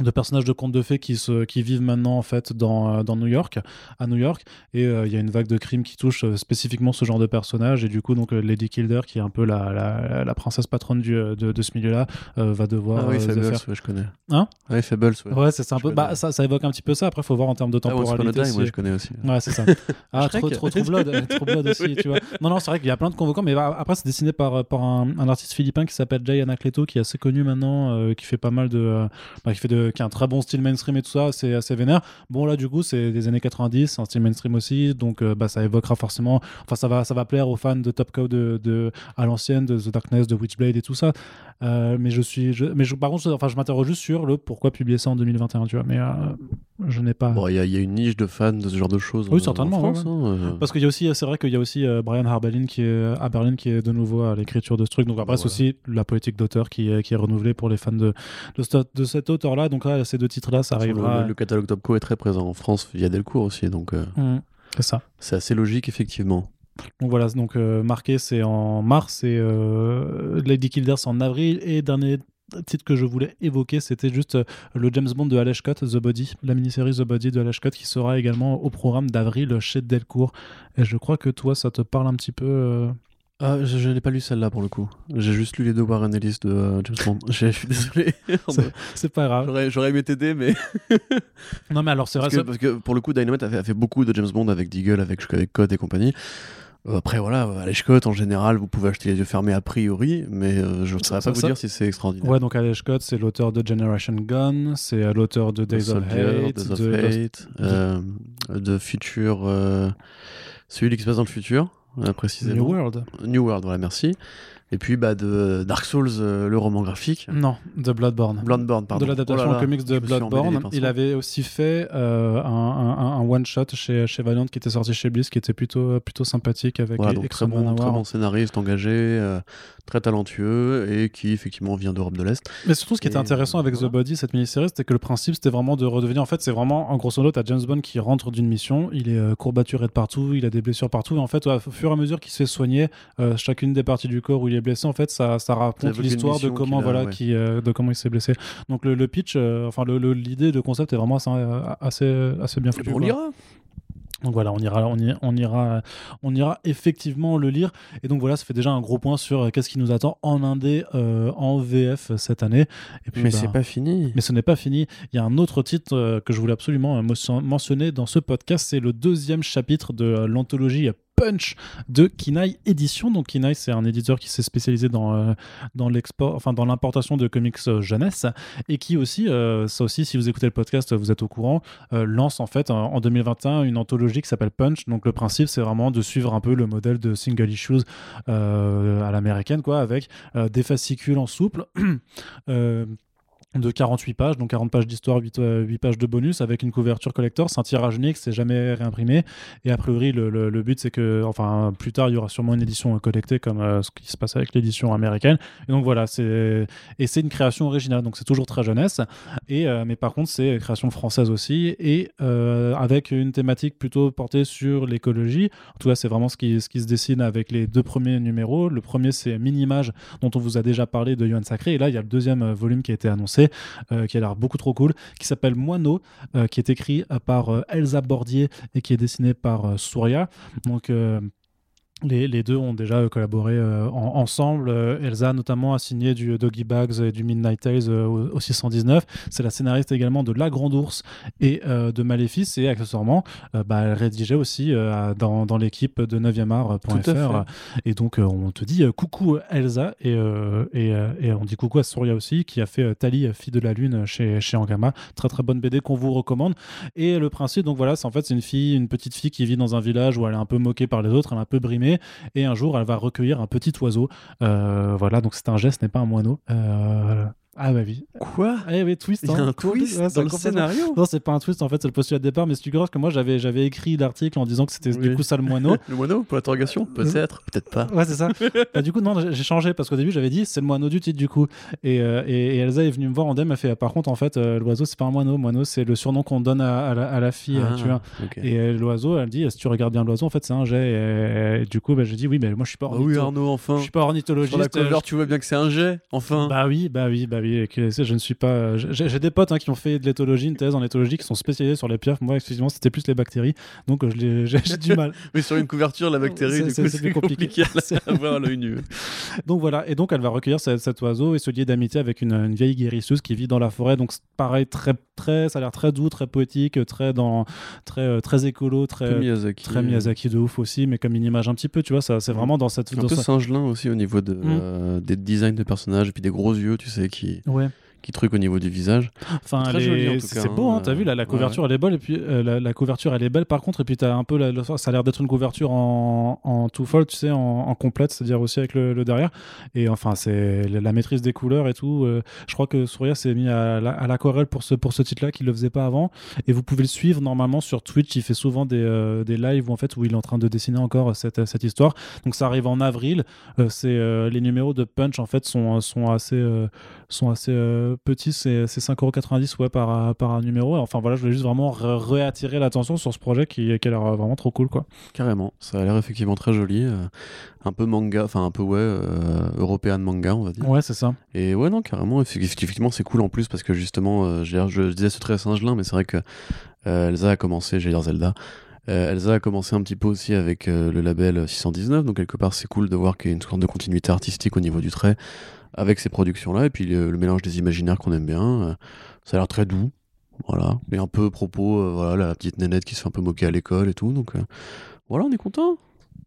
Speaker 1: de personnages de contes de fées qui, se, qui vivent maintenant en fait dans, euh, dans New York, à New York, et euh, il y a une vague de crimes qui touche euh, spécifiquement ce genre de personnages, et du coup donc euh, Lady Kildare, qui est un peu la, la, la princesse patronne du, euh, de, de ce milieu-là, euh, va devoir
Speaker 2: Ah oui,
Speaker 1: euh,
Speaker 2: Fables,
Speaker 1: faire-
Speaker 2: ouais, je connais.
Speaker 1: Hein?
Speaker 2: Ah oui, Fables, ouais.
Speaker 1: Ouais, c'est un peu, bah, ça, ça évoque un petit peu ça. Après, faut voir en termes de
Speaker 2: Ah,
Speaker 1: temporalité.
Speaker 2: Time,
Speaker 1: si-
Speaker 2: ouais, je connais aussi.
Speaker 1: Ouais, c'est ça. <laughs> Ah, trop, trop, True Blood, <laughs> euh, True Blood aussi, tu vois. Non, non, c'est vrai qu'il y a plein de convocants, mais bah, après, c'est dessiné par, par un, un artiste philippin qui s'appelle Jay Anacleto, qui est assez connu maintenant, euh, qui fait pas mal de. euh, bah, qui, fait de qui a un très bon style mainstream et tout ça, c'est assez vénère. Bon, là, du coup, c'est des années 90, c'est un style mainstream aussi, donc euh, bah, ça évoquera forcément. Enfin, ça va, ça va plaire aux fans de Top Cow de, de, à l'ancienne, de The Darkness, de Witchblade et tout ça. Euh, mais je suis. Je, mais je, par contre, je- enfin, je m'interroge juste sur le pourquoi publier ça en 2021, tu vois, mais euh, je n'ai pas.
Speaker 2: Bon, il y, a- il y a une niche de fans de ce genre de choses.
Speaker 1: Oui,
Speaker 2: euh,
Speaker 1: certainement,
Speaker 2: En France,
Speaker 1: ouais,
Speaker 2: hein.
Speaker 1: Parce qu'il y a aussi, c'est vrai qu'il y a aussi Brian Harbelin qui est à Berlin qui est de nouveau à l'écriture de ce truc. Donc après, c'est aussi la politique d'auteur qui est, qui est renouvelée pour les fans de, de, ce- de cet auteur-là. Donc là, ces deux titres-là, ça arrivera.
Speaker 2: Le, le catalogue Topco est très présent en France via Delcourt aussi, donc euh,
Speaker 1: Mmh, c'est ça.
Speaker 2: c'est assez logique, effectivement.
Speaker 1: Donc voilà, donc euh, marqué c'est en mars et euh, Lady Kildare c'est en avril et dernier titre que je voulais évoquer c'était juste euh, le James Bond de Hal Scott, The Body, la mini-série The Body de Hal Scott qui sera également au programme d'avril chez Delcourt. Et je crois que toi ça te parle un petit peu. euh,
Speaker 2: Ah, je, je n'ai pas lu celle-là pour le coup. J'ai juste lu les deux Warren Ellis de euh, James Bond. <laughs> Je suis désolé. <laughs>
Speaker 1: C'est pas grave.
Speaker 2: J'aurais j'aurais aimé t'aider, mais. <laughs>
Speaker 1: Non mais alors c'est vrai.
Speaker 2: Parce que,
Speaker 1: ça-
Speaker 2: parce que pour le coup, Dynamite a fait, a fait beaucoup de James Bond avec Deagle, avec, avec Code et compagnie. Euh, Après, voilà, à l'Eshcott, en général, vous pouvez acheter les yeux fermés a priori, mais euh, je ne saurais pas vous
Speaker 1: ça-
Speaker 2: dire si c'est extraordinaire.
Speaker 1: Ouais, donc Hal Scott, c'est l'auteur de Generation Gun, c'est l'auteur de Days of
Speaker 2: Soldier,
Speaker 1: Hate,
Speaker 2: Days of
Speaker 1: de
Speaker 2: Hate, euh, de Future. euh, celui qui se passe dans le futur, précisément.
Speaker 1: New World.
Speaker 2: New World, voilà, merci. Et puis bah, de Dark Souls, euh, le roman graphique.
Speaker 1: Non, de Bloodborne.
Speaker 2: Bloodborne, pardon.
Speaker 1: de l'adaptation
Speaker 2: Oh
Speaker 1: en comics de Bloodborne. Il avait aussi fait euh, un, un- un one-shot chez, chez Valiant qui était sorti chez Bliss, qui était plutôt, plutôt sympathique avec
Speaker 2: Voilà, donc très bon,
Speaker 1: Manowar.
Speaker 2: très bon scénariste engagé, euh, très talentueux et qui effectivement vient d'Europe de l'Est.
Speaker 1: Mais surtout, ce qui était intéressant avec
Speaker 2: voilà.
Speaker 1: The Body, cette mini-série, c'était que le principe, c'était vraiment de redevenir. En fait, c'est vraiment, en grosso modo, t'as James Bond qui rentre d'une mission, il est euh, courbaturé de partout, il a des blessures partout, et en fait, au fur et à mesure qu'il se fait soigner, euh, chacune des parties du corps où il est blessé, en fait, ça, ça raconte l'histoire de comment,
Speaker 2: a,
Speaker 1: voilà,
Speaker 2: ouais.
Speaker 1: qui, euh, de comment il s'est blessé. Donc, le, le pitch, euh, enfin, l'idée de concept est vraiment assez, assez, assez bien foutu.
Speaker 2: on lira.
Speaker 1: Donc voilà, on ira, on, ira, on ira effectivement le lire. Et donc voilà, ça fait déjà un gros point sur euh, qu'est-ce qui nous attend en indé, euh, en VF cette année. Et puis,
Speaker 2: Mais
Speaker 1: bah,
Speaker 2: c'est pas fini.
Speaker 1: mais ce n'est pas fini. Il y a un autre titre euh, que je voulais absolument mentionner dans ce podcast. C'est le deuxième chapitre de l'anthologie Punch de Kinaï Édition. Donc Kinaï, c'est un éditeur qui s'est spécialisé dans, euh, dans l'export, enfin dans l'importation de comics euh, jeunesse et qui aussi, euh, ça aussi, si vous écoutez le podcast, vous êtes au courant, lance en fait en, en 2021 une anthologie qui s'appelle Punch. Donc le principe, c'est vraiment de suivre un peu le modèle de single issues à l'américaine, quoi, avec des fascicules en souple. <clears throat> euh, de 48 pages, donc 40 pages d'histoire, 8, euh, 8 pages de bonus avec une couverture collector. C'est un tirage unique, c'est jamais réimprimé. Et a priori, le, but, c'est que, enfin, plus tard, il y aura sûrement une édition euh, collectée comme euh, ce qui se passe avec l'édition américaine. Et donc voilà, c'est une création originale, donc c'est toujours très jeunesse. Et euh, mais par contre, c'est création française aussi et euh, avec une thématique plutôt portée sur l'écologie. En tout cas, c'est vraiment ce qui ce qui se dessine avec les deux premiers numéros. Le premier, c'est Minimage, dont on vous a déjà parlé de Yohan Sacré. Et là, il y a le deuxième euh, volume qui a été annoncé, euh, qui a l'air beaucoup trop cool, qui s'appelle Moineau, euh, qui est écrit par euh, Elsa Bordier et qui est dessiné par Souria. Donc les, les deux ont déjà euh, collaboré euh, en- ensemble. Euh, Elsa, notamment, a signé du Doggy Bags et du Midnight Tales euh, au, au 619. C'est la scénariste également de La Grande Ours et de Maléfice. Et accessoirement, bah, elle rédigeait aussi dans, dans l'équipe de 9e
Speaker 2: Tout à fait.
Speaker 1: art.fr. Et donc, on te dit coucou Elsa. Et, et, et on dit coucou à Souria aussi, qui a fait Tali, fille de la lune, chez, chez Angama. Très très bonne BD qu'on vous recommande. Et le principe, donc voilà, c'est en fait c'est une fille, une petite fille qui vit dans un village où elle est un peu moquée par les autres, elle est un peu brimée, et un jour elle va recueillir un petit oiseau. Euh, voilà, donc c'est un geste, n'est pas un moineau. Euh, Ah bah oui.
Speaker 2: Quoi?
Speaker 1: Ah oui, twist.
Speaker 2: Il y a
Speaker 1: hein.
Speaker 2: un twist
Speaker 1: Ouais,
Speaker 2: dans le scénario
Speaker 1: Non, c'est pas un twist, en fait, c'est le postulat de départ, mais grave que moi j'avais j'avais écrit l'article en disant que c'était du coup ça le moineau. <laughs>
Speaker 2: Le moineau pour l'interrogation Peut-être, peut-être pas.
Speaker 1: Ouais, c'est ça. <laughs> Bah, du coup, non, j'ai- changé parce qu'au début, j'avais dit c'est le moineau du titre, du coup. Et, euh, et, et Elsa est venue me voir en DM, elle fait par contre, en fait, euh, l'oiseau, c'est pas un moineau. Moineau, c'est le surnom qu'on donne à, à la, à la fille,
Speaker 2: Ah,
Speaker 1: euh, tu vois. Et euh, l'oiseau, elle dit si tu regardes bien l'oiseau, en fait, c'est un jet. Et, du coup, bah, j'ai dit oui, mais moi, je suis pas
Speaker 2: Ah oui, Arnaud, enfin.
Speaker 1: Je suis pas ornithologiste.
Speaker 2: Sur la
Speaker 1: euh,
Speaker 2: cover, tu vois bien que c'est un jet, enfin.
Speaker 1: bah oui, bah oui, bah oui. C'est- je ne suis pas. euh, J'ai des potes hein, qui ont fait de l'éthologie, une thèse en éthologie, qui sont spécialisés sur les pierres. Moi, exclusivement, c'était plus les bactéries. Donc, euh, j'ai du mal. <laughs>
Speaker 2: Mais sur une couverture, la bactérie,
Speaker 1: C'est- compliqué.
Speaker 2: compliqué
Speaker 1: C'est- <laughs>
Speaker 2: à voir à l'œil nu. <laughs>
Speaker 1: Donc voilà, et donc elle va recueillir cet, cet oiseau et se lier d'amitié avec une, une vieille guérisseuse qui vit dans la forêt. Donc pareil, très, très, ça a l'air très doux, très poétique, très dans, très, euh, très écolo, très,
Speaker 2: Miyazaki.
Speaker 1: très Miyazaki de ouf aussi, mais comme une image un petit peu, tu vois, ça, c'est vraiment dans cette.
Speaker 2: Un
Speaker 1: dans
Speaker 2: peu
Speaker 1: sa-
Speaker 2: singelin aussi au niveau de,
Speaker 1: Mm.
Speaker 2: euh, des designs de personnages et puis des gros yeux, tu sais, qui,
Speaker 1: Ouais.
Speaker 2: qui truquent au niveau du visage.
Speaker 1: Enfin,
Speaker 2: Très
Speaker 1: elle
Speaker 2: joli,
Speaker 1: est-
Speaker 2: en tout
Speaker 1: c'est
Speaker 2: cas,
Speaker 1: c'est beau,
Speaker 2: hein,
Speaker 1: hein, t'as vu, la, la
Speaker 2: ouais,
Speaker 1: couverture elle est belle, et puis euh, la, la couverture elle est belle par contre, et puis t'as un peu, la, la- ça a l'air d'être une couverture en, en two fold, tu sais, en, en complète, c'est-à-dire aussi avec le, le derrière, et enfin, c'est la, la maîtrise des couleurs et tout. euh, je crois que Souria s'est mis à, la- à l'aquarelle pour ce, pour ce titre-là, qu'il le faisait pas avant, et vous pouvez le suivre normalement sur Twitch, il fait souvent des, euh, des lives où en fait, où il est en train de dessiner encore cette, cette histoire. Donc ça arrive en avril, euh, c'est euh, les numéros de Punch en fait sont, sont assez, euh, sont assez euh, petits, c'est c'est 5,90€ ouais, par, par numéro. Enfin voilà, je voulais juste vraiment re- réattirer l'attention sur ce projet qui, qui a l'air vraiment trop cool quoi.
Speaker 2: Carrément, ça a l'air effectivement très joli. euh, un peu manga, enfin un peu, ouais, euh, européen manga, on va dire.
Speaker 1: Ouais, c'est ça.
Speaker 2: Et ouais, non, carrément, effe- effectivement, c'est cool en plus parce que justement, euh, je, je disais ce très singelin, mais c'est vrai que euh, Elsa a commencé, j'allais dire Zelda. Euh, Elsa a commencé un petit peu aussi avec euh, le label 619, donc quelque part c'est cool de voir qu'il y a une sorte de continuité artistique au niveau du trait avec ces productions-là, et puis le, mélange des imaginaires qu'on aime bien, euh, ça a l'air très doux, voilà, et un peu propos, voilà, la petite nénette qui se fait un peu moquer à l'école et tout, donc voilà, on est content.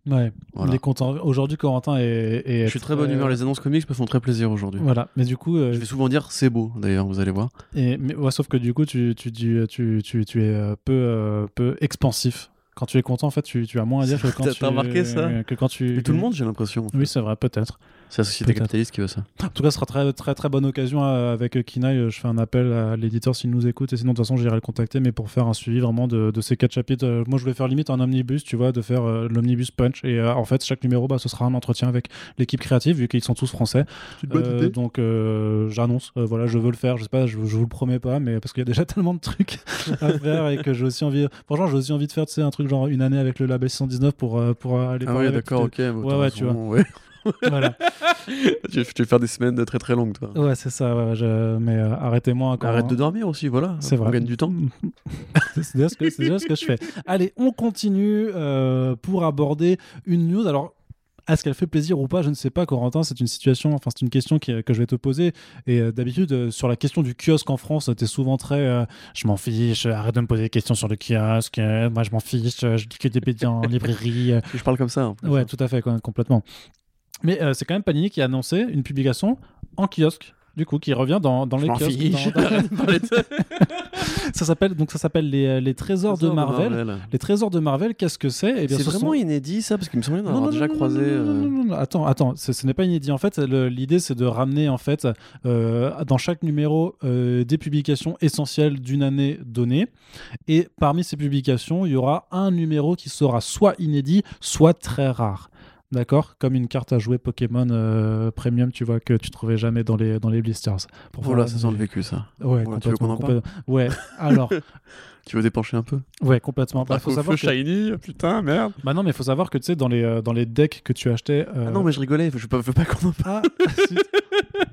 Speaker 1: Ouais,
Speaker 2: Voilà.
Speaker 1: il est content. Aujourd'hui, Corentin est. est
Speaker 2: Je suis très bonne humeur, les annonces comics me font très plaisir aujourd'hui.
Speaker 1: Voilà, mais du coup, euh,
Speaker 2: Je vais souvent dire c'est beau, d'ailleurs, vous allez voir.
Speaker 1: et, mais, ouais, sauf que du coup, tu, tu, tu, tu, tu es euh, peu, euh, peu expansif. Quand tu es content, en fait, tu, tu as moins à dire que quand
Speaker 2: T'as
Speaker 1: tu.
Speaker 2: remarqué ça?
Speaker 1: que quand tu.
Speaker 2: Mais tout le monde, j'ai l'impression. en fait.
Speaker 1: Oui, c'est vrai, peut-être.
Speaker 2: C'est la société capitaliste qui veut ça.
Speaker 1: En tout cas, ce sera très très très bonne occasion euh, avec euh, Kinaï. euh, Je fais un appel à l'éditeur s'il nous écoute et sinon de toute façon j'irai le contacter, mais pour faire un suivi vraiment de, de ces quatre chapitres. Moi, je voulais faire limite un omnibus, tu vois, de faire euh, l'omnibus punch et euh, en fait chaque numéro, bah, ce sera un entretien avec l'équipe créative vu qu'ils sont tous français. Euh, donc euh, j'annonce, euh, voilà, je veux le faire. Je sais pas, je, je vous le promets pas, mais parce qu'il y a déjà <laughs> tellement de trucs à faire et que j'ai aussi envie. Franchement, j'ai aussi envie de faire, tu sais, un truc genre une année avec le label 619 pour euh, pour aller.
Speaker 2: Ah ouais, d'accord, ok.
Speaker 1: Ouais, ouais, tu
Speaker 2: raison, ouais.
Speaker 1: Voilà. <laughs>
Speaker 2: tu, vas- tu vas faire des semaines de très très longues, toi.
Speaker 1: Ouais, c'est ça. ouais, je- Mais euh, arrêtez-moi encore.
Speaker 2: Arrête de dormir aussi, voilà.
Speaker 1: C'est
Speaker 2: On
Speaker 1: vrai.
Speaker 2: gagne du temps. <laughs>
Speaker 1: c'est déjà, ce déjà ce que je fais. Allez, on continue euh, pour aborder une news. Alors, Est-ce qu'elle fait plaisir ou pas? Je ne sais pas, Corentin. C'est une situation, enfin, c'est une question qui- que je vais te poser. Et euh, d'habitude, euh, sur la question du kiosque en France, tu es souvent très euh, je m'en fiche, arrête de me poser des questions sur le kiosque, moi je m'en fiche, je dis que des bêtises en <laughs> librairie.
Speaker 2: Je parle comme ça. en plus.
Speaker 1: Ouais, tout à fait, quoi, complètement. Mais euh, c'est quand même Panini qui a annoncé une publication en kiosque. Du coup, qui revient dans, dans les kiosques. dans- dans- <laughs>
Speaker 2: de de ça.
Speaker 1: s'appelle donc ça s'appelle les, euh, les trésors de Marvel. Les trésors de Marvel, qu'est-ce que c'est? Eh
Speaker 2: C'est
Speaker 1: ce
Speaker 2: vraiment
Speaker 1: sont-
Speaker 2: inédit ça parce qu'il me semblait
Speaker 1: Non,
Speaker 2: avoir
Speaker 1: non,
Speaker 2: déjà
Speaker 1: non,
Speaker 2: croisé.
Speaker 1: non, non,
Speaker 2: euh,
Speaker 1: non, non, non, Attends, attends, ce, ce n'est pas inédit. En fait, l'idée, c'est de ramener en fait euh, dans chaque numéro euh, des publications essentielles d'une année donnée. Et parmi ces publications, il y aura un numéro qui sera soit inédit, soit très rare. D'accord Comme une carte à jouer Pokémon euh, Premium, tu vois, que tu trouvais jamais dans les, dans les blisters. Pour
Speaker 2: Voilà,
Speaker 1: faire-
Speaker 2: ça sent le vécu ça.
Speaker 1: Ouais,
Speaker 2: Voilà, tu veux qu'on
Speaker 1: complètement.
Speaker 2: en parle?
Speaker 1: Complètement. Ouais, alors, <laughs>
Speaker 2: Tu veux dépencher un peu
Speaker 1: ouais, complètement. Bah, faut savoir que...
Speaker 3: shiny, putain, merde.
Speaker 1: bah non, mais il faut savoir que tu sais, dans les, euh, dans les decks que tu achetais. euh,
Speaker 2: Ah non, mais je rigolais, je veux pas, veux pas qu'on en parle.
Speaker 1: Ah, si-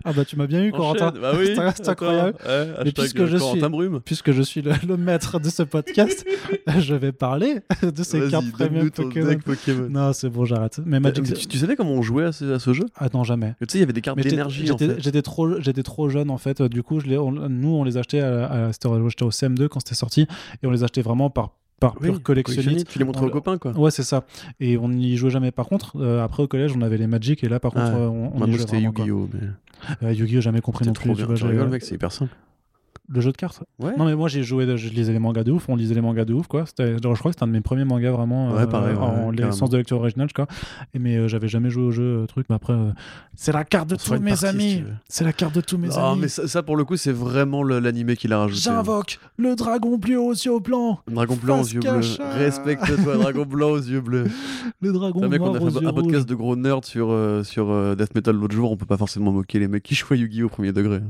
Speaker 1: ah bah tu m'as bien eu, Corentin.
Speaker 2: Bah oui, <laughs>
Speaker 1: C'est- incroyable.
Speaker 2: Ouais, hashtag,
Speaker 1: puisque je
Speaker 2: Corentin
Speaker 1: suis-
Speaker 2: Brume.
Speaker 1: Puisque je suis le, le maître de ce podcast, <laughs> je vais parler <laughs> de ces cartes premium Pokémon. Non, c'est bon, j'arrête. Mais Magic.
Speaker 2: tu, tu savais comment on jouait à ce, à ce jeu?
Speaker 1: Ah non, jamais.
Speaker 2: Tu sais, il y avait des cartes
Speaker 1: Mais j'étais-
Speaker 2: d'énergie en
Speaker 1: j'étais
Speaker 2: fait.
Speaker 1: trop, j'étais trop jeune en fait. Du coup, je les, on- nous, on les achetait. À, à- c'était- j'étais au CM2 quand c'était sorti, et on les achetait vraiment par par
Speaker 2: Oui,
Speaker 1: pur collectionniste.
Speaker 2: Tu les montres
Speaker 1: On
Speaker 2: aux copains quoi.
Speaker 1: Ouais, c'est ça. Et on n'y jouait jamais. Par contre, euh, après au collège, on avait les Magic, et là, par contre,
Speaker 2: Ah,
Speaker 1: euh, on, on
Speaker 2: Moi,
Speaker 1: y
Speaker 2: moi,
Speaker 1: jouait
Speaker 2: c'était. Yu-Gi-Oh! mais
Speaker 1: Euh, Yu-Gi-Oh, jamais compris non
Speaker 2: trop
Speaker 1: plus. tu vois,
Speaker 2: rigoles, mec, c'est hyper simple.
Speaker 1: Le jeu de cartes
Speaker 2: Ouais.
Speaker 1: Non, mais moi, j'ai joué, je lisais les mangas de ouf. On lisait les mangas de ouf, quoi. Genre, je crois que c'était un de mes premiers mangas vraiment
Speaker 2: Ouais,
Speaker 1: euh,
Speaker 2: ouais,
Speaker 1: en licence de lecture originale, quoi. Et mais euh, j'avais jamais joué au jeu, euh, truc. Mais après, euh, c'est la carte de
Speaker 2: On
Speaker 1: tous mes
Speaker 2: partie,
Speaker 1: amis.
Speaker 2: veux.
Speaker 1: c'est la carte de tous mes
Speaker 2: Ah,
Speaker 1: amis.
Speaker 2: mais ça, ça, pour le coup, c'est vraiment le- l'animé qu'il a rajouté.
Speaker 1: J'invoque le dragon bleu aux yeux blancs,
Speaker 2: Dragon blanc aux yeux bleus. Respecte-toi, dragon blanc aux yeux bleus. <laughs>
Speaker 1: le dragon
Speaker 2: Le mec, on a fait un podcast de gros nerds sur, sur Death Metal l'autre jour. On peut pas forcément moquer les mecs qui <laughs> jouent à Yu-Gi-Oh! au premier degré.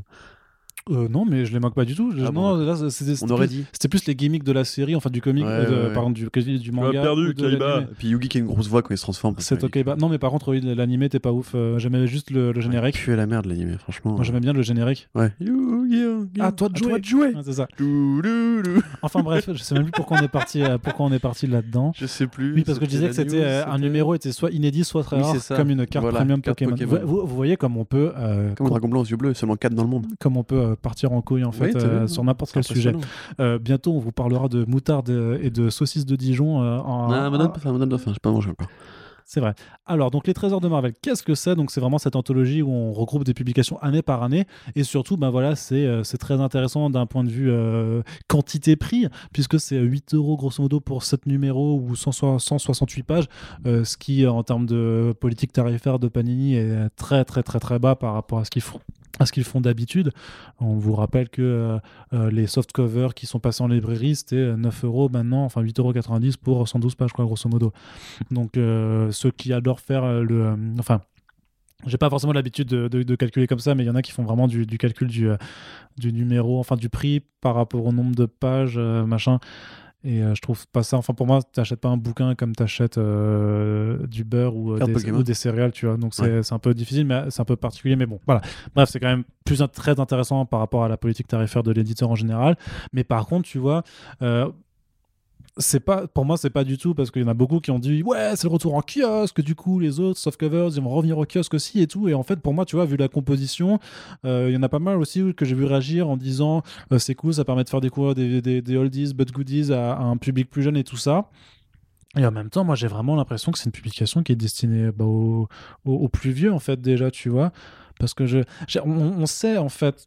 Speaker 1: Euh, non, mais je les moque pas du tout. Je-
Speaker 2: Ah
Speaker 1: non,
Speaker 2: bon.
Speaker 1: là, c'était,
Speaker 2: On
Speaker 1: c'était
Speaker 2: aurait
Speaker 1: plus,
Speaker 2: dit.
Speaker 1: c'était plus les gimmicks de la série, enfin du comic,
Speaker 2: Ouais,
Speaker 1: euh, de-
Speaker 2: ouais, ouais.
Speaker 1: pardon, du, du
Speaker 3: Tu
Speaker 1: manga.
Speaker 3: as perdu, Kaiba.
Speaker 2: puis Yugi qui a une grosse voix quand il se transforme.
Speaker 1: C'est ok. Bah, non, mais par contre, oui, l'animé, t'es pas ouf. Euh, J'aimais juste le, le générique.
Speaker 2: Puer la merde l'animé, franchement.
Speaker 1: Moi, j'aimais bien le générique.
Speaker 2: Ouais. Yu-Gi-Oh!
Speaker 1: À toi de jouer. Ouais, c'est ça. Enfin bref, je sais même plus pourquoi on est parti, euh, pourquoi on est parti là-dedans.
Speaker 2: Je sais plus.
Speaker 1: Oui, parce que je disais que c'était un numéro était soit inédit, soit très rare, comme une carte premium Pokémon. Vous, voyez comme on peut,
Speaker 2: Comme
Speaker 1: com-
Speaker 2: Dragon Blanc aux yeux bleus, seulement 4 dans le monde.
Speaker 1: comme on peut euh, partir en couille en fait
Speaker 2: Oui,
Speaker 1: euh, sur n'importe quel sujet. Euh, bientôt, on vous parlera de moutarde et de saucisses de Dijon. en,
Speaker 2: Ah, madame, enfin, madame Dauphin, j'ai pas mangé encore.
Speaker 1: C'est vrai. Alors, donc les trésors de Marvel, qu'est-ce que c'est? Donc, c'est vraiment cette anthologie où on regroupe des publications année par année. Et surtout, ben voilà, c'est euh, très intéressant d'un point de vue euh, quantité-prix, puisque c'est 8 euros grosso modo pour 7 numéros ou 100 168 pages, euh, ce qui, en termes de politique tarifaire de Panini, est très, très, très, très bas par rapport à ce qu'ils font à ce qu'ils font d'habitude. On vous rappelle que euh, euh, les soft covers qui sont passés en librairie, c'était euh, 9 euros maintenant, enfin 8,90 euros pour 112 pages, quoi, grosso modo. Donc, euh, ceux qui adorent faire euh, le. euh, enfin. J'ai pas forcément l'habitude de, calculer comme ça, mais il y en a qui font vraiment du, calcul du, euh, du numéro, enfin du prix par rapport au nombre de pages, euh, machin. Et euh, je trouve pas ça. Enfin, pour moi, t'achètes pas un bouquin comme t'achètes euh, du beurre ou, euh, des,
Speaker 2: Pokémon.
Speaker 1: ou des céréales, tu vois. Donc c'est
Speaker 2: Ouais.
Speaker 1: un peu difficile, mais c'est un peu particulier. Mais bon, voilà. Bref, c'est quand même plus très intéressant par rapport à la politique tarifaire de l'éditeur en général. Mais par contre, tu vois. C'est pas pour moi c'est pas du tout parce qu'il y en a beaucoup qui ont dit ouais c'est le retour en kiosque du coup les autres softcovers ils vont revenir au kiosque aussi et tout. Et en fait pour moi tu vois vu la composition euh, il y en a pas mal aussi que j'ai vu réagir en disant euh, c'est cool ça permet de faire découvrir des, des, des oldies but goodies à, un public plus jeune et tout ça. Et en même temps moi j'ai vraiment l'impression que c'est une publication qui est destinée bah, aux, plus vieux en fait déjà tu vois. Parce que je on, sait en fait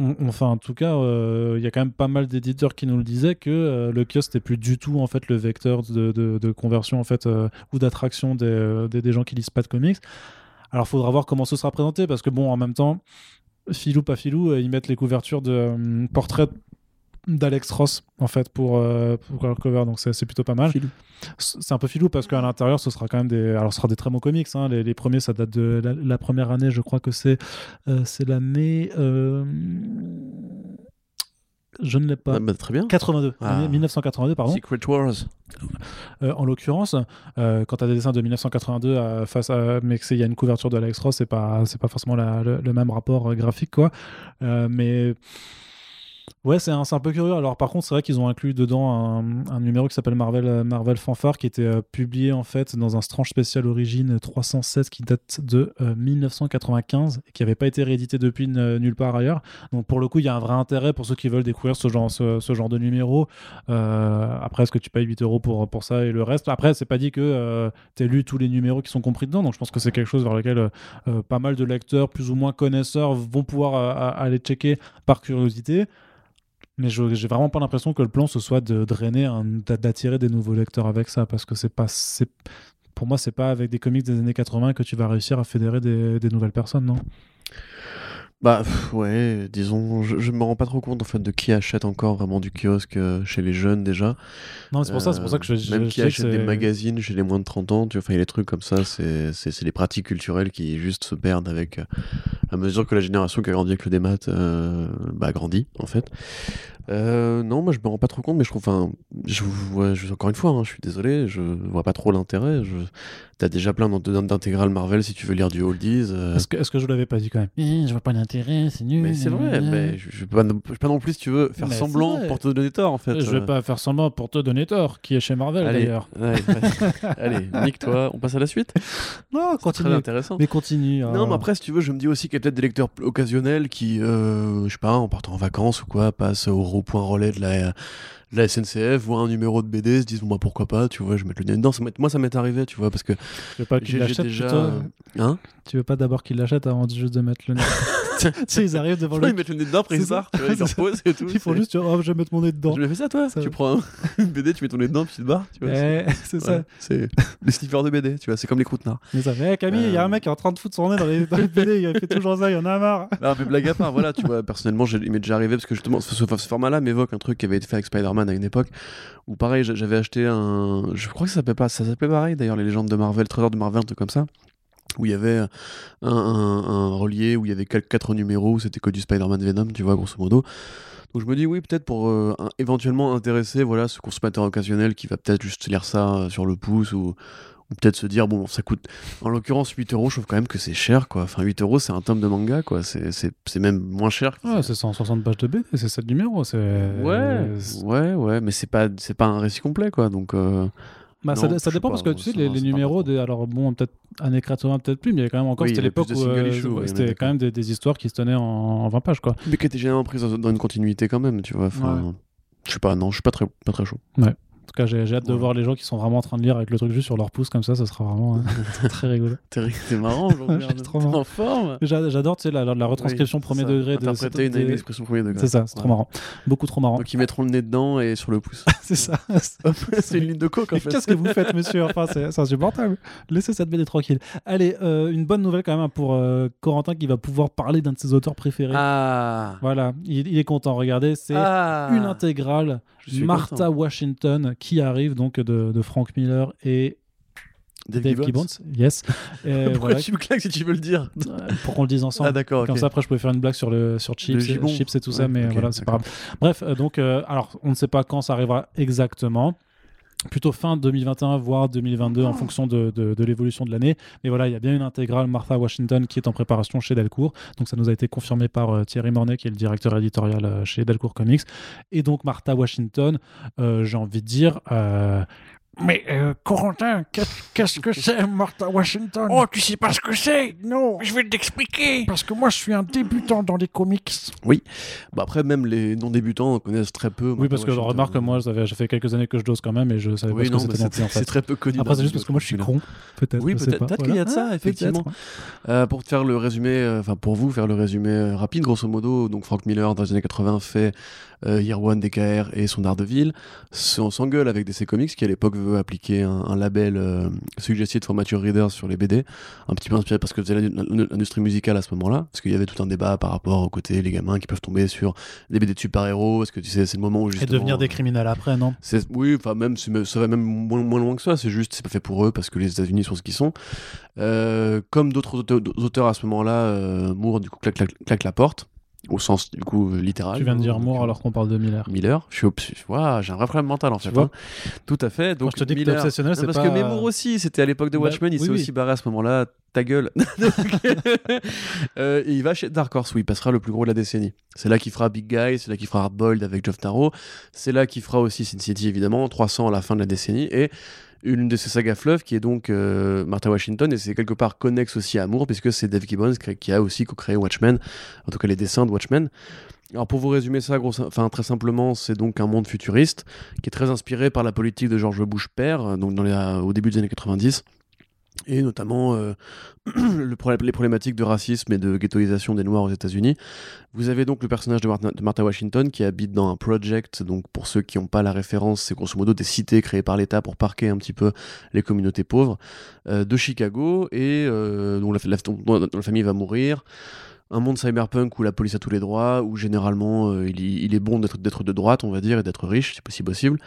Speaker 1: enfin, en tout cas, euh, il y a quand même pas mal d'éditeurs qui nous le disaient que euh, le kiosque n'était plus du tout en fait le vecteur de, conversion en fait euh, ou d'attraction des, gens qui lisent pas de comics. Alors, faudra voir comment ce sera présenté parce que bon, en même temps, filou pas filou, ils mettent les couvertures de portraits d'Alex Ross en fait pour, euh, pour leur cover donc c'est plutôt pas mal c'est un peu filou parce qu'à l'intérieur ce sera quand même des alors ce sera des très bons comics hein. les, les premiers ça date de la, la première année je crois que c'est euh, c'est l'année euh, je ne l'ai pas
Speaker 2: Ah, bah, très bien.
Speaker 1: 82
Speaker 2: Ah.
Speaker 1: l'année 1982 pardon
Speaker 2: Secret Wars.
Speaker 1: euh, en l'occurrence, quand tu as des dessins de 1982 à- face à, mais qu'il y a une couverture de Alex Ross, c'est pas, c'est pas forcément la- le, le même rapport graphique, quoi. Mais Ouais, c'est un, peu curieux. Alors, par contre, c'est vrai qu'ils ont inclus dedans un, numéro qui s'appelle Marvel, euh, Marvel Fanfare, qui était euh, publié en fait dans un strange spécial origine 316 qui date de euh, 1995 et qui n'avait pas été réédité depuis nulle part ailleurs. Donc, pour le coup, il y a un vrai intérêt pour ceux qui veulent découvrir ce genre, de numéro. Euh, après, est-ce que tu payes 8 euros pour, ça et le reste? Après, c'est pas dit que tu lu tous les numéros qui sont compris dedans. Donc, je pense que c'est quelque chose vers lequel euh, euh, pas mal de lecteurs, plus ou moins connaisseurs, vont pouvoir euh, aller checker par curiosité. Mais je j'ai vraiment pas l'impression que le plan ce soit de drainer, d'attirer des nouveaux lecteurs avec ça, parce que c'est pas, pour moi, c'est pas avec des comics des années 80 que tu vas réussir à fédérer des nouvelles personnes, non?
Speaker 2: Bah pff, ouais, disons, je, je me rends pas trop compte en fait de qui achète encore vraiment du kiosque euh, chez les jeunes déjà.
Speaker 1: Non, c'est pour ça, c'est pour ça que je, je-
Speaker 2: Même qui achète des magazines chez les moins de 30 ans, tu vois, enfin, il y a des trucs comme ça, c'est c'est- c'est les pratiques culturelles qui juste se perdent avec euh, à mesure que la génération qui a grandi avec le démat euh, bah, grandit en fait. Euh, non, moi je me rends pas trop compte, mais je trouve, enfin, je, ouais, je- encore une fois, hein, je suis désolé, je vois pas trop l'intérêt. Je... T'as déjà plein d'int- d'intégrales Marvel si tu veux lire du oldies. euh,
Speaker 1: Est-ce que, est-ce que je l'avais pas dit quand même?
Speaker 3: Eh, je vois pas l'intérêt, c'est nul.
Speaker 2: Mais c'est vrai, mais je, je vais pas, non- je vais pas non plus, si tu veux, faire
Speaker 1: Mais
Speaker 2: semblant pour te donner tort en fait.
Speaker 1: Je vais
Speaker 2: Euh,
Speaker 1: pas faire semblant pour te donner tort, qui est chez Marvel
Speaker 2: Allez,
Speaker 1: d'ailleurs.
Speaker 2: ouais. <laughs> Allez, nique-toi, on passe à la suite?
Speaker 1: Non,
Speaker 2: Très
Speaker 1: continue.
Speaker 2: intéressant.
Speaker 1: Mais continue.
Speaker 2: Non,
Speaker 1: hein.
Speaker 2: mais après, si tu veux, je me dis aussi qu'il y a peut-être des lecteurs occasionnels qui, euh, je sais pas, en partant en vacances ou quoi, passent au, au point relais de la, de la SNCF, voient un numéro de BD, se disent, bon, bah pourquoi pas, tu vois, je vais mettre le nez dedans. Ça moi, ça m'est arrivé, tu vois, parce que
Speaker 1: Tu veux pas qu'il l'achète
Speaker 2: déjà.
Speaker 1: plutôt?
Speaker 2: Hein?
Speaker 1: Tu veux pas d'abord qu'il l'achète avant juste de mettre le nez <laughs> <laughs> Tu sais, ils arrivent devant le.
Speaker 2: Ils mettent le nez dedans, après ils tu vois, ils <laughs>
Speaker 1: C'est
Speaker 2: leur
Speaker 1: ça.
Speaker 2: posent et tout.
Speaker 1: Ils font juste, oh, je vais mettre mon nez dedans.
Speaker 2: Je l'ai fait ça, toi
Speaker 1: Ça-
Speaker 2: Tu prends un- <laughs> une BD, tu mets ton nez dedans, puis tu te barres, tu vois.
Speaker 1: Eh, c'est ça.
Speaker 2: Ouais, c'est les sniffers de BD, tu vois, c'est comme les croûtenards.
Speaker 1: Mais ça Eh, Camille, il y a un
Speaker 2: Euh.
Speaker 1: mec qui est en train de foutre son nez dans les, dans les BD, il fait toujours ça, il y en a marre.
Speaker 2: Non, mais blague à part, voilà, tu vois, personnellement, il m'est déjà arrivé parce que justement, ce, format-là m'évoque un truc qui avait été fait avec Spider-Man à une époque où, pareil, j'a- j'avais acheté un. Je crois que ça s'appelait pas. Ça s'appelait pareil d'ailleurs, les légendes de Marvel, Trésor de Marvel, un truc comme ça. Où il y avait un, un, un relié, où il y avait quatre, numéros, où c'était que du Spider-Man Venom, tu vois, grosso modo. Donc je me dis, oui, peut-être pour euh, un- éventuellement intéresser voilà, ce consommateur occasionnel qui va peut-être juste lire ça euh, sur le pouce ou, ou peut-être se dire, bon, ça coûte. En l'occurrence, 8 euros, je trouve quand même que c'est cher, quoi. Enfin, 8 euros, c'est un tome de manga, quoi. C'est même moins cher. que-
Speaker 1: Ouais, c'est 160 pages de BD, c'est 7 numéros. C'est...
Speaker 2: Ouais, ouais, ouais, mais c'est pas, c'est pas un récit complet, quoi. Donc, euh,
Speaker 1: Bah,
Speaker 2: Non,
Speaker 1: ça, ça dépend
Speaker 2: pas,
Speaker 1: parce que tu sais, les, numéros, des, alors bon, peut-être années 80, peut-être plus, mais il y avait quand même encore,
Speaker 2: Oui, y
Speaker 1: c'était l'époque où euh, c'était quand même des, des histoires qui se tenaient en, en 20 pages, quoi.
Speaker 2: mais qui était généralement prise dans, une continuité quand même, tu vois. Je sais pas, non, je suis pas très, pas très chaud.
Speaker 1: En tout cas, j'ai, hâte de
Speaker 2: Ouais.
Speaker 1: voir les gens qui sont vraiment en train de lire avec le truc juste sur leur pouce, comme ça, ça sera vraiment <laughs> euh, très rigolo.
Speaker 2: T'es t'es marrant aujourd'hui, <laughs>
Speaker 1: Je suis
Speaker 2: hein,
Speaker 1: trop marrant.
Speaker 2: en forme?
Speaker 1: J'a- J'adore, tu sais, la, la- la retranscription
Speaker 2: Oui,
Speaker 1: premier
Speaker 2: ça,
Speaker 1: degré de
Speaker 2: Interpréter une,
Speaker 1: des-
Speaker 2: une expression premier degré.
Speaker 1: C'est ça, c'est trop marrant. Beaucoup trop marrant.
Speaker 2: Donc ils mettront le nez dedans et sur le pouce. <laughs>
Speaker 1: c'est ça.
Speaker 2: C'est une ligne de coke en fait.
Speaker 1: Qu'est-ce que vous faites, monsieur? Enfin, c'est c'est insupportable. Laissez cette BD tranquille. Allez, euh, une bonne nouvelle quand même hein, pour euh, Corentin qui va pouvoir parler d'un de ses auteurs préférés.
Speaker 2: Ah,
Speaker 1: Voilà, il, il est content. Regardez, c'est
Speaker 2: Ah.
Speaker 1: une intégrale Martha
Speaker 2: content.
Speaker 1: Washington qui arrive donc de, de Frank Miller et
Speaker 2: Dave,
Speaker 1: Dave Gibbons. Yes. <laughs> Et
Speaker 2: Pourquoi
Speaker 1: voilà,
Speaker 2: tu me claques si tu veux le dire
Speaker 1: euh, pour qu'on le dise ensemble.
Speaker 2: Ah d'accord,
Speaker 1: Comme ça, après, je pouvais faire une blague sur, le, sur Chips,
Speaker 2: Le.
Speaker 1: Chips et tout ça, mais voilà, c'est pas grave. Bref, euh, donc, euh, alors, on ne sait pas quand ça arrivera exactement. Plutôt fin 2021, voire 2022, en fonction de, de- de l'évolution de l'année. Mais voilà, il y a bien une intégrale Martha Washington qui est en préparation chez Delcourt. Donc, ça nous a été confirmé par euh, Thierry Mornay, qui est le directeur éditorial euh, chez Delcourt Comics. Et donc, Martha Washington, euh, j'ai envie de dire.
Speaker 3: Mais euh, Corentin, qu'est- qu'est-ce que c'est Martha Washington? Oh, tu sais pas ce que c'est? Non, je vais t'expliquer. Parce que moi, je suis un débutant dans les comics.
Speaker 2: Bah après même les non débutants connaissent très peu.
Speaker 1: Oui, parce que je
Speaker 2: Washington.
Speaker 1: remarque que moi, ça fait, quelques années que je dose quand même et je savais pas
Speaker 2: Oui,
Speaker 1: ce
Speaker 2: non,
Speaker 1: que
Speaker 2: mais
Speaker 1: c'était non
Speaker 2: c'est
Speaker 1: en fait.
Speaker 2: c'est très peu connu.
Speaker 1: Après, c'est juste parce que moi, je suis con, peut-être.
Speaker 2: Oui, peut-être qu'il y a de ça,
Speaker 1: Ah,
Speaker 2: effectivement. Euh, pour te faire le résumé, euh, enfin pour vous faire le résumé rapide, grosso modo, donc Frank Miller dans les années 80 fait euh, Year One DKR et son Daredevil. S- On s'engueule avec DC Comics qui à l'époque veut appliquer un, un label euh, suggested for mature readers sur les BD, un petit peu inspiré parce que l'in- l'industrie musicale à ce moment-là, parce qu'il y avait tout un débat par rapport au côté les gamins qui peuvent tomber sur des BD de super-héros, est-ce que tu sais c'est le moment où
Speaker 1: Et
Speaker 2: justement
Speaker 1: devenir des criminels après, non?
Speaker 2: Oui, enfin même ça va même moins, moins loin que ça. C'est juste c'est pas fait pour eux parce que les États-Unis sont ce qu'ils sont. Euh, comme d'autres auteurs, auteurs à ce moment-là, euh, Moore du coup claque, claque- claque la porte au sens du coup euh, littéral.
Speaker 1: Tu viens de dire Moore
Speaker 2: euh,
Speaker 1: alors qu'on parle de Miller.
Speaker 2: Miller, je suis obs- Ouah, j'ai un vrai problème mental en fait. hein. Tout à fait. Donc
Speaker 1: Quand je te dis que
Speaker 2: Miller-
Speaker 1: obsessionnel,
Speaker 2: Non,
Speaker 1: c'est
Speaker 2: parce
Speaker 1: pas...
Speaker 2: que Moore aussi, c'était à l'époque de
Speaker 1: Bah,
Speaker 2: Watchmen, il
Speaker 1: oui,
Speaker 2: s'est
Speaker 1: oui.
Speaker 2: aussi barré à ce moment-là. ta gueule. <laughs> Euh, et il va chez Dark Horse où il passera le plus gros de la décennie. C'est là qu'il fera Big Guy, c'est là qu'il fera Hardboiled avec Geoff Taro, c'est là qu'il fera aussi Sin City évidemment, 300 à la fin de la décennie, et une de ses sagas fleuves qui est donc euh, Martha Washington, et c'est quelque part connexe aussi à Amour, puisque c'est Dave Gibbons qui a aussi co-créé Watchmen, en tout cas les dessins de Watchmen. Alors pour vous résumer ça, enfin très simplement, c'est donc un monde futuriste qui est très inspiré par la politique de George Bush père, donc au début des années 90 et notamment euh, <clears throat> les problématiques de racisme et de ghettoisation des Noirs aux États-Unis. Vous avez donc le personnage de Martha, Washington qui habite dans un project, donc pour ceux qui n'ont pas la référence, c'est grosso modo des cités créées par l'État pour parquer un petit peu les communautés pauvres euh, de Chicago et euh, dont, la, la, dont, la, famille va mourir. Un monde cyberpunk où la police a tous les droits, où généralement euh, il, il, est bon d'être de droite, on va dire, et d'être riche, si possible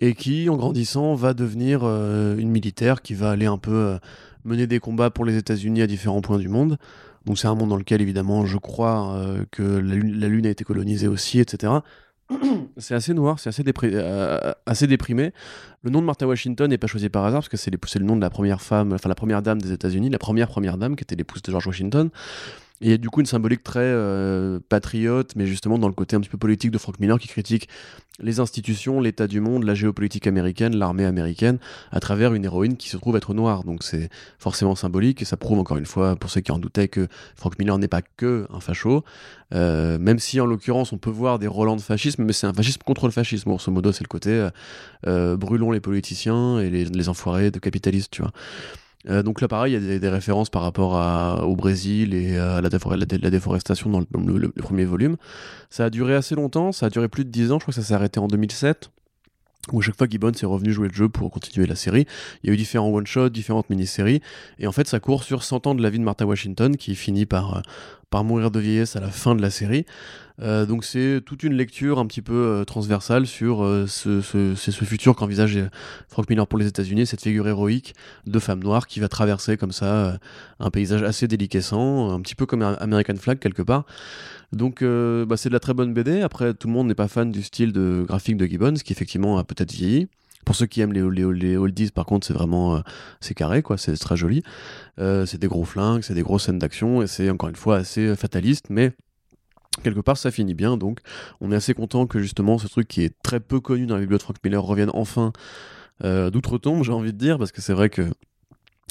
Speaker 2: et qui, en grandissant, va devenir euh, une militaire qui va aller un peu euh, mener des combats pour les États-Unis à différents points du monde. Donc c'est un monde dans lequel, évidemment, je crois euh, que la lune, a été colonisée aussi, etc. <clears throat> c'est assez noir, c'est assez, assez, déprimé. Le nom de Martha Washington n'est pas choisi par hasard parce que c'est le nom de la première femme, enfin la première dame des États-Unis, la première première dame qui était l'épouse de George Washington. Il y a du coup une symbolique très euh, patriote, mais justement dans le côté un petit peu politique de Frank Miller qui critique les institutions, l'état du monde, la géopolitique américaine, l'armée américaine, à travers une héroïne qui se trouve être noire. Donc c'est forcément symbolique et ça prouve encore une fois, pour ceux qui en doutaient, que Frank Miller n'est pas que un facho, euh, même si en l'occurrence on peut voir des relents de fascisme, mais c'est un fascisme contre le fascisme. Grosso modo, c'est le côté euh, brûlons les politiciens et les, les enfoirés de capitalistes, tu vois. Euh, donc là, pareil, il y a des, références par rapport au Brésil et à la, défor la, la déforestation dans le, le, le, premier volume. Ça a duré assez longtemps, ça a duré plus de 10 ans, je crois que ça s'est arrêté en 2007 où à chaque fois Gibbons est revenu jouer le jeu pour continuer la série. Il y a eu différents one-shots, différentes mini-séries, et en fait ça court sur 100 ans de la vie de Martha Washington, qui finit par, euh, par mourir de vieillesse à la fin de la série. Euh, donc c'est toute une lecture un petit peu euh, transversale sur euh, ce, ce, ce, futur qu'envisage Frank Miller pour les États-Unis, cette figure héroïque de femme noire qui va traverser comme ça un paysage assez déliquescent, un petit peu comme American Flag quelque part. Donc euh, bah, c'est de la très bonne BD. Après, tout le monde n'est pas fan du style de graphique de Gibbons, qui effectivement a peut-être vieilli. Pour ceux qui aiment les, oldies, par contre, c'est vraiment euh, c'est carré, quoi. C'est très joli. Euh, c'est des gros flingues, c'est des grosses scènes d'action, et c'est encore une fois assez fataliste, mais quelque part ça finit bien. Donc on est assez content que justement ce truc qui est très peu connu dans la bibliothèque Frank Miller revienne enfin d'outre-tombe, j'ai envie de dire, parce que c'est vrai que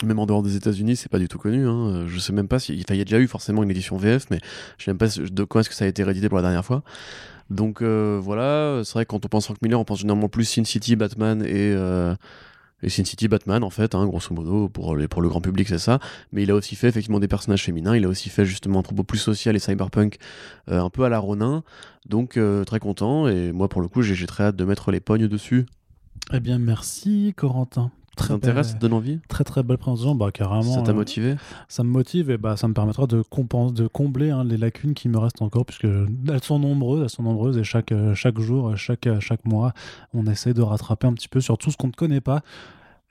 Speaker 2: même en dehors des États-Unis, c'est pas du tout connu. Hein. Je sais même pas si. Il y a déjà eu forcément une édition VF, mais je sais même pas de quand est-ce que ça a été réédité pour la dernière fois. Donc euh, voilà, c'est vrai que quand on pense Frank Miller, on pense généralement plus Sin City, Batman et. Euh, Sin City Batman en fait, hein, grosso modo, pour, le grand public c'est ça, mais il a aussi fait effectivement des personnages féminins, il a aussi fait justement un propos plus social et cyberpunk, euh, un peu à la Ronin, donc très content, et moi pour le coup j'ai très hâte de mettre les pognes dessus.
Speaker 1: Eh bien merci Corentin
Speaker 2: très t'intéresse,
Speaker 1: belle,
Speaker 2: donne envie
Speaker 1: Très très belle présentation, bah carrément.
Speaker 2: Ça t'a motivé
Speaker 1: euh, Ça me motive et bah ça me permettra de, compense, de combler hein, les lacunes qui me restent encore puisque elles sont nombreuses, elles sont nombreuses et chaque, chaque jour, chaque, chaque mois, on essaie de rattraper un petit peu sur tout ce qu'on ne connaît pas.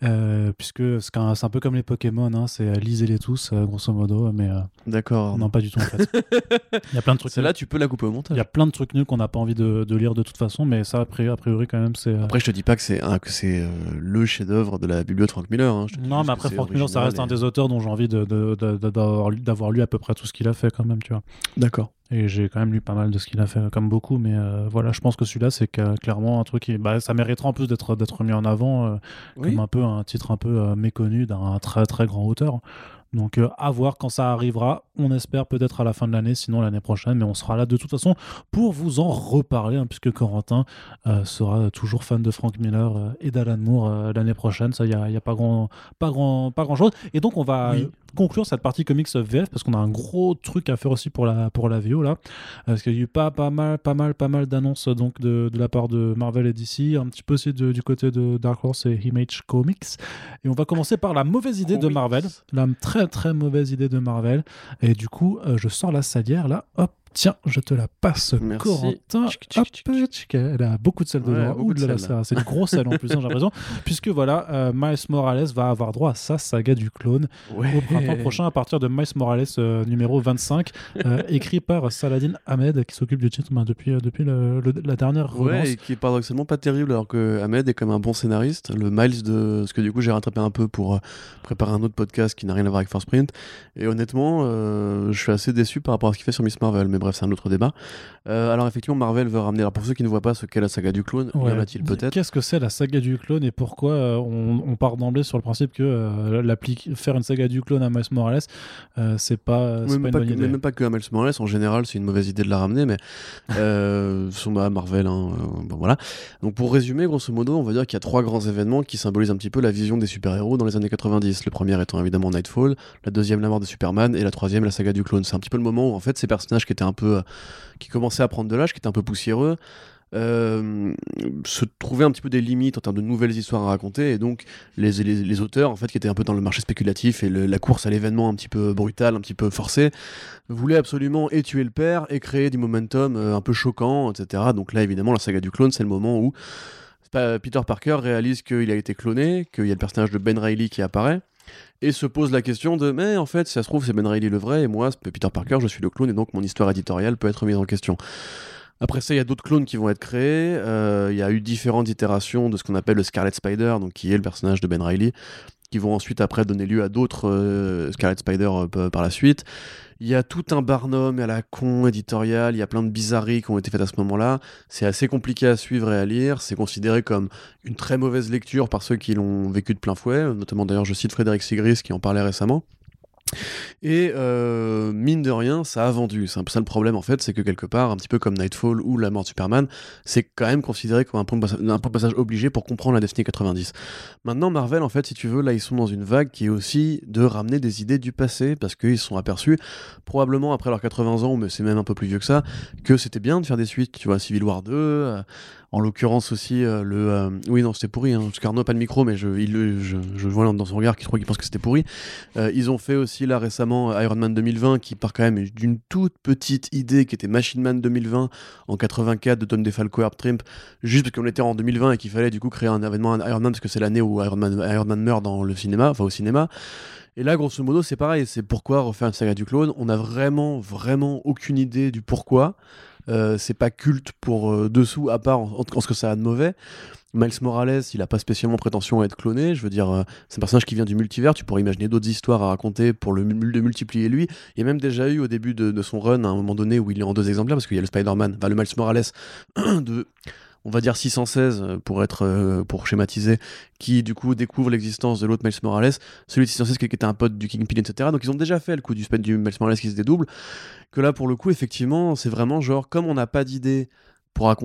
Speaker 1: Euh, puisque c'est un, un, peu comme les Pokémon, hein, c'est lisez-les tous, euh, grosso modo, mais euh,
Speaker 2: d'accord.
Speaker 1: Non, pas du tout en fait. <laughs> Il y a plein de trucs.
Speaker 2: C'est là, tu peux la couper au montage.
Speaker 1: Il y a plein de trucs nuls qu'on n'a pas envie de, de, lire de toute façon, mais ça, a priori, a priori quand même, c'est.
Speaker 2: Après, je te dis pas que c'est que c'est le chef-d'œuvre de la bibliothèque Frank Miller. Hein.
Speaker 1: non, mais après, Frank Miller, ça reste et... un des auteurs dont j'ai envie d'avoir de, lu à peu près tout ce qu'il a fait quand même, tu vois.
Speaker 2: D'accord.
Speaker 1: Et j'ai quand même lu pas mal de ce qu'il a fait, comme beaucoup, mais euh, voilà, je pense que celui-là, c'est clairement un truc qui. Bah, ça mériterait en plus d'être mis en avant, euh, oui. comme un peu un titre un peu euh, méconnu d'un très très grand auteur. Donc euh, à voir quand ça arrivera. On espère peut-être à la fin de l'année, sinon l'année prochaine, mais on sera là de toute façon pour vous en reparler, hein, puisque Corentin euh, sera toujours fan de Frank Miller euh, et d'Alan Moore l'année prochaine. Ça, il n'y a, y a, pas grand, pas grand, pas grand chose. Et donc on va oui. conclure cette partie comics VF parce qu'on a un gros truc à faire aussi pour la pour la VO là, parce qu'il y a eu pas pas mal, pas mal, pas mal d'annonces donc de, de, la part de Marvel et DC, un petit peu aussi de, du côté de Dark Horse et Image Comics. Et on va commencer par la mauvaise idée Comics. de Marvel, la très très mauvaise idée de Marvel. Et du coup, euh, je sors la salière là, hop, Tiens, je te la passe,
Speaker 2: Merci.
Speaker 1: Corentin.
Speaker 2: Tchic, tchic.
Speaker 1: Elle a beaucoup de
Speaker 2: Ouais,
Speaker 1: dedans.
Speaker 2: beaucoup
Speaker 1: Ouh
Speaker 2: de
Speaker 1: ça- c'est du gros sel en plus, hein, j'ai raison. <laughs> Puisque voilà, euh, Miles Morales va avoir droit à sa saga du clone
Speaker 2: Ouais.
Speaker 1: au printemps prochain à partir de Miles Morales euh, numéro 25, euh, <laughs> écrit par Saladin Ahmed qui s'occupe du titre ben, depuis, depuis le- le- la dernière relance.
Speaker 2: Ouais, et qui est paradoxalement pas terrible, alors que Ahmed est comme un bon scénariste. Le Miles de. Parce que du coup, j'ai rattrapé un peu pour préparer un autre podcast qui n'a rien à voir avec Force Print. Et honnêtement, je suis assez déçu par rapport à ce qu'il fait sur Miss Marvel. Mais bref, c'est un autre débat. Euh, alors, effectivement, Marvel veut ramener. Alors, pour ceux qui ne voient pas ce qu'est la saga du clone, y
Speaker 1: Ouais.
Speaker 2: en a-t-il peut-être
Speaker 1: Qu'est-ce que c'est la saga du clone et pourquoi euh, on, on part d'emblée sur le principe que euh, faire une saga du clone à Miles Morales, c'est pas, c'est
Speaker 2: Oui,
Speaker 1: pas
Speaker 2: même,
Speaker 1: une
Speaker 2: pas
Speaker 1: bonne
Speaker 2: que,
Speaker 1: idée.
Speaker 2: mais même pas que à Miles Morales, en général, c'est une mauvaise idée de la ramener, mais <laughs> sont à Marvel, hein, bon, voilà. Donc pour résumer, grosso modo, on va dire qu'il y a trois grands événements qui symbolisent un petit peu la vision des super-héros dans les années 90. Le premier étant évidemment Nightfall, la deuxième la mort de Superman, et la troisième la saga du clone. C'est un petit peu le moment où en fait ces personnages qui étaient un peu, euh, qui commençaient à prendre de l'âge, qui étaient un peu poussiéreux, euh, se trouvaient un petit peu des limites en termes de nouvelles histoires à raconter. Et donc les, auteurs en fait qui étaient un peu dans le marché spéculatif et la course à l'événement un petit peu brutal un petit peu forcé voulaient absolument et tuer le père et créer du momentum euh, un peu choquant etc donc là évidemment la saga du clone c'est le moment où Peter Parker réalise qu'il a été cloné qu'il y a le personnage de Ben Reilly qui apparaît et se pose la question de mais en fait si ça se trouve c'est Ben Reilly le vrai et moi Peter Parker je suis le clone et donc mon histoire éditoriale peut être mise en question après ça, il y a d'autres clones qui vont être créés. Euh, il y a eu différentes itérations de ce qu'on appelle le Scarlet Spider, donc qui est le personnage de Ben Reilly, qui vont ensuite après donner lieu à d'autres euh, Scarlet Spider euh, par la suite. Il y a tout un barnum à la con éditorial, il y a plein de bizarreries qui ont été faites à ce moment-là. C'est assez compliqué à suivre et à lire. C'est considéré comme une très mauvaise lecture par ceux qui l'ont vécu de plein fouet. Notamment d'ailleurs, je cite Frédéric Sigris qui en parlait récemment. Et euh, mine de rien, ça a vendu. C'est un peu ça le problème en fait, c'est que quelque part, un petit peu comme Nightfall ou La mort de Superman, c'est quand même considéré comme un point, de passage, obligé pour comprendre la décennie 90. Maintenant, Marvel, en fait, si tu veux, là, ils sont dans une vague qui est aussi de ramener des idées du passé, parce qu'ils se sont aperçus, probablement après leurs 80 ans, mais c'est même un peu plus vieux que ça, que c'était bien de faire des suites. Tu vois, Civil War 2, euh, en l'occurrence aussi euh, le. euh, oui, non, c'était pourri, hein, parce qu'Arnaud a pas le micro, mais je, il, je, vois dans son regard qu'il croit pense que c'était pourri. Euh, ils ont fait aussi là récemment Iron Man 2020 qui part quand même d'une toute petite idée qui était Machine Man 2020 en 84 de Tom DeFalco Herb Trimp juste parce qu'on était en 2020 et qu'il fallait du coup créer un événement Iron Man parce que c'est l'année où Iron Man, Iron Man meurt dans le cinéma, enfin au cinéma. Et là, grosso modo, c'est pareil. C'est pourquoi refaire une saga du clone. On n'a vraiment, vraiment aucune idée du pourquoi. Euh, c'est pas culte pour euh, dessous, à part en, ce que ça a de mauvais. Miles Morales, il a pas spécialement prétention à être cloné. Je veux dire, euh, c'est un personnage qui vient du multivers. Tu pourrais imaginer d'autres histoires à raconter pour le, multiplier lui. Il y a même déjà eu au début de, de son run, à un moment donné, où il est en deux exemplaires, parce qu'il y a le Spider-Man, enfin, le Miles Morales <clears throat> de on va dire 616 euh, pour être euh, pour schématiser qui du coup découvre l'existence de l'autre Miles Morales celui de 616 qui était un pote du Kingpin etc donc ils ont déjà fait le coup du, du Miles Morales qui se dédouble que là pour le coup effectivement c'est vraiment genre comme on n'a pas d'idée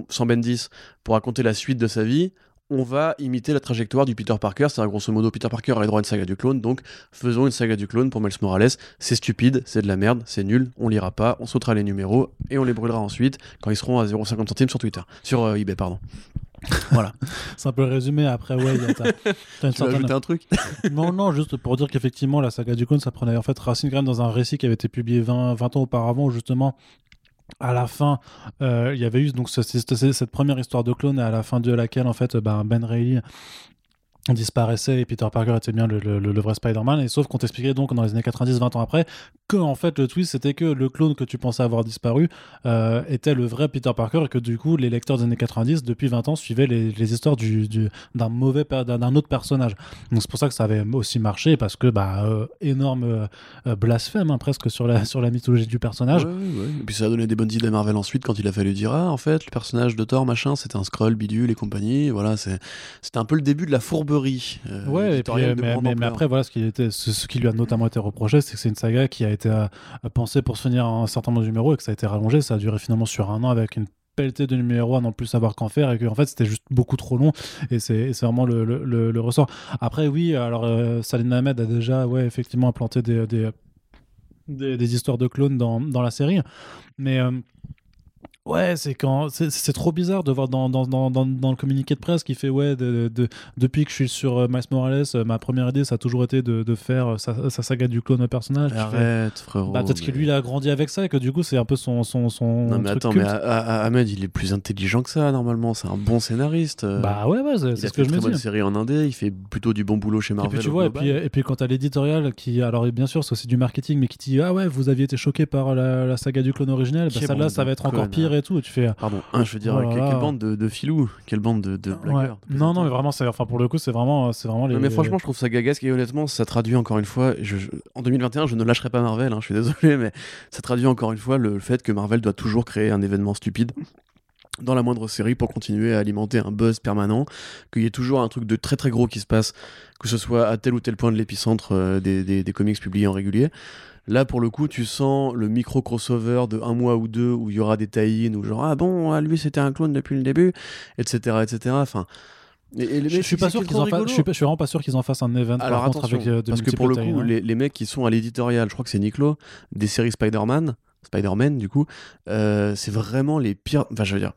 Speaker 2: sans Bendis pour raconter la suite de sa vie on va imiter la trajectoire du Peter Parker. C'est-à-dire grosso modo Peter Parker a les droits à une saga du clone donc faisons une saga du clone pour Miles Morales. C'est stupide c'est de la merde c'est nul on lira pas on sautera les numéros et on les brûlera ensuite quand ils seront à 0,50 centimes sur Twitter. Sur euh, eBay pardon. <laughs> Voilà.
Speaker 1: C'est un peu le résumé. Après, ouais, y a- <laughs> une
Speaker 2: tu
Speaker 1: certaine-
Speaker 2: ajouter un truc? <laughs>
Speaker 1: Non, non, juste pour dire qu'effectivement, la saga du clone, ça prenait en fait racine quand même dans un récit qui avait été publié 20, 20 ans auparavant, où justement, à la fin, euh, il y avait eu donc ce- cette, première histoire de clone, à la fin de laquelle, en fait, ben, Ben Reilly disparaissait et Peter Parker était bien le, le- vrai Spider-Man. Et sauf qu'on t'expliquait donc dans les années 90 20 ans après que en fait le twist c'était que le clone que tu pensais avoir disparu euh, était le vrai Peter Parker et que du coup les lecteurs des années 90 depuis 20 ans suivaient les, les histoires du, du- d'un mauvais d'un, autre personnage. Donc c'est pour ça que ça avait aussi marché parce que bah euh, énorme euh, blasphème hein, presque sur la sur la mythologie du personnage.
Speaker 2: Et puis ça a donné des bonnes idées à Marvel ensuite quand il a fallu dire ah en fait le personnage de Thor machin c'était un scroll bidule et compagnie. Voilà c'est c'était un peu le début de la fourberie euh,
Speaker 1: Ouais, et puis,
Speaker 2: éditoriale de
Speaker 1: mais, après, voilà, ce qui, était, ce, ce qui lui a notamment été reproché, c'est que c'est une saga qui a été euh, pensée pour se finir un certain nombre de numéros et que ça a été rallongé. Ça a duré finalement sur un an avec une pelletée de numéros à non plus savoir qu'en faire et que en fait c'était juste beaucoup trop long et c'est et c'est vraiment le, le, le- le ressort après oui alors euh, Salim Ahmed a déjà ouais effectivement implanté des, des, des, des histoires de clones dans, dans la série mais euh, Ouais, c'est quand c'est- trop bizarre de voir dans, dans, dans, dans, dans le communiqué de presse qui fait ouais de, de- depuis que je suis sur euh, Miles Morales, euh, ma première idée ça a toujours été de, de faire euh, sa, sa saga du clone au personnage.
Speaker 2: Arrête, frérot.
Speaker 1: Bah, peut-être que
Speaker 2: mais-
Speaker 1: lui il a grandi avec ça et que du coup c'est un peu son son son
Speaker 2: Non mais
Speaker 1: truc
Speaker 2: attends,
Speaker 1: culte.
Speaker 2: mais Ahmed, il est plus intelligent que ça normalement. C'est un bon scénariste.
Speaker 1: Bah ouais ouais c'est ce que je
Speaker 2: une
Speaker 1: me dis.
Speaker 2: série en indé. Il fait plutôt du bon boulot chez
Speaker 1: Et
Speaker 2: Marvel.
Speaker 1: puis tu vois, et puis, et puis quand t'as l'éditorial qui, alors bien sûr, c'est aussi du marketing, mais qui dit Ah ouais, vous aviez été choqué par la, la saga du clone originel, bah, celle-là ça va être encore pire et tout. Et tu fais
Speaker 2: Pardon, hein, je veux dire,
Speaker 1: Oh
Speaker 2: quelle bande de, de filous, quelle bande de, de
Speaker 1: Ouais.
Speaker 2: blagueurs. de
Speaker 1: Non, non, mais vraiment, c'est, enfin, pour le coup, c'est vraiment, c'est vraiment les.
Speaker 2: Non, mais franchement, je trouve ça gagasque et honnêtement, ça traduit encore une fois. je- je- en 2021, je ne lâcherai pas Marvel, hein, je suis désolé, <laughs> mais ça traduit encore une fois le, le fait que Marvel doit toujours créer un événement stupide dans la moindre série pour continuer à alimenter un buzz permanent, qu'il y ait toujours un truc de très très gros qui se passe, que ce soit à tel ou tel point de l'épicentre euh, des, des- des comics publiés en régulier. Là, pour le coup, tu sens le micro crossover de un mois ou deux où il y aura des tie-in ou genre ah bon, ah, lui c'était un clone depuis le début, etc., etc. Enfin, et- et les
Speaker 1: Je,
Speaker 2: mecs,
Speaker 1: je suis pas sûr qu'ils en. Je suis, pas- je suis vraiment pas sûr qu'ils en fassent un event
Speaker 2: Alors
Speaker 1: par contre
Speaker 2: attention,
Speaker 1: avec euh, de
Speaker 2: parce que pour le coup, les mecs qui sont à l'éditorial, je crois que c'est Niclo, des séries Spider-Man, Spider-Man du coup, euh, c'est vraiment les pires. Enfin, je veux dire,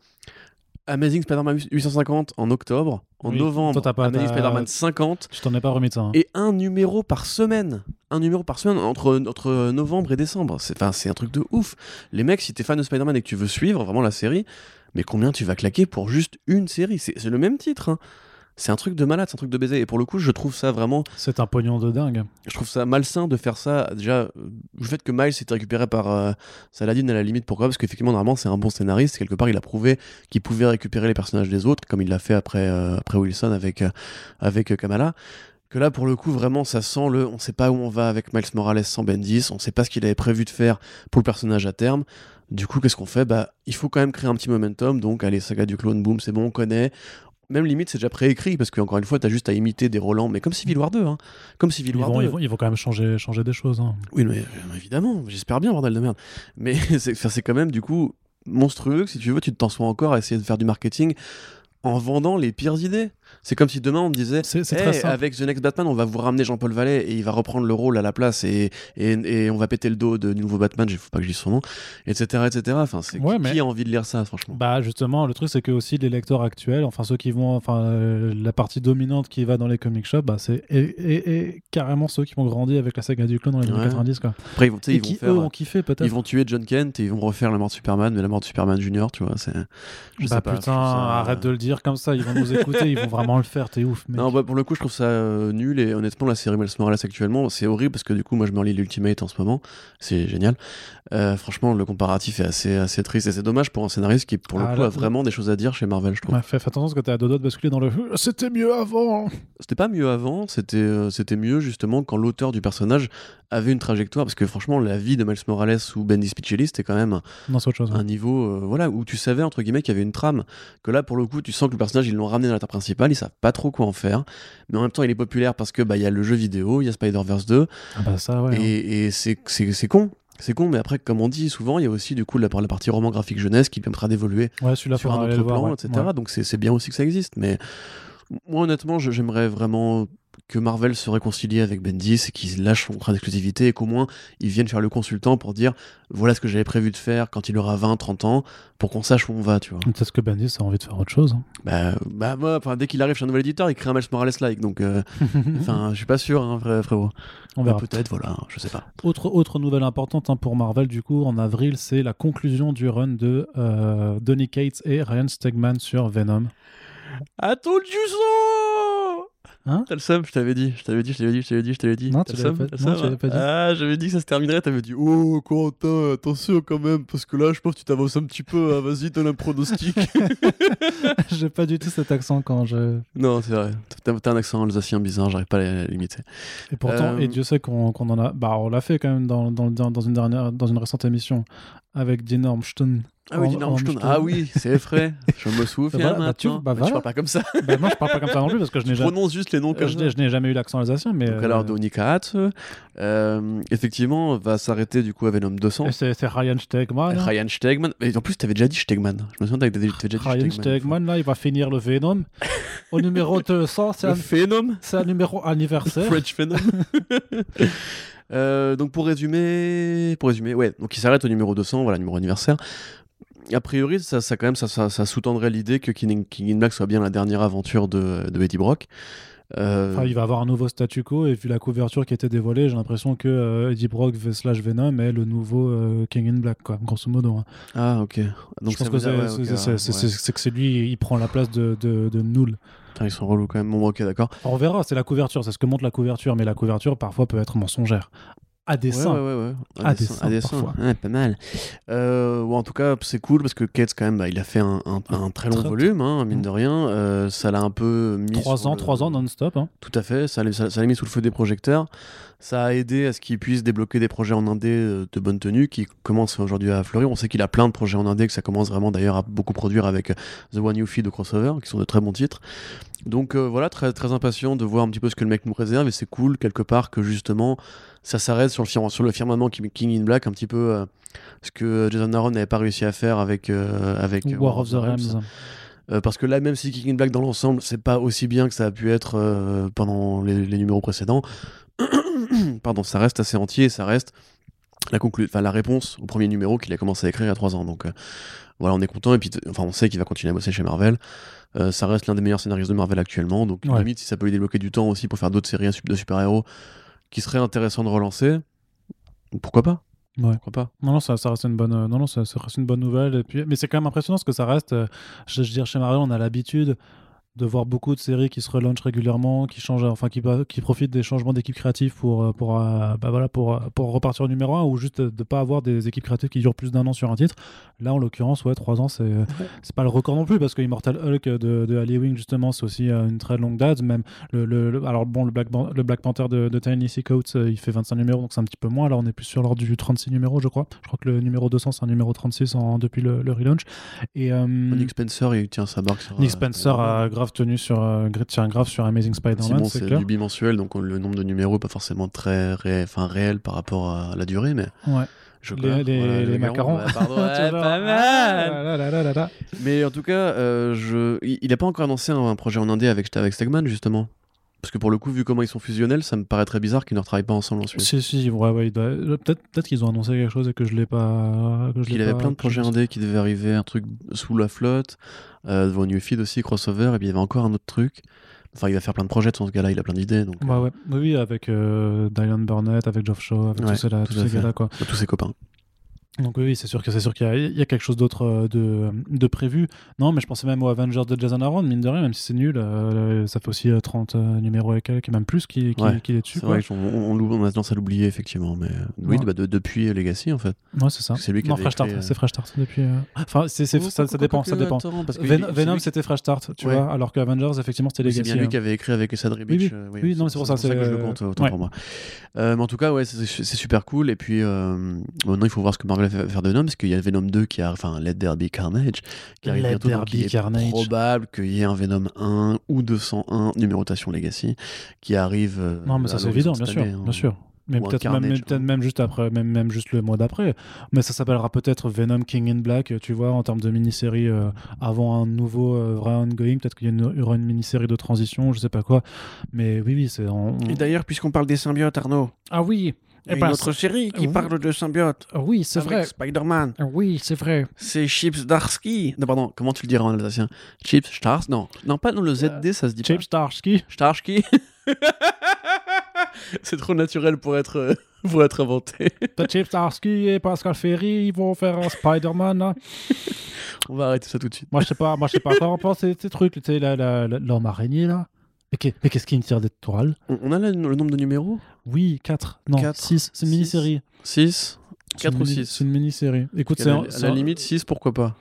Speaker 2: Amazing Spider-Man 850 en octobre, en
Speaker 1: Oui,
Speaker 2: novembre,
Speaker 1: toi, pas-
Speaker 2: Amazing Spider-Man 50,
Speaker 1: Je t'en ai pas remis de ça. hein.
Speaker 2: et un numéro par semaine. Un numéro par semaine entre, entre novembre et décembre. C'est un truc de ouf. Les mecs, si t'es fan de Spider-Man et que tu veux suivre vraiment la série, mais combien tu vas claquer pour juste une série? C'est c'est le même titre. hein. C'est un truc de malade, c'est un truc de baiser. Et pour le coup, je trouve ça vraiment
Speaker 1: C'est un pognon de dingue.
Speaker 2: je trouve ça malsain de faire ça. Déjà, euh, le fait que Miles ait été récupéré par euh, Saladin à la limite, pourquoi? Parce qu'effectivement, normalement, c'est un bon scénariste. Quelque part, il a prouvé qu'il pouvait récupérer les personnages des autres, comme il l'a fait après, euh, après Wilson avec, euh, avec Kamala. Que là, pour le coup, vraiment, ça sent le. On sait pas où on va avec Miles Morales sans Bendis. On sait pas ce qu'il avait prévu de faire pour le personnage à terme. Du coup, qu'est-ce qu'on fait? Bah, il faut quand même créer un petit momentum. Donc, allez, saga du clone, boom, c'est bon, on connaît. Même limite, c'est déjà préécrit parce qu'encore une fois, t'as juste à imiter des Roland, mais comme Civil War 2, hein. Comme Civil
Speaker 1: Ils
Speaker 2: War
Speaker 1: vont,
Speaker 2: 2.
Speaker 1: ils, vont, ils vont quand même changer, changer des choses. hein.
Speaker 2: Oui, mais euh, évidemment, j'espère bien, bordel de merde. Mais <laughs> c'est quand même, du coup, monstrueux que si tu veux, tu t'en sois encore à essayer de faire du marketing en vendant les pires idées. C'est comme si demain on me disait avec The Next Batman, on va vous ramener Jean-Paul Vallée et il va reprendre le rôle à la place et, et, et on va péter le dos de nouveau Batman, il faut pas que je dise son nom, etc. etc. Enfin, c'est
Speaker 1: Ouais,
Speaker 2: qui,
Speaker 1: mais-
Speaker 2: qui a envie de lire ça, franchement?
Speaker 1: Bah justement, le truc c'est que aussi les lecteurs actuels, enfin ceux qui vont, enfin euh, la partie dominante qui va dans les comic shops, bah c'est et, carrément ceux qui ont grandi avec la saga du clone dans les années
Speaker 2: Ouais.
Speaker 1: 90 quoi.
Speaker 2: Après, ils vont, ils vont
Speaker 1: qui
Speaker 2: faire.
Speaker 1: eux ont kiffé peut-être.
Speaker 2: Ils vont tuer John Kent et ils vont refaire la mort de Superman, mais la mort de Superman Junior, tu vois, c'est. Je
Speaker 1: bah
Speaker 2: sais pas. je
Speaker 1: putain,
Speaker 2: ça-
Speaker 1: arrête de le dire comme ça, ils vont nous écouter, ils vont <laughs> vraiment le faire, t'es ouf. Mec.
Speaker 2: Non, bah, pour le coup, je trouve ça euh, nul et honnêtement, la série Miles Morales actuellement, c'est horrible parce que du coup, moi je me relis l'Ultimate en ce moment, c'est génial. Euh, franchement, le comparatif est assez, assez triste et c'est dommage pour un scénariste qui, pour le
Speaker 1: Ah,
Speaker 2: coup,
Speaker 1: là-
Speaker 2: a vraiment des choses à dire chez Marvel, je trouve.
Speaker 1: Ouais, fais, attention parce que t'es à deux doigts de basculer dans le. <laughs> C'était mieux avant.
Speaker 2: C'était pas mieux avant, c'était euh, c'était mieux justement quand l'auteur du personnage avait une trajectoire parce que franchement, la vie de Miles Morales ou Bendy Spichelli, c'était quand même
Speaker 1: Non, c'est autre chose.
Speaker 2: un niveau euh, voilà où tu savais entre guillemets qu'il y avait une trame que là pour le coup tu sens que le personnage ils l'ont ramené dans la trame principale ils savent pas trop quoi en faire mais en même temps il est populaire parce que bah il y a le jeu vidéo il y a Spider-Verse 2
Speaker 1: Ah bah ça, ouais. hein.
Speaker 2: et, et c'est con c'est con mais après comme on dit souvent il y a aussi du coup la, la partie roman graphique jeunesse qui permettra d'évoluer
Speaker 1: Ouais,
Speaker 2: sur un autre
Speaker 1: voir,
Speaker 2: plan
Speaker 1: ouais.
Speaker 2: etc donc c'est bien aussi que ça existe mais moi honnêtement j'aimerais vraiment que Marvel se réconcilie avec Bendis et qu'il lâche son contrat d'exclusivité et qu'au moins ils viennent faire le consultant pour dire voilà ce que j'avais prévu de faire quand il aura 20 30 ans pour qu'on sache où on va tu vois
Speaker 1: Peut-être que Bendis a envie de faire autre chose. hein.
Speaker 2: bah, bah moi, dès qu'il arrive chez un nouvel éditeur, il crée un Miles Morales like, donc euh, <laughs> enfin, je suis pas sûr, hein, frère- frérot.
Speaker 1: On verra.
Speaker 2: Bah, Peut-être, voilà, je sais pas.
Speaker 1: Autre, autre nouvelle importante hein, pour Marvel, du coup, en avril, c'est la conclusion du run de euh, Donny Cates et Ryan Stegman sur Venom.
Speaker 2: Attends du sang
Speaker 1: Hein
Speaker 2: T'as le seum, je t'avais dit, je t'avais dit, je t'avais dit, je t'avais dit, je t'avais dit.
Speaker 1: Non,
Speaker 2: T'as
Speaker 1: tu
Speaker 2: le
Speaker 1: l'avais pas- non, tu l'avais pas dit.
Speaker 2: Ah, j'avais dit que ça se terminerait, t'avais dit, oh, Quentin, attention quand même, parce que là, je pense que tu t'avances un petit peu, hein, vas-y, donne un pronostic. <laughs>
Speaker 1: J'ai pas du tout cet accent quand je.
Speaker 2: non, c'est vrai, t'as un accent alsacien bizarre, j'arrive pas à limiter.
Speaker 1: Et pourtant,
Speaker 2: Euh,
Speaker 1: et Dieu sait qu'on qu'on en a. Bah, on l'a fait quand même dans, dans, une dernière, dans une récente émission avec Dina Armstrong.
Speaker 2: Ah oui, Armstrong. Ah oui, c'est vrai, <laughs> je me souviens
Speaker 1: Bah voilà, bah tu-
Speaker 2: maintenant.
Speaker 1: bah voilà.
Speaker 2: Tu parles pas comme ça,
Speaker 1: bah, non, je parle pas comme ça non plus parce que je <laughs> n'ai jamais.
Speaker 2: prononce juste les noms
Speaker 1: Je
Speaker 2: ça.
Speaker 1: n'ai- je n'ai jamais eu l'accent alsacien, mais.
Speaker 2: Donc
Speaker 1: euh,
Speaker 2: alors Donny Cates, euh, effectivement, va s'arrêter du coup à Venom 200.
Speaker 1: et c'est Ryan Stegman. hein.
Speaker 2: Ryan Stegman. Et en plus, t'avais déjà dit Stegman. Je me souviens que t'avais déjà dit
Speaker 1: Ryan
Speaker 2: Stegman.
Speaker 1: Stegman, là, il va finir le Venom. <laughs> Au numéro 200, c'est
Speaker 2: Le
Speaker 1: un,
Speaker 2: Phénom.
Speaker 1: c'est un numéro anniversaire.
Speaker 2: French Phénom. Euh, donc pour résumer, pour résumer, ouais, donc il s'arrête au numéro 200, voilà, numéro anniversaire. A priori, ça, ça quand même, ça, ça, ça sous-tendrait l'idée que King, King in Black soit bien la dernière aventure de, de Eddie Brock. Euh,
Speaker 1: Enfin, il va avoir un nouveau statu quo et vu la couverture qui était dévoilée, j'ai l'impression que euh, Eddie Brock slash Venom est le nouveau euh, King in Black, quoi, grosso modo. hein.
Speaker 2: Ah, ok. Donc
Speaker 1: je pense que c'est
Speaker 2: ouais,
Speaker 1: c'est-
Speaker 2: ok,
Speaker 1: c'est-
Speaker 2: ouais,
Speaker 1: c'est-
Speaker 2: ouais.
Speaker 1: c'est- c'est que c'est lui, il prend la place de, de, de Null.
Speaker 2: Ils sont relous quand même. Bon, ok, d'accord.
Speaker 1: On verra, c'est la couverture, c'est ce que montre la couverture, mais la couverture parfois peut être mensongère. À dessein.
Speaker 2: Ouais, ouais, ouais.
Speaker 1: À
Speaker 2: à. Ouais, pas mal. Euh, en tout cas, c'est cool parce que Cates, quand même, bah, il a fait un, un- un très long volume, hein, mine de rien. Euh, ça l'a un peu mis.
Speaker 1: Trois
Speaker 2: sur
Speaker 1: ans,
Speaker 2: le-
Speaker 1: trois ans non-stop. hein.
Speaker 2: Tout à fait, ça l'a ça, ça l'a mis sous le feu des projecteurs. Ça a aidé à ce qu'il puisse débloquer des projets en indé euh, de bonne tenue qui commencent aujourd'hui à fleurir. On sait qu'il a plein de projets en indé, que ça commence vraiment d'ailleurs à beaucoup produire avec euh, The One You Feed de Crossover, qui sont de très bons titres. Donc euh, voilà, très, très impatient de voir un petit peu ce que le mec nous réserve et c'est cool quelque part que justement ça s'arrête sur le, fir- sur le firmament King in Black, un petit peu euh, ce que Jason Aaron n'avait pas réussi à faire avec, euh, avec
Speaker 1: War of the Realms.
Speaker 2: euh, parce que là, même si King in Black dans l'ensemble, c'est pas aussi bien que ça a pu être euh, pendant les, les numéros précédents, <coughs> pardon, ça reste assez entier, ça reste la, conclu- enfin, la réponse au premier numéro qu'il a commencé à écrire il y a trois ans. Donc euh, voilà, on est content et puis enfin, on sait qu'il va continuer à bosser chez Marvel. Euh, ça reste l'un des meilleurs scénaristes de Marvel actuellement, donc
Speaker 1: Ouais.
Speaker 2: limite si ça peut lui débloquer du temps aussi pour faire d'autres séries de super-héros qui seraient intéressants de relancer, pourquoi pas?
Speaker 1: Ouais.
Speaker 2: Pourquoi pas?
Speaker 1: Non, non, ça, ça reste une bonne, euh, non, non, ça, ça reste une bonne nouvelle. Et puis, mais c'est quand même impressionnant parce que ça reste. euh, je, je veux dire, chez Marvel, on a l'habitude de voir beaucoup de séries qui se relancent régulièrement, qui changent, enfin, qui, qui profitent des changements d'équipe créative pour, euh, pour, euh, bah voilà, pour, euh, pour repartir au numéro 1 ou juste de ne pas avoir des équipes créatives qui durent plus d'un an sur un titre. Là, en l'occurrence, ouais, trois ans, c'est c'est pas le record non plus parce que Immortal Hulk de, de Ali Wing, justement, c'est aussi euh, une très longue date. Même le, le- le- alors, bon, le Black, le Black Panther de, de Tiny C. Coates, euh, il fait 25 numéros, donc c'est un petit peu moins. Là, on est plus sur l'ordre du 36 numéros, je crois. Je crois que le numéro 200, c'est un numéro 36 en- depuis le, le relaunch. Et, euh,
Speaker 2: Nick Spencer, il tient sa barque sur,
Speaker 1: Nick
Speaker 2: euh,
Speaker 1: Spencer a grave tenu sur, euh, gr- tient grave sur Amazing Spider-Man,
Speaker 2: Simon,
Speaker 1: c'est
Speaker 2: du bimensuel, donc on- le nombre de numéros pas forcément très ré- enfin, réel par rapport à la durée, mais
Speaker 1: Ouais. Les, les-
Speaker 2: voilà,
Speaker 1: les
Speaker 2: le
Speaker 1: macarons.
Speaker 2: pardon, <laughs> ouais,
Speaker 1: vois,
Speaker 2: pas
Speaker 1: ah,
Speaker 2: mal.
Speaker 1: là, là, là, là, là.
Speaker 2: Mais en tout cas, euh, je... il il a pas encore annoncé un, un projet en indé avec, avec Stegman, justement. Parce que pour le coup, vu comment ils sont fusionnels, ça me paraît très bizarre qu'ils ne retravaillent pas ensemble ensuite.
Speaker 1: Si, si, ouais, ouais, euh, peut-être peut qu'ils ont annoncé quelque chose et que je l'ai pas. que je l'ai
Speaker 2: Il avait
Speaker 1: pas-
Speaker 2: plein de projets indés qui devaient arriver, un truc sous la flotte, euh, devant New Feed aussi, crossover, et puis il y avait encore un autre truc. Enfin, il va faire plein de projets de ce gars-là, il a plein d'idées. Donc,
Speaker 1: Ouais, ouais. Oui, avec euh, Dylan Burnett, avec Geoff Shaw, avec
Speaker 2: Ouais,
Speaker 1: tous ces, tous gars-là, quoi.
Speaker 2: euh, tous ses copains.
Speaker 1: Donc oui, c'est sûr que c'est sûr qu'il y, a- il y a quelque chose d'autre euh, de, de prévu. Non, mais je pensais même aux Avengers de Jason Aaron, mine de rien, même si c'est nul, euh, ça fait aussi euh, 30 euh, numéros et quelques, même plus qu'il qui,
Speaker 2: Ouais,
Speaker 1: qu'il est dessus.
Speaker 2: C'est vrai qu'on on, a tendance à l'oublier, effectivement. Mais oui,
Speaker 1: Ouais.
Speaker 2: bah, de- depuis Legacy, en fait.
Speaker 1: Ouais, c'est ça.
Speaker 2: C'est lui qui
Speaker 1: non, Fresh Start,
Speaker 2: euh,
Speaker 1: c'est Fresh Start depuis. euh, Enfin, c'est, c'est-
Speaker 2: Oh,
Speaker 1: ça, ça dépend, ça dépend.
Speaker 2: attends, parce que
Speaker 1: Ven-
Speaker 2: il- c'est
Speaker 1: Venom, c'était Fresh Start, tu
Speaker 2: Ouais.
Speaker 1: vois, alors que Avengers, effectivement, c'était
Speaker 2: Oui, C'est
Speaker 1: Legacy.
Speaker 2: bien lui
Speaker 1: hein.
Speaker 2: qui avait écrit avec Sadri
Speaker 1: Oui,
Speaker 2: Beach.
Speaker 1: oui. Oui, non, c'est pour ça,
Speaker 2: que je
Speaker 1: c'est,
Speaker 2: le compte, autant pour moi. Mais en tout cas, ouais, c'est c'est super cool. Et puis, maintenant, il faut voir ce que Marvel va faire de Venom, parce qu'il y a Venom 2 qui a, enfin, Let There Be Carnage, qui arrive
Speaker 1: Let
Speaker 2: bientôt.
Speaker 1: There
Speaker 2: donc
Speaker 1: Be
Speaker 2: il est probable qu'il y ait un Venom 1 ou 201 numérotation Legacy qui arrive. euh,
Speaker 1: Non, mais ça c'est évident, bien sûr,
Speaker 2: année, hein.
Speaker 1: bien sûr. Mais peut-être même,
Speaker 2: quoi.
Speaker 1: même juste après, même, même juste le mois d'après. Mais ça s'appellera peut-être Venom King in Black, tu vois, en termes de mini-série euh, avant un nouveau euh, vrai ongoing. Peut-être qu'il y une- aura une mini-série de transition, je sais pas quoi. Mais oui, oui, c'est. on-
Speaker 3: Et d'ailleurs, puisqu'on parle des symbiotes, Arnaud,
Speaker 1: Ah oui,
Speaker 3: il y a une autre série qui
Speaker 1: oui.
Speaker 3: parle de symbiotes.
Speaker 1: c'est- oui, c'est vrai.
Speaker 3: Spider-Man.
Speaker 1: Oui, c'est vrai.
Speaker 3: C'est Chips Darsky.
Speaker 2: Non, pardon, comment tu le dirais en alsacien? Chips, Stars Non, non, pas non, le ZD, ça se dit
Speaker 1: Chip Starsky.
Speaker 2: pas. <laughs> Starsky C'est trop naturel pour être, euh, pour être inventé.
Speaker 1: T'as Chip Starsky et Pascal Ferry, ils vont faire un Spider-Man. là. <laughs>
Speaker 2: On va arrêter ça tout de suite.
Speaker 1: Moi, je sais pas, moi, je sais pas quoi on pense de ces trucs, tu sais, l'homme araignée, là. Mais qu'est- mais qu'est-ce qui me tire des toiles
Speaker 2: On, a là le nombre de numéros?
Speaker 1: Oui, 4. Non,
Speaker 2: Quatre,
Speaker 1: 6. C'est une mini-série.
Speaker 2: 6
Speaker 1: C'est
Speaker 2: 4
Speaker 1: une
Speaker 2: ou
Speaker 1: mini-
Speaker 2: 6
Speaker 1: C'est une mini-série. Écoute, c'est.
Speaker 2: à la limite, 6, pourquoi pas?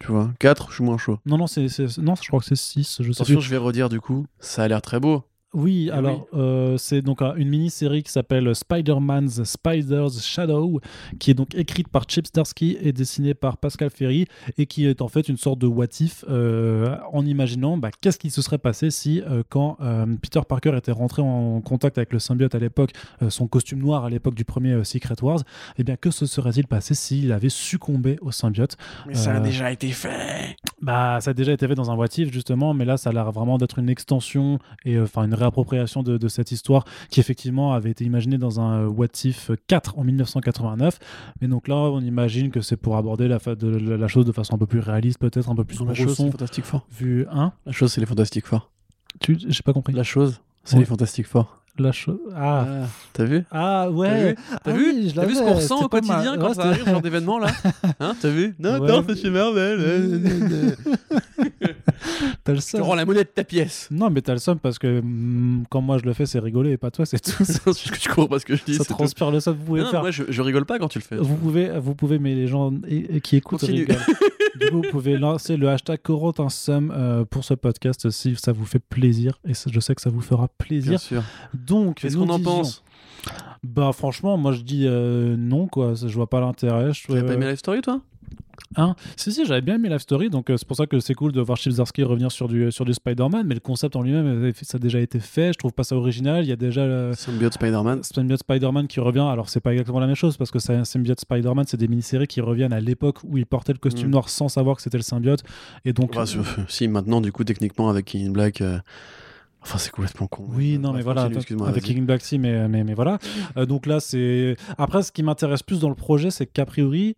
Speaker 2: Tu vois 4, je suis moins chaud.
Speaker 1: Non, non, c'est, c'est- non, je crois que c'est 6. Je sais
Speaker 2: Attention,
Speaker 1: plus.
Speaker 2: je vais redire du coup. Ça a l'air très beau.
Speaker 1: Oui,
Speaker 2: Eh
Speaker 1: alors, euh, c'est donc une mini-série qui s'appelle Spider-Man's Spider's Shadow, qui est donc écrite par Chip Starsky et dessinée par Pascal Ferry, et qui est en fait une sorte de what if, euh, en imaginant bah, qu'est-ce qui se serait passé si, euh, quand Peter Parker était rentré en contact avec le symbiote à l'époque, son costume noir à l'époque du premier Secret Wars, eh bien, que se serait-il passé s'il avait succombé au symbiote
Speaker 3: Mais ça a déjà été fait.
Speaker 1: Bah, ça a déjà été fait dans un what if, justement, mais là, ça a l'air vraiment d'être une extension et enfin une réappropriation de, de cette histoire qui effectivement avait été imaginée dans un euh, What If 4 en 1989. Mais donc là, on imagine que c'est pour aborder la, fa- de, la, la chose de façon un peu plus réaliste, peut-être un peu plus
Speaker 2: Non, la chose, c'est Fantastic Four.
Speaker 1: vu un.
Speaker 2: La chose, c'est les Fantastic Four.
Speaker 1: Tu, j'ai pas compris.
Speaker 2: La chose, c'est
Speaker 1: Ouais.
Speaker 2: les Fantastic Four.
Speaker 1: La chose. Ah.
Speaker 2: Ah, T'as vu?
Speaker 1: Ah
Speaker 2: T'as
Speaker 1: ouais.
Speaker 2: vu T'as
Speaker 1: Ah
Speaker 2: vu?
Speaker 1: oui, je
Speaker 2: T'as vu ce qu'on ressent au quotidien
Speaker 1: mal.
Speaker 2: quand
Speaker 1: Ouais,
Speaker 2: ça arrive, genre <laughs> d'événement là? Hein T'as vu? Non,
Speaker 1: Ouais.
Speaker 2: attends, c'est chez Marvel. <laughs> <laughs> <laughs>
Speaker 1: T'as le seum.
Speaker 2: rends la monnaie de ta pièce.
Speaker 1: Non, mais t'as le seum parce que mm, quand moi je le fais, c'est rigoler et pas toi, c'est tout. <laughs>
Speaker 2: que tu comprends pas ce que je dis.
Speaker 1: ça
Speaker 2: tout.
Speaker 1: transpire le seum. Vous pouvez
Speaker 2: Non, non,
Speaker 1: faire.
Speaker 2: moi, je, je rigole pas quand tu le fais.
Speaker 1: Vous pouvez, vous pouvez, mais les gens et- et qui écoutent
Speaker 2: Continue.
Speaker 1: rigolent. du <laughs> coup, vous pouvez lancer le hashtag Corentin euh, pour ce podcast si ça vous fait plaisir. Et je sais que ça vous fera
Speaker 2: Bien
Speaker 1: plaisir.
Speaker 2: sûr.
Speaker 1: Donc,
Speaker 2: Qu'est-ce qu'on en pense
Speaker 1: Bah, franchement, moi je dis euh, non, quoi. Je vois pas l'intérêt.
Speaker 2: Tu pas
Speaker 1: euh,
Speaker 2: aimé la story, toi?
Speaker 1: Hein? Si, si, j'avais bien aimé Life Story, donc euh, c'est pour ça que c'est cool de voir Chip Zdarsky revenir sur du, sur du Spider-Man, mais le concept en lui-même, euh, ça a déjà été fait, je trouve pas ça original. Il y a déjà le
Speaker 2: Symbiote Spider-Man.
Speaker 1: symbiote Spider-Man qui revient, alors c'est pas exactement la même chose, parce que c'est un symbiote Spider-Man, c'est des mini-séries qui reviennent à l'époque où il portait le costume
Speaker 2: Mm.
Speaker 1: noir sans savoir que c'était le symbiote, et donc...
Speaker 2: Sur- si, maintenant, du coup, techniquement, avec King in Black. euh, Enfin, c'est complètement con.
Speaker 1: Oui, non, mais voilà, avec. King Black Sea, mais, mais, mais voilà. Euh, donc là, c'est. Après, ce qui m'intéresse plus dans le projet, c'est qu'a priori,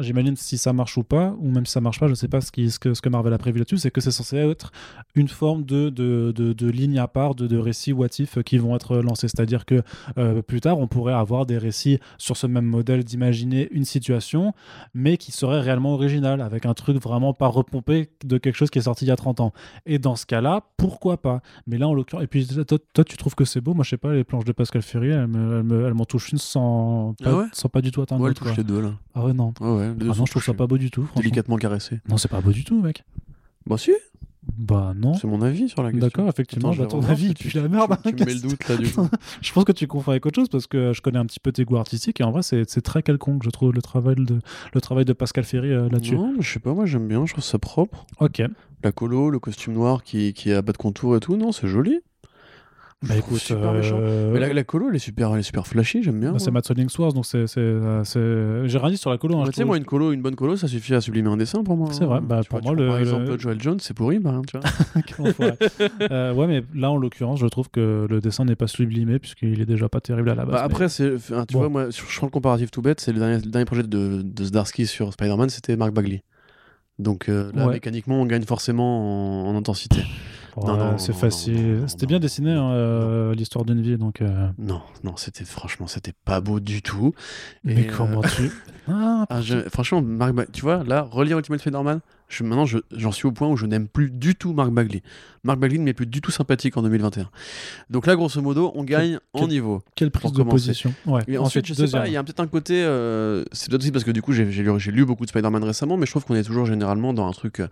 Speaker 1: j'imagine si ça marche ou pas, ou même si ça marche pas, je sais pas ce, qui, ce, que, ce que Marvel a prévu là-dessus, c'est que c'est censé être une forme de, de, de, de ligne à part, de, de récits what if qui vont être lancés. C'est-à-dire que euh, plus tard, on pourrait avoir des récits sur ce même modèle d'imaginer une situation, mais qui serait réellement original, avec un truc vraiment pas repompé de quelque chose qui est sorti il y a 30 ans. Et dans ce cas-là, pourquoi pas? Mais là, en l'occurrence, et puis toi, toi, tu trouves que c'est beau? Moi, je sais pas, les planches de Pascal Ferry, elles me- elles me- elles m'en touchent une sans pas,
Speaker 2: Ah ouais?
Speaker 1: sans pas du tout atteindre
Speaker 2: Ouais, elle touche les deux, là.
Speaker 1: Ah ouais, non.
Speaker 2: Ouais, ouais. les deux
Speaker 1: Ah non, je trouve ça pas beau du tout. franchement.
Speaker 2: Délicatement caressé.
Speaker 1: Non, c'est pas beau du tout, mec.
Speaker 2: Bah, si,
Speaker 1: Bah non.
Speaker 2: c'est mon avis sur la question.
Speaker 1: D'accord, effectivement,
Speaker 2: Attends, je
Speaker 1: bah,
Speaker 2: vais
Speaker 1: ton avis,
Speaker 2: tu-
Speaker 1: puis
Speaker 2: tu-
Speaker 1: la merde.
Speaker 2: Tu,
Speaker 1: hein,
Speaker 2: tu me mets le doute, là, du coup. <laughs>
Speaker 1: Je pense que tu confonds avec autre chose parce que je connais un petit peu tes goûts artistiques et en vrai, c'est très quelconque, je trouve, le travail de, le travail de Pascal Ferry euh, là-dessus.
Speaker 2: Non, je sais pas, moi, j'aime bien, je trouve ça propre.
Speaker 1: Ok.
Speaker 2: La colo, le costume noir qui, qui a bas de contour et tout, non, c'est joli.
Speaker 1: Bah écoute,
Speaker 2: super méchant.
Speaker 1: euh,
Speaker 2: Mais la, la colo, elle est super, elle est super flashy, j'aime bien.
Speaker 1: bah, c'est Matt Hollingsworth, donc c'est. c'est, euh, c'est- J'ai rien dit sur la colo. hein,
Speaker 2: Bah, tu sais, moi, une colo, une bonne colo, ça suffit à sublimer un dessin pour moi.
Speaker 1: C'est vrai, bah,
Speaker 2: Tu
Speaker 1: pour
Speaker 2: vois,
Speaker 1: moi,
Speaker 2: tu
Speaker 1: le-
Speaker 2: Par
Speaker 1: le-
Speaker 2: exemple, Joel Jones, c'est pourri, bah, tu vois. <laughs>
Speaker 1: Euh, ouais, mais là, en l'occurrence, je trouve que le dessin n'est pas sublimé puisqu'il est déjà pas terrible à la base.
Speaker 2: Bah,
Speaker 1: mais-
Speaker 2: après, c'est, tu
Speaker 1: Bon.
Speaker 2: vois, moi, je prends le comparatif tout bête, c'est le dernier, le dernier projet de, de Zdarsky sur Spider-Man, c'était Mark Bagley. Donc euh, là,
Speaker 1: Ouais.
Speaker 2: mécaniquement, on gagne forcément en, en intensité. Non, non,
Speaker 1: c'est facile. C'était bien dessiné, hein, euh, l'histoire d'une vie, donc. euh,
Speaker 2: Non, non, c'était franchement, c'était pas beau du tout.
Speaker 1: Mais
Speaker 2: Et, euh,
Speaker 1: comment tu. Ah, <laughs>
Speaker 2: Ah, je- franchement, Mark Ba- tu vois, là, relire Ultimate Spider-Man, je, maintenant, je- j'en suis au point où je n'aime plus du tout Mark Bagley. Mark Bagley ne m'est plus du tout sympathique en 2021. Donc là, grosso modo, on gagne en niveau.
Speaker 1: quelle prise de position. Ouais.
Speaker 2: Et ensuite, je sais pas, il y a peut-être un côté. euh, c'est peut-être aussi parce que du coup, j'ai lu, lu beaucoup de Spider-Man récemment, mais je trouve qu'on est toujours généralement dans un truc. euh,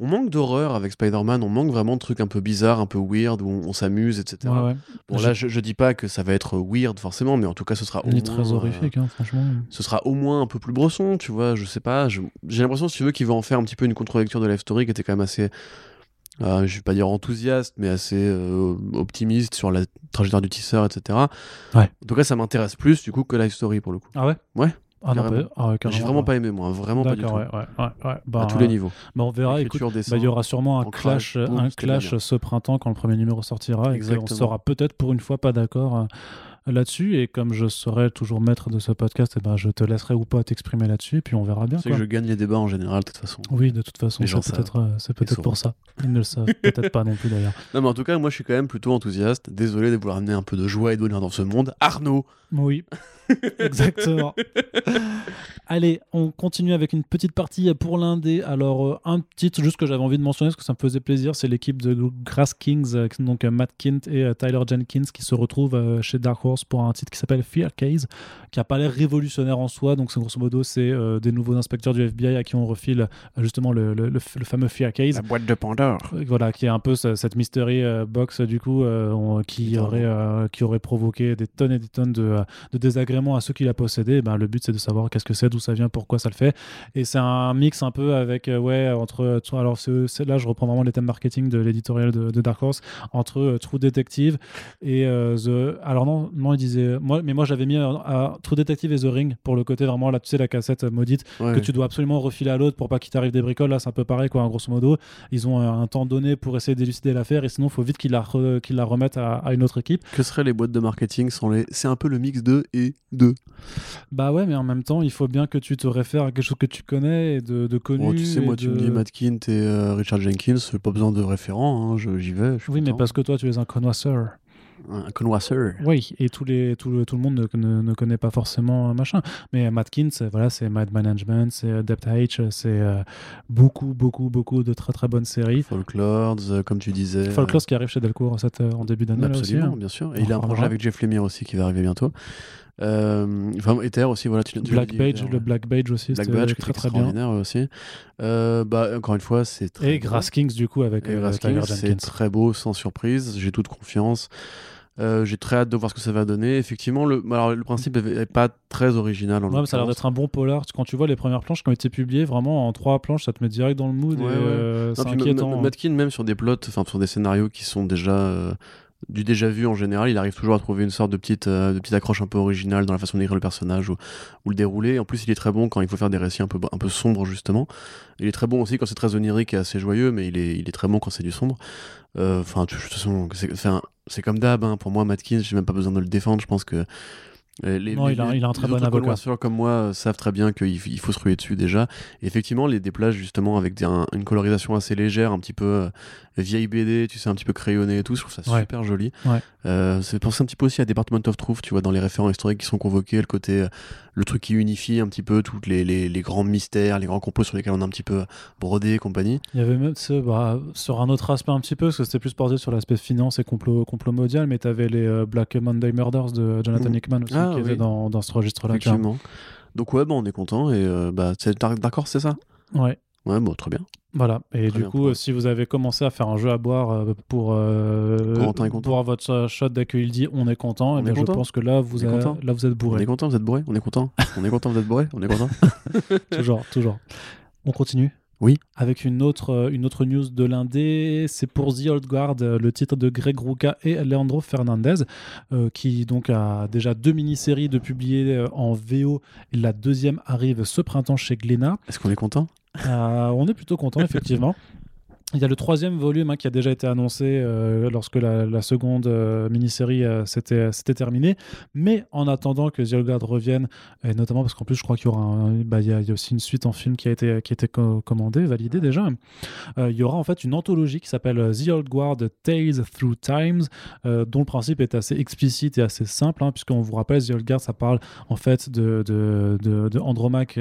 Speaker 2: on manque d'horreur avec Spider-Man, on manque vraiment de trucs un peu bizarres, un peu weird, où on, on s'amuse, etc.
Speaker 1: Ouais, ouais.
Speaker 2: Bon, là, je, je dis pas que ça va être weird forcément, mais en tout cas, ce sera au moins.
Speaker 1: très
Speaker 2: euh,
Speaker 1: horrifique, hein, franchement.
Speaker 2: ce sera au moins un peu plus bresson, tu vois, je sais pas. je- J'ai l'impression, si tu veux, qu'ils vont en faire un petit peu une contre-lecture de Life Story qui était quand même assez. euh, je vais pas dire enthousiaste, mais assez euh, optimiste sur la trajectoire du tisseur, etc.
Speaker 1: Ouais.
Speaker 2: En tout cas, ça m'intéresse plus du coup que Life Story pour le coup.
Speaker 1: Ah ouais?
Speaker 2: Ouais,
Speaker 1: Ah non, ah
Speaker 2: J'ai vraiment pas aimé, moi, vraiment pas du tout.
Speaker 1: D'accord, ouais, ouais, ouais, ouais. Bah,
Speaker 2: à tous les niveaux.
Speaker 1: bah, on verra, écoute. Bah, il y aura sûrement un clash,
Speaker 2: boum,
Speaker 1: un clash ce printemps quand le premier numéro sortira et qu'on
Speaker 2: Exactement.
Speaker 1: sera peut-être pour une fois pas d'accord euh, là-dessus. Et comme je serai toujours maître de ce podcast, eh ben, je te laisserai ou pas t'exprimer là-dessus et puis on verra bien.
Speaker 2: C'est
Speaker 1: quoi.
Speaker 2: que je gagne les débats en général, de toute façon.
Speaker 1: Oui, de toute façon, c'est peut-être euh, c'est peut-être pour ça. Ils ne le savent <laughs> peut-être pas non plus d'ailleurs.
Speaker 2: Non, mais en tout cas, moi, je suis quand même plutôt enthousiaste. Désolé de vouloir amener un peu de joie et de bonheur dans ce monde. Arnaud
Speaker 1: Oui, <laughs> <laughs> exactement. Allez, on continue avec une petite partie pour l'indé. Alors, euh, un titre juste que j'avais envie de mentionner parce que ça me faisait plaisir, c'est l'équipe de Grass Kings, euh, donc euh, Matt Kint et Tyler Jenkins qui se retrouvent chez Dark Horse pour un titre qui s'appelle Fear Case, qui a pas l'air révolutionnaire en soi. Donc, grosso modo, c'est des nouveaux inspecteurs du FBI à qui on refile justement le, le- le f- le fameux Fear Case.
Speaker 2: boîte de Pandore.
Speaker 1: Voilà, qui est un peu ce- cette mystery box du coup qui aurait qui aurait provoqué des tonnes et des tonnes de, de désagréments à ceux qui l'a possédé, ben, le but c'est de savoir qu'est-ce que c'est, d'où ça vient, pourquoi ça le fait. Et c'est un mix un peu avec, euh, ouais, entre. Alors c'est- c'est- là, je reprends vraiment les thèmes marketing de l'éditorial de, de Dark Horse, entre euh, True Detective et euh, The. Alors non, non, il disait. Moi, mais moi j'avais mis euh, à True Detective et The Ring pour le côté vraiment, là, tu sais, la cassette euh, maudite
Speaker 2: Ouais.
Speaker 1: que tu dois absolument refiler à l'autre pour pas qu'il t'arrive des bricoles. Là, c'est un peu pareil, quoi, grosso modo. Ils ont un, temps donné pour essayer d'élucider l'affaire et sinon, il faut vite qu'ils la, re- la remettent à, à une autre équipe.
Speaker 2: Que seraient les boîtes de marketing sans les. C'est un peu le mix de et de.
Speaker 1: Bah ouais, mais en même temps, il faut bien que tu te réfères à quelque chose que tu connais et de, de connu.
Speaker 2: Bon, tu sais, moi, tu me dis Matt Kint et euh, Richard Jenkins, pas besoin de référents, hein, j'y vais.
Speaker 1: Oui, mais parce que toi, tu es un connoisseur.
Speaker 2: Un connoisseur.
Speaker 1: Oui, et tous les, tout, le, tout le monde ne, ne- ne connaît pas forcément machin. Mais c'est- voilà, c'est Mad Management, c'est euh, Depth H, c'est euh, beaucoup, beaucoup, beaucoup de très très bonnes séries.
Speaker 2: Folklords, euh, comme tu disais.
Speaker 1: Folklore qui arrive chez Delcourt cette, en début d'année. aussi,
Speaker 2: Absolument,
Speaker 1: hein.
Speaker 2: bien sûr. Et il a un
Speaker 1: en
Speaker 2: projet avec Jeff Lemire aussi qui va arriver bientôt. Euh, enfin, Ether aussi, voilà. Tu, tu
Speaker 1: Black
Speaker 2: dit, Ether,
Speaker 1: le. Black Badge aussi,
Speaker 2: Black
Speaker 1: très très bien.
Speaker 2: aussi. Euh, bah, encore une fois, c'est très.
Speaker 1: Et
Speaker 2: beau.
Speaker 1: Grass Kings du coup avec euh,
Speaker 2: c'est très beau, sans surprise. J'ai toute confiance. Euh, j'ai très hâte de voir ce que ça va donner. Effectivement, le, alors, le principe n'est pas très original. En
Speaker 1: Ouais, mais ça a l'air d'être un bon polar. Quand tu vois les premières planches qui ont été publiées, vraiment en trois planches, ça te met direct dans le mood.
Speaker 2: Ouais, ouais.
Speaker 1: euh, c'est inquiétant.
Speaker 2: Matkin, même sur des plots, enfin sur des scénarios qui sont déjà euh, du déjà vu en général, il arrive toujours à trouver une sorte de petite, euh, de petite accroche un peu originale dans la façon d'écrire le personnage ou, le dérouler. En plus, il est très bon quand il faut faire des récits un peu, un peu sombres, justement. Il est très bon aussi quand c'est très onirique et assez joyeux, mais il est, il est très bon quand c'est du sombre. Euh, Enfin, de toute façon, c'est comme d'hab. hein. Pour moi, Matkins, j'ai même pas besoin de le défendre. Je pense que. Euh, Les,
Speaker 1: Non,
Speaker 2: les-
Speaker 1: il a-
Speaker 2: les-
Speaker 1: il a un très bon avocat.
Speaker 2: comme moi euh, savent très bien qu'il il faut se ruer dessus déjà. Effectivement, les déplages justement avec des- un- une colorisation assez légère, un petit peu euh, vieille BD, tu sais, un petit peu crayonné et tout, je trouve ça
Speaker 1: Ouais.
Speaker 2: super joli.
Speaker 1: Ouais.
Speaker 2: Euh, c'est pensé un petit peu aussi à Department of Truth, tu vois, dans les référents historiques qui sont convoqués, le côté, le truc qui unifie un petit peu tous les, grands mystères, les grands complots sur lesquels on a un petit peu brodé et compagnie.
Speaker 1: Il y avait même ce, bah, sur un autre aspect un petit peu, parce que c'était plus porté sur l'aspect finance et complot, complot mondial, mais tu avais les Black Monday Murders de Jonathan
Speaker 2: Mhm.
Speaker 1: Hickman aussi,
Speaker 2: Ah,
Speaker 1: qui
Speaker 2: oui.
Speaker 1: étaient dans, dans ce registre-là.
Speaker 2: Effectivement. Donc ouais, bon, on est content et euh, bah, c'est- d'accord, c'est ça?
Speaker 1: Ouais.
Speaker 2: Ouais, bon, très bien.
Speaker 1: Voilà, et
Speaker 2: Très
Speaker 1: du
Speaker 2: bien,
Speaker 1: coup, euh, si vous avez commencé à faire un jeu à boire euh, pour, euh, pour votre shot d'accueil dit on est content,
Speaker 2: On
Speaker 1: et bien
Speaker 2: est
Speaker 1: je pense que là vous,
Speaker 2: On content.
Speaker 1: là, vous êtes
Speaker 2: On
Speaker 1: bourré.
Speaker 2: est content, vous êtes bourré On est content On est content, vous êtes bourré On est content <laughs>
Speaker 1: toujours, toujours. On continue
Speaker 2: Oui.
Speaker 1: Avec une autre, euh, une autre news de l'Indé, c'est pour The Old Guard, euh, le titre de Greg Rucka et Leandro Fernandez, euh, qui donc a déjà deux mini-séries de publiées en VO. La deuxième arrive ce printemps chez Glénat.
Speaker 2: Est-ce qu'on est content?
Speaker 1: Euh, on est plutôt content, <laughs> effectivement. Il y a le troisième volume hein, qui a déjà été annoncé euh, lorsque la, seconde euh, mini-série euh, s'était terminée. Mais en attendant que The Guard revienne, et notamment parce qu'en plus je crois qu'il y aura bah, il y, a, aussi une suite en film qui a été, commandée, validée déjà. Il y aura en fait une anthologie qui s'appelle The Old Guard Tales Through Times, dont le principe est assez explicite et assez simple, hein, puisqu'on vous rappelle, The Old Guard, ça parle en fait de, Andromaque,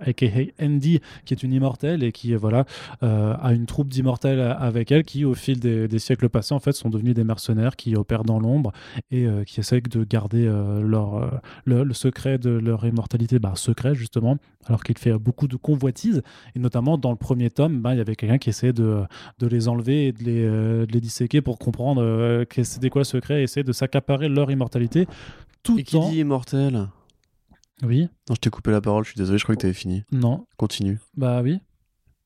Speaker 1: aka Andy, qui est une immortelle et qui voilà a une troupe d'immortels avec elle qui, au fil des, des siècles passés, en fait, sont devenus des mercenaires qui opèrent dans l'ombre et euh, qui essayent de garder euh, leur, euh, le, le secret de leur immortalité, bah, secret justement, alors qu'il fait beaucoup de convoitises. Et notamment dans le premier tome, bah, il y avait quelqu'un qui essayait de, de les enlever et de les, de les disséquer pour comprendre c'était quoi le secret et essayer de s'accaparer leur immortalité. Tout
Speaker 2: Et qui
Speaker 1: en...
Speaker 2: dit immortel?
Speaker 1: Oui,
Speaker 2: Non, je t'ai coupé la parole, je suis désolé, je crois que t'avais fini.
Speaker 1: non,
Speaker 2: Continue.
Speaker 1: bah oui,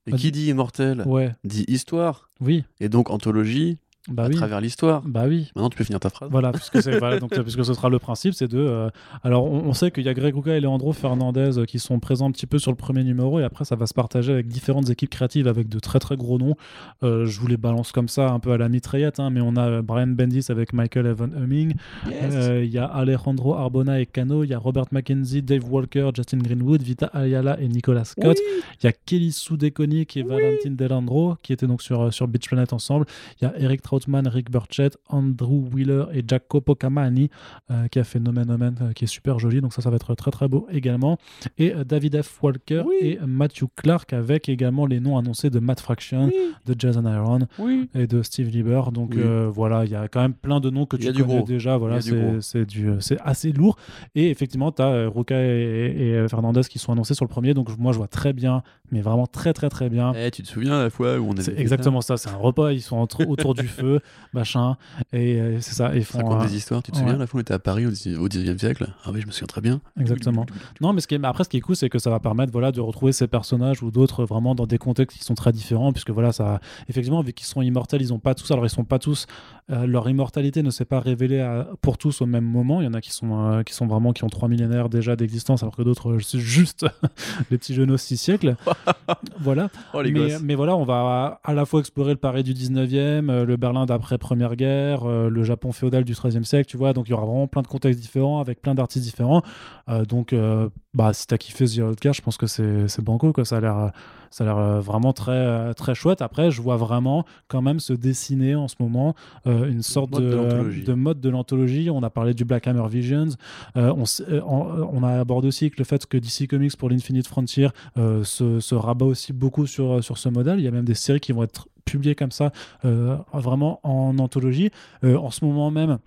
Speaker 2: Et
Speaker 1: Vas-y.
Speaker 2: qui dit immortel
Speaker 1: ouais,
Speaker 2: dit histoire.
Speaker 1: oui,
Speaker 2: Et donc anthologie
Speaker 1: bah
Speaker 2: à
Speaker 1: oui,
Speaker 2: travers l'histoire.
Speaker 1: bah oui.
Speaker 2: Maintenant, tu peux finir ta phrase.
Speaker 1: Voilà, puisque, c'est, voilà, donc, euh, puisque ce sera le principe, c'est de. euh, alors, on, on sait qu'il y a Greg Rucka et Leandro Fernandez euh, qui sont présents un petit peu sur le premier numéro, et après, ça va se partager avec différentes équipes créatives avec de très très gros noms. Euh, je vous les balance comme ça, un peu à la mitraillette, hein, mais on a Brian Bendis avec Michael Evan Humming, Euh, il y a Alejandro Arbona et Cano, il y a Robert McKenzie, Dave Walker, Justin Greenwood, Vita Ayala et Nicolas Scott. Il y a Kelly Sudekoni qui est Valentine Delandro, qui était donc sur, sur Beach Planet ensemble. Il y a Eric Troutman, Rick Burchett, Andrew Wheeler et Jacopo Camani, euh, qui a fait Nomen Omen, euh, qui est super joli. Donc ça, ça va être très très beau également. Et euh, David F. Walker et Matthew Clark, avec également les noms annoncés de Matt Fraction, de Jason Iron
Speaker 2: Oui.
Speaker 1: et de Steve Lieber. Donc
Speaker 2: Oui.
Speaker 1: euh, voilà, il y a quand même plein de noms que tu connais déjà. Voilà, c'est c'est du, c'est assez lourd. Et effectivement, tu as Ruka et, et, Fernandez qui sont annoncés sur le premier. Donc moi, je vois très bien, mais vraiment très très très bien.
Speaker 2: Eh, tu te souviens la fois où on avait
Speaker 1: C'est exactement ça, c'est un repas, ils sont entre- autour du feu, <laughs> feu, machin. Et euh, c'est ça. Et ils
Speaker 2: Ça
Speaker 1: font,
Speaker 2: raconte des histoires. Tu te souviens, la fois, on était à Paris au 19e siècle? Ah oui, je me souviens très bien.
Speaker 1: Exactement. Non, mais, ce qui est- après, ce qui est cool, c'est que ça va permettre voilà, de retrouver ces personnages ou d'autres vraiment dans des contextes qui sont très différents, puisque voilà, ça, effectivement, vu qu'ils sont immortels, ils ont pas tous, alors ils sont pas tous, euh, leur immortalité ne s'est pas révélée à- pour tous au même moment. Il y en a qui sont, euh, qui sont vraiment, qui ont trois millénaires déjà d'existence, alors que d'autres, c'est <laughs> juste <laughs> les petits jeunes aux six siècles. <laughs> voilà.
Speaker 2: Oh, les
Speaker 1: mais, voilà, on va à la fois explorer le Paris du 19e, euh, le Berlin d'après Première Guerre, euh, le Japon féodal du 13e siècle, tu vois. Donc il y aura vraiment plein de contextes différents avec plein d'artistes différents. Euh, donc, euh, bah, si t'as kiffé The Outcast, je pense que c'est banco, quoi. Ça a l'air. Ça a l'air vraiment très, très chouette. Après, je vois vraiment quand même se dessiner en ce moment euh, une sorte
Speaker 2: mode de
Speaker 1: mode de l'anthologie. On a parlé du Black Hammer Visions. On, euh, on, on a abordé aussi que le fait que DC Comics pour l'Infinite Frontier euh, se, se rabat aussi beaucoup sur, sur ce modèle. Il y a même des séries qui vont être publiées comme ça, euh, vraiment en anthologie. Euh, en ce moment même,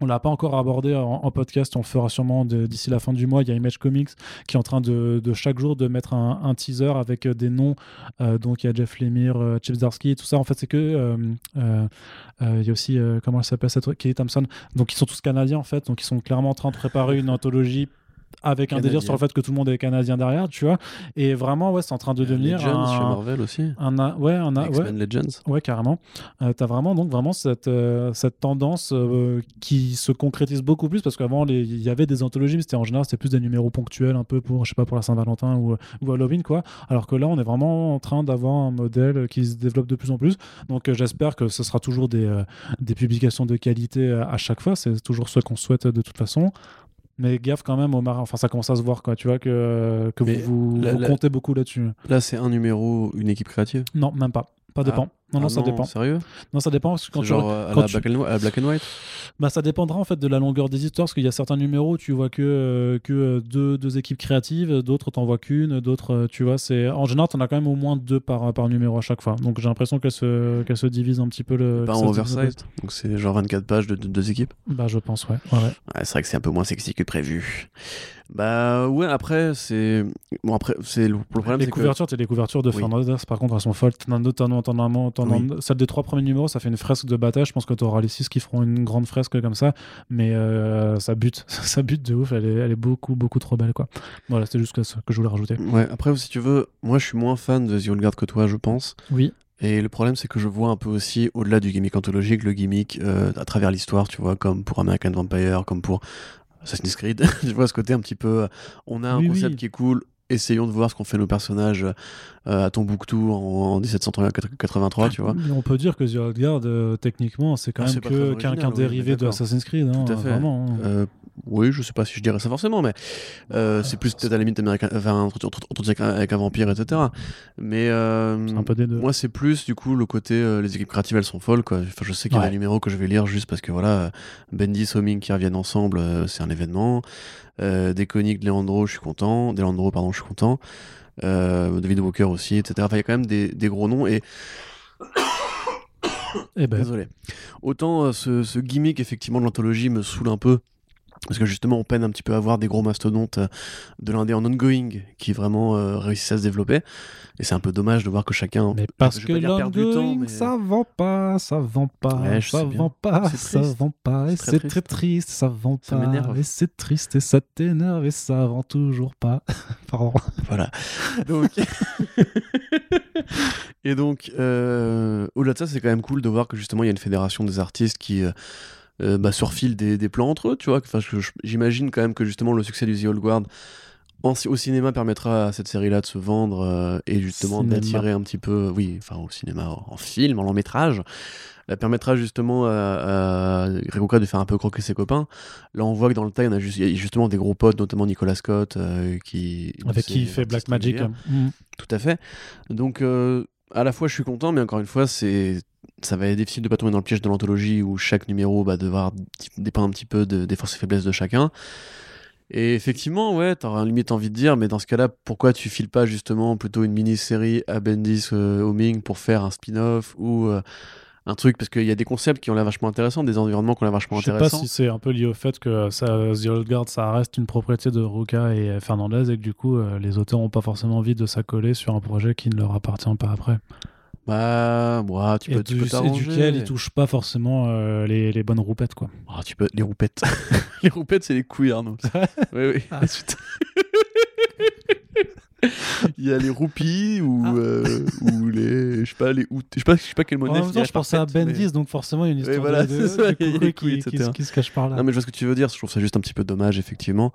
Speaker 1: on l'a pas encore abordé en, podcast, on le fera sûrement d'ici la fin du mois. Il y a Image Comics qui est en train de, chaque jour de mettre un, teaser avec euh, des noms. Donc il y a Jeff Lemire, euh, Chip Zdarsky, tout ça. En fait, c'est que il y a aussi comment elle s'appelle cette Kelly Thompson. Donc ils sont tous canadiens en fait. Donc ils sont clairement en train de préparer une anthologie avec un délire sur le fait que tout le monde est canadien derrière, tu vois. Et vraiment, ouais, c'est en train de devenir
Speaker 2: Legends chez
Speaker 1: un,
Speaker 2: Marvel aussi.
Speaker 1: un, a- ouais, un, a- ouais,
Speaker 2: X-Men Legends.
Speaker 1: Ouais, carrément. Euh, t'as vraiment donc vraiment cette, euh, cette tendance euh, qui se concrétise beaucoup plus parce qu'avant il y avait des anthologies, mais c'était en général c'était plus des numéros ponctuels un peu pour je sais pas pour la Saint-Valentin ou, ou Halloween quoi. Alors que là on est vraiment en train d'avoir un modèle qui se développe de plus en plus. Donc euh, j'espère que ce sera toujours des, des publications de qualité à chaque fois. C'est toujours ce qu'on souhaite de toute façon. Mais gaffe quand même au marin. Enfin ça commence à se voir quoi. Tu vois que, vous, vous,
Speaker 2: la-
Speaker 1: vous
Speaker 2: la-
Speaker 1: comptez beaucoup là-dessus.
Speaker 2: Là, c'est un numéro, une équipe créative?
Speaker 1: Non même pas. Pas dépend. non non
Speaker 2: Ah
Speaker 1: ça dépend.
Speaker 2: Sérieux?
Speaker 1: Non ça dépend parce que quand
Speaker 2: C'est
Speaker 1: tu
Speaker 2: genre à
Speaker 1: quand
Speaker 2: la,
Speaker 1: tu-
Speaker 2: black and, à la Black and White?
Speaker 1: Bah, ça dépendra en fait de la longueur des histoires, parce qu'il y a certains numéros où tu vois que, euh, que euh, deux, deux équipes créatives, d'autres t'en vois qu'une, d'autres, euh, tu vois, c'est en général t'en as quand même au moins deux par, par numéro à chaque fois. Donc j'ai l'impression qu'elle se, qu'elle se divise un petit peu le.
Speaker 2: Pas en oversize. Donc c'est genre 24 pages de, de deux équipes?
Speaker 1: Bah je pense, ouais. ouais, ouais.
Speaker 2: Ouais, c'est vrai que c'est un peu moins sexy que prévu. Bah ouais, après, c'est. Bon, après, c'est le, le problème,
Speaker 1: Les
Speaker 2: c'est que.
Speaker 1: couvertures, t'as les couvertures de
Speaker 2: Oui.
Speaker 1: Fernandez, par contre, elles sont folles. T'en as notamment, celle des trois premiers numéros, ça fait une fresque de bataille. Je pense que t'auras les six qui feront une grande fresque comme ça, mais euh, ça bute, <laughs> ça bute de ouf. Elle est, elle est beaucoup, beaucoup trop belle, quoi. Voilà, c'était juste que, que je voulais rajouter.
Speaker 2: Ouais, après, si tu veux, moi je suis moins fan de The Old Guard que toi, je pense.
Speaker 1: Oui.
Speaker 2: Et le problème, c'est que je vois un peu aussi, au-delà du gimmick anthologique, le gimmick euh, à travers l'histoire, tu vois, comme pour American Vampire, comme pour Assassin's Creed. <laughs> tu vois ce côté un petit peu. euh, on a un
Speaker 1: Oui,
Speaker 2: concept
Speaker 1: oui.
Speaker 2: qui est cool, essayons de voir ce qu'ont fait nos personnages euh, à Tombouctou en, en 1783, tu vois.
Speaker 1: On peut dire que The Old Guard, euh, techniquement, c'est quand
Speaker 2: Ah,
Speaker 1: même que qu'un qu'un
Speaker 2: oui,
Speaker 1: dérivé de
Speaker 2: d'accord.
Speaker 1: Assassin's Creed. hein,
Speaker 2: Tout à fait.
Speaker 1: Vraiment. hein.
Speaker 2: Euh, oui, je sais pas si je dirais ça forcément, mais c'est plus peut-être à la limite américain, enfin, avec un- avec un vampire, etc. Mais
Speaker 1: C'est un peu des deux.
Speaker 2: moi, c'est plus du coup le côté les équipes créatives, elles sont folles, quoi. Enfin, je sais qu'il y a
Speaker 1: Ouais.
Speaker 2: des numéros que je vais lire juste parce que voilà, Bendis, Homing qui reviennent ensemble, c'est un événement. Des coniques de Leandro, je suis content. Des Leandro, pardon, je suis content. Euh, David Walker aussi, etc. Enfin, il y a quand même des, des gros noms et <coughs>
Speaker 1: Eh ben,
Speaker 2: Désolé. Autant euh, ce, ce gimmick effectivement de l'anthologie me saoule un peu. Parce que justement, on peine un petit peu à voir des gros mastodontes euh, de l'indé en ongoing qui vraiment euh, réussissent à se développer. Et c'est un peu dommage de voir que chacun.
Speaker 1: mais parce que l'ongoing,
Speaker 2: mais-
Speaker 1: ça vend pas, ça vend pas,
Speaker 2: Ouais,
Speaker 1: ça vend pas, ça vend pas, et
Speaker 2: C'est très triste.
Speaker 1: très triste, ça vend
Speaker 2: Ça
Speaker 1: pas,
Speaker 2: m'énerve.
Speaker 1: et c'est triste, et ça t'énerve, et ça vend toujours pas. <laughs> Pardon.
Speaker 2: Voilà. Donc. <laughs> Et donc, euh, au-delà de ça, c'est quand même cool de voir que justement, il y a une fédération des artistes qui. euh, euh, bah, des, des plans entre eux, tu vois. Enfin, J'imagine quand même que justement le succès du The Old Guard en- au cinéma permettra à cette série-là de se vendre euh, et justement d'attirer un petit peu, oui, enfin au cinéma, en, en film, en long métrage, elle permettra justement à, à de faire un peu croquer ses copains. Là, on voit que dans le tas, il y en a juste- y a justement des gros potes, notamment Nicolas Scott, euh, qui
Speaker 1: Avec qui il fait Black Magic. Mm.
Speaker 2: Tout à fait. Donc, euh, à la fois, je suis content, mais encore une fois, c'est ça va être difficile de pas tomber dans le piège de l'anthologie où chaque numéro va devoir d- dépendre un petit peu de- des forces et faiblesses de chacun. Et effectivement, ouais, t'auras limite envie de dire, mais dans ce cas-là, pourquoi tu files pas justement plutôt une mini-série à Bendis euh, Homing pour faire un spin-off ou euh, un truc Parce qu'il y a des concepts qui ont l'air vachement intéressants, des environnements qui ont l'air vachement
Speaker 1: Je sais pas
Speaker 2: intéressants.
Speaker 1: si c'est un peu lié au fait que ça, The Old Guard, ça reste une propriété de Ruka et Fernandez et que du coup, euh, les auteurs n'ont pas forcément envie de s'accoler sur un projet qui ne leur appartient pas après.
Speaker 2: Bah, tu
Speaker 1: et,
Speaker 2: peux, tu
Speaker 1: du-
Speaker 2: peux
Speaker 1: et
Speaker 2: t'arranger.
Speaker 1: duquel il touche pas forcément euh, les, les bonnes roupettes quoi.
Speaker 2: Ah, tu peux les roupettes. <laughs> les roupettes, c'est les couilles, Arnaud. <laughs> oui, oui.
Speaker 1: Ah. <laughs>
Speaker 2: Il y a les roupies ou,
Speaker 1: Ah.
Speaker 2: euh, ou les. Je sais pas, les Je sais pas, je sais pas quel mot
Speaker 1: En même temps, je pensais à Ben 10, donc forcément il y a une histoire
Speaker 2: voilà,
Speaker 1: de,
Speaker 2: ça,
Speaker 1: de coucou qui, qui,
Speaker 2: etc.
Speaker 1: qui se cache par là.
Speaker 2: Non, mais je vois ce que tu veux dire. Je trouve ça juste un petit peu dommage, effectivement.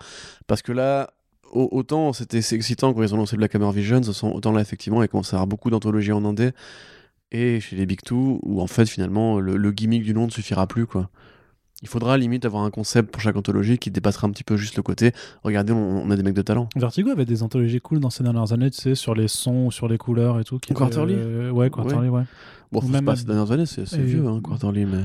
Speaker 2: Parce que là, au- autant c'était excitant quand ils ont lancé Black Hammer Visions, autant là, effectivement, il commence à avoir beaucoup d'anthologies en indé. Et chez les Big Two, où en fait, finalement, le, le gimmick du nom ne suffira plus, quoi. Il faudra limite avoir un concept pour chaque anthologie qui dépassera un petit peu juste le côté. Regardez, on, on a des mecs de talent.
Speaker 1: Vertigo avait des anthologies cool dans ces dernières années, tu sais, sur les sons, sur les couleurs et tout. qui
Speaker 2: Quarterly
Speaker 1: euh, Ouais, Quarterly, ouais.
Speaker 2: Bon, faut
Speaker 1: même
Speaker 2: pas
Speaker 1: à-
Speaker 2: ces dernières années, c'est vieux, hein, Quarterly, mais.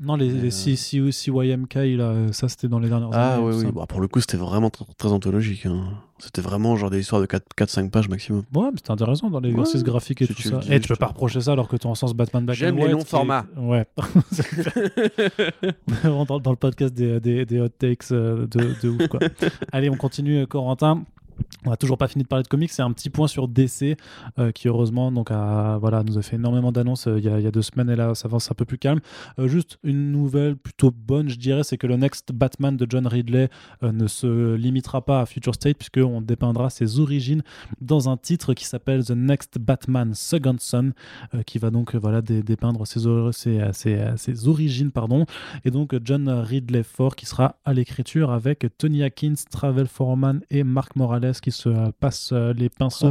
Speaker 1: Non, les, les
Speaker 2: euh,
Speaker 1: C- C- CYMK, là, ça c'était dans les dernières
Speaker 2: Ah
Speaker 1: années.
Speaker 2: oui,
Speaker 1: tout
Speaker 2: oui.
Speaker 1: ça.
Speaker 2: Bon, pour le coup, c'était vraiment tr- très anthologique. hein. C'était vraiment genre des histoires de 4-5 pages maximum.
Speaker 1: Ouais, mais c'était intéressant dans l'exercice
Speaker 2: Ouais,
Speaker 1: graphique et
Speaker 2: si
Speaker 1: tout
Speaker 2: tu
Speaker 1: ça. Et tu peux pas reprocher ça alors que tu en sens Batman Black
Speaker 2: J'aime les longs
Speaker 1: est-
Speaker 2: formats.
Speaker 1: Ouais. <laughs> <laughs> On est vraiment dans, dans le podcast des, des, des hot takes euh, de, de ouf, quoi. <laughs> Allez, on continue, euh, Corentin. On n'a toujours pas fini de parler de comics. C'est un petit point sur DC euh, qui, heureusement, donc, voilà, nous a fait énormément d'annonces euh, il y, a- deux semaines et là, ça avance un peu plus calme. Euh, juste une nouvelle plutôt bonne, je dirais, c'est que le Next Batman de John Ridley ne se limitera pas à Future State puisqu'on dépeindra ses origines dans un titre qui s'appelle The Next Batman Second Son qui va donc voilà, dé- dépeindre ses, ses origines. pardon et donc John Ridley Ford qui sera à l'écriture avec Tony Atkins, Travel Foreman et Mark Morales qui se passent euh, les pinceaux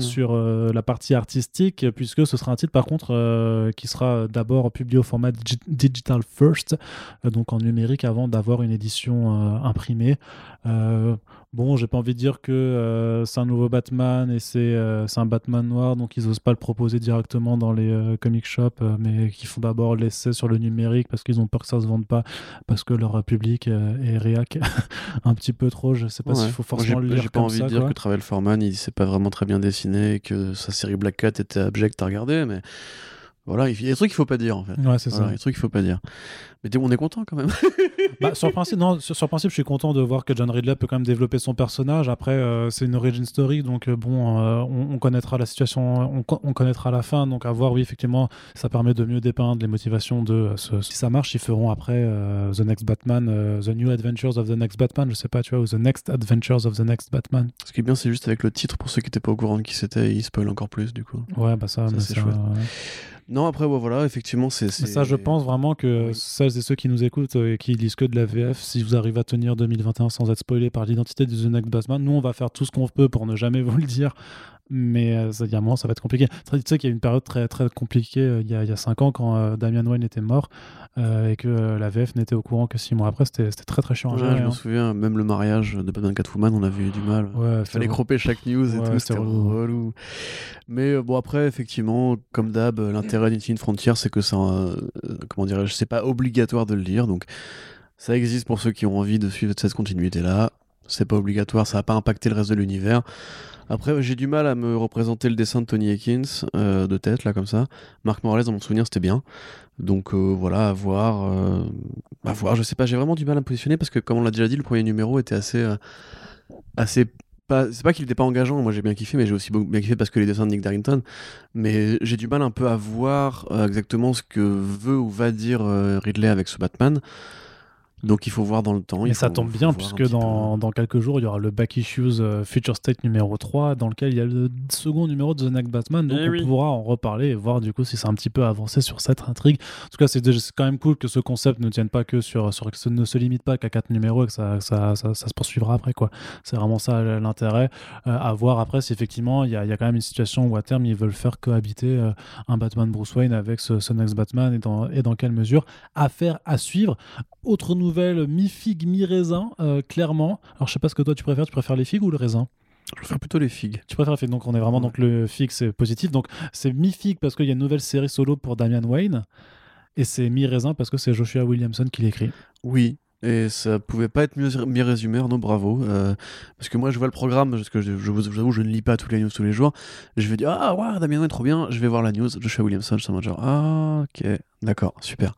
Speaker 1: sur euh, la partie artistique, puisque ce sera un titre par contre euh, qui sera d'abord publié au format digi- digital first, donc en numérique avant d'avoir une édition imprimée. Bon, j'ai pas envie de dire que euh, c'est un nouveau Batman et c'est euh, c'est un Batman noir, donc ils osent pas le proposer directement dans les euh, comic shops, mais qui font d'abord l'essai sur le numérique parce qu'ils ont peur que ça se vende pas, parce que leur public est réac <laughs> un petit peu trop. Je sais pas
Speaker 2: Ouais.
Speaker 1: s'il faut forcément le lire
Speaker 2: J'ai pas
Speaker 1: comme
Speaker 2: envie
Speaker 1: ça.
Speaker 2: de dire
Speaker 1: quoi.
Speaker 2: que Travel Foreman, il s'est pas vraiment très bien dessiné et que sa série Black Cat était abjecte à regarder, mais voilà, il y a des trucs qu'il faut pas dire en fait.
Speaker 1: Ouais, c'est
Speaker 2: Voilà,
Speaker 1: ça.
Speaker 2: des trucs qu'il faut pas dire. Mais on est content quand même. <laughs>
Speaker 1: Bah, sur, principe, non, sur, principe, je suis content de voir que John Ridley peut quand même développer son personnage. Après, euh, c'est une origin story, donc euh, bon, euh, on, on connaîtra la situation, on, co- on connaîtra la fin. Donc à voir, oui, effectivement, ça permet de mieux dépeindre les motivations de euh, ce- Si ça marche, ils feront après The Next Batman, The New Adventures of the Next Batman, je sais pas, tu vois, ou The Next Adventures of the Next Batman.
Speaker 2: Ce qui est bien, c'est juste avec le titre, pour ceux qui étaient pas au courant de qui c'était, il spoil encore plus du coup.
Speaker 1: Ouais, bah ça,
Speaker 2: c'est chouette. Non, après, ouais, voilà, effectivement, c'est.
Speaker 1: Ça, je pense vraiment que
Speaker 2: Oui.
Speaker 1: celles et ceux qui nous écoutent euh, et qui lisent que de la VF, si vous arrivez à tenir 2021 sans être spoilé par l'identité de The Next Batman, nous, on va faire tout ce qu'on peut pour ne jamais vous le dire. Mais euh, ça, il y a un moment, ça va être compliqué. Tu sais qu'il y a une période très, très compliquée euh, il y, a, il y a 5 ans quand euh, Damian Wayne était mort euh, et que la VF n'était au courant que 6 mois après. C'était très très chiant à
Speaker 2: Ouais,
Speaker 1: gérer,
Speaker 2: je me
Speaker 1: hein.
Speaker 2: souviens, même le mariage de Batman Catwoman, on avait eu du mal.
Speaker 1: Ouais,
Speaker 2: Il fallait croper chaque news et
Speaker 1: Ouais,
Speaker 2: tout,
Speaker 1: c'était relou.
Speaker 2: relou. Mais bon, après, effectivement, comme d'hab, l'intérêt d'Infinite Frontier, c'est que ça, comment dirais-je, c'est pas obligatoire de le lire, donc ça existe pour ceux qui ont envie de suivre cette continuité-là. C'est pas obligatoire, ça va pas impacter le reste de l'univers. Après, j'ai du mal à me représenter le dessin de Tony Akins euh, de tête, là, comme ça. Marc Morales, dans mon souvenir, c'était bien. Donc euh, voilà, à voir. euh, à voir, je sais pas, j'ai vraiment du mal à me positionner parce que, comme on l'a déjà dit, le premier numéro était assez. assez c'est pas qu'il était pas engageant, moi j'ai bien kiffé, mais j'ai aussi bien kiffé parce que les dessins de Nick Darrington. Mais j'ai du mal un peu à voir exactement ce que veut ou va dire Ridley avec ce Batman. Donc il faut voir dans le temps.
Speaker 1: Mais
Speaker 2: il
Speaker 1: ça tombe bien, puisque dans, dans quelques jours, il y aura le Back Issues euh, Future State numéro 3, dans lequel il y a le second numéro de The Next Batman. Donc
Speaker 2: Eh
Speaker 1: on
Speaker 2: oui.
Speaker 1: pourra en reparler et voir du coup si c'est un petit peu avancé sur cette intrigue. En tout cas, c'est déjà- c'est quand même cool que ce concept ne tienne pas que sur. sur que ce ne se limite pas qu'à quatre numéros et que ça, ça, ça, ça se poursuivra après. quoi. C'est vraiment ça l'intérêt. Euh, à voir après si effectivement il y a, il y a quand même une situation où à terme ils veulent faire cohabiter euh, un Batman Bruce Wayne avec ce, ce Next Batman et dans, et dans quelle mesure. Affaire à suivre. Autre nouvelle, mi-figue, mi-raisin, euh, clairement. Alors, je sais pas ce que toi tu préfères. Tu préfères les figues ou le raisin?
Speaker 2: Je préfère plutôt les figues.
Speaker 1: Tu préfères les figues. Donc, on est vraiment.
Speaker 2: Ouais.
Speaker 1: Donc, le figue, c'est positif. Donc, c'est mi-figue parce qu'il y a une nouvelle série solo pour Damian Wayne. Et c'est mi-raisin parce que c'est Joshua Williamson qui l'écrit.
Speaker 2: Oui. Et ça pouvait pas être mieux, mieux résumé, non bravo. Euh, parce que moi, je vois le programme, parce que je, je vous avoue, je ne lis pas tous les news tous les jours. Je vais dire, ah, ouais, Damien est trop bien, je vais voir la news. Joshua Williamson, je suis en mode genre, ah, ok, d'accord, super.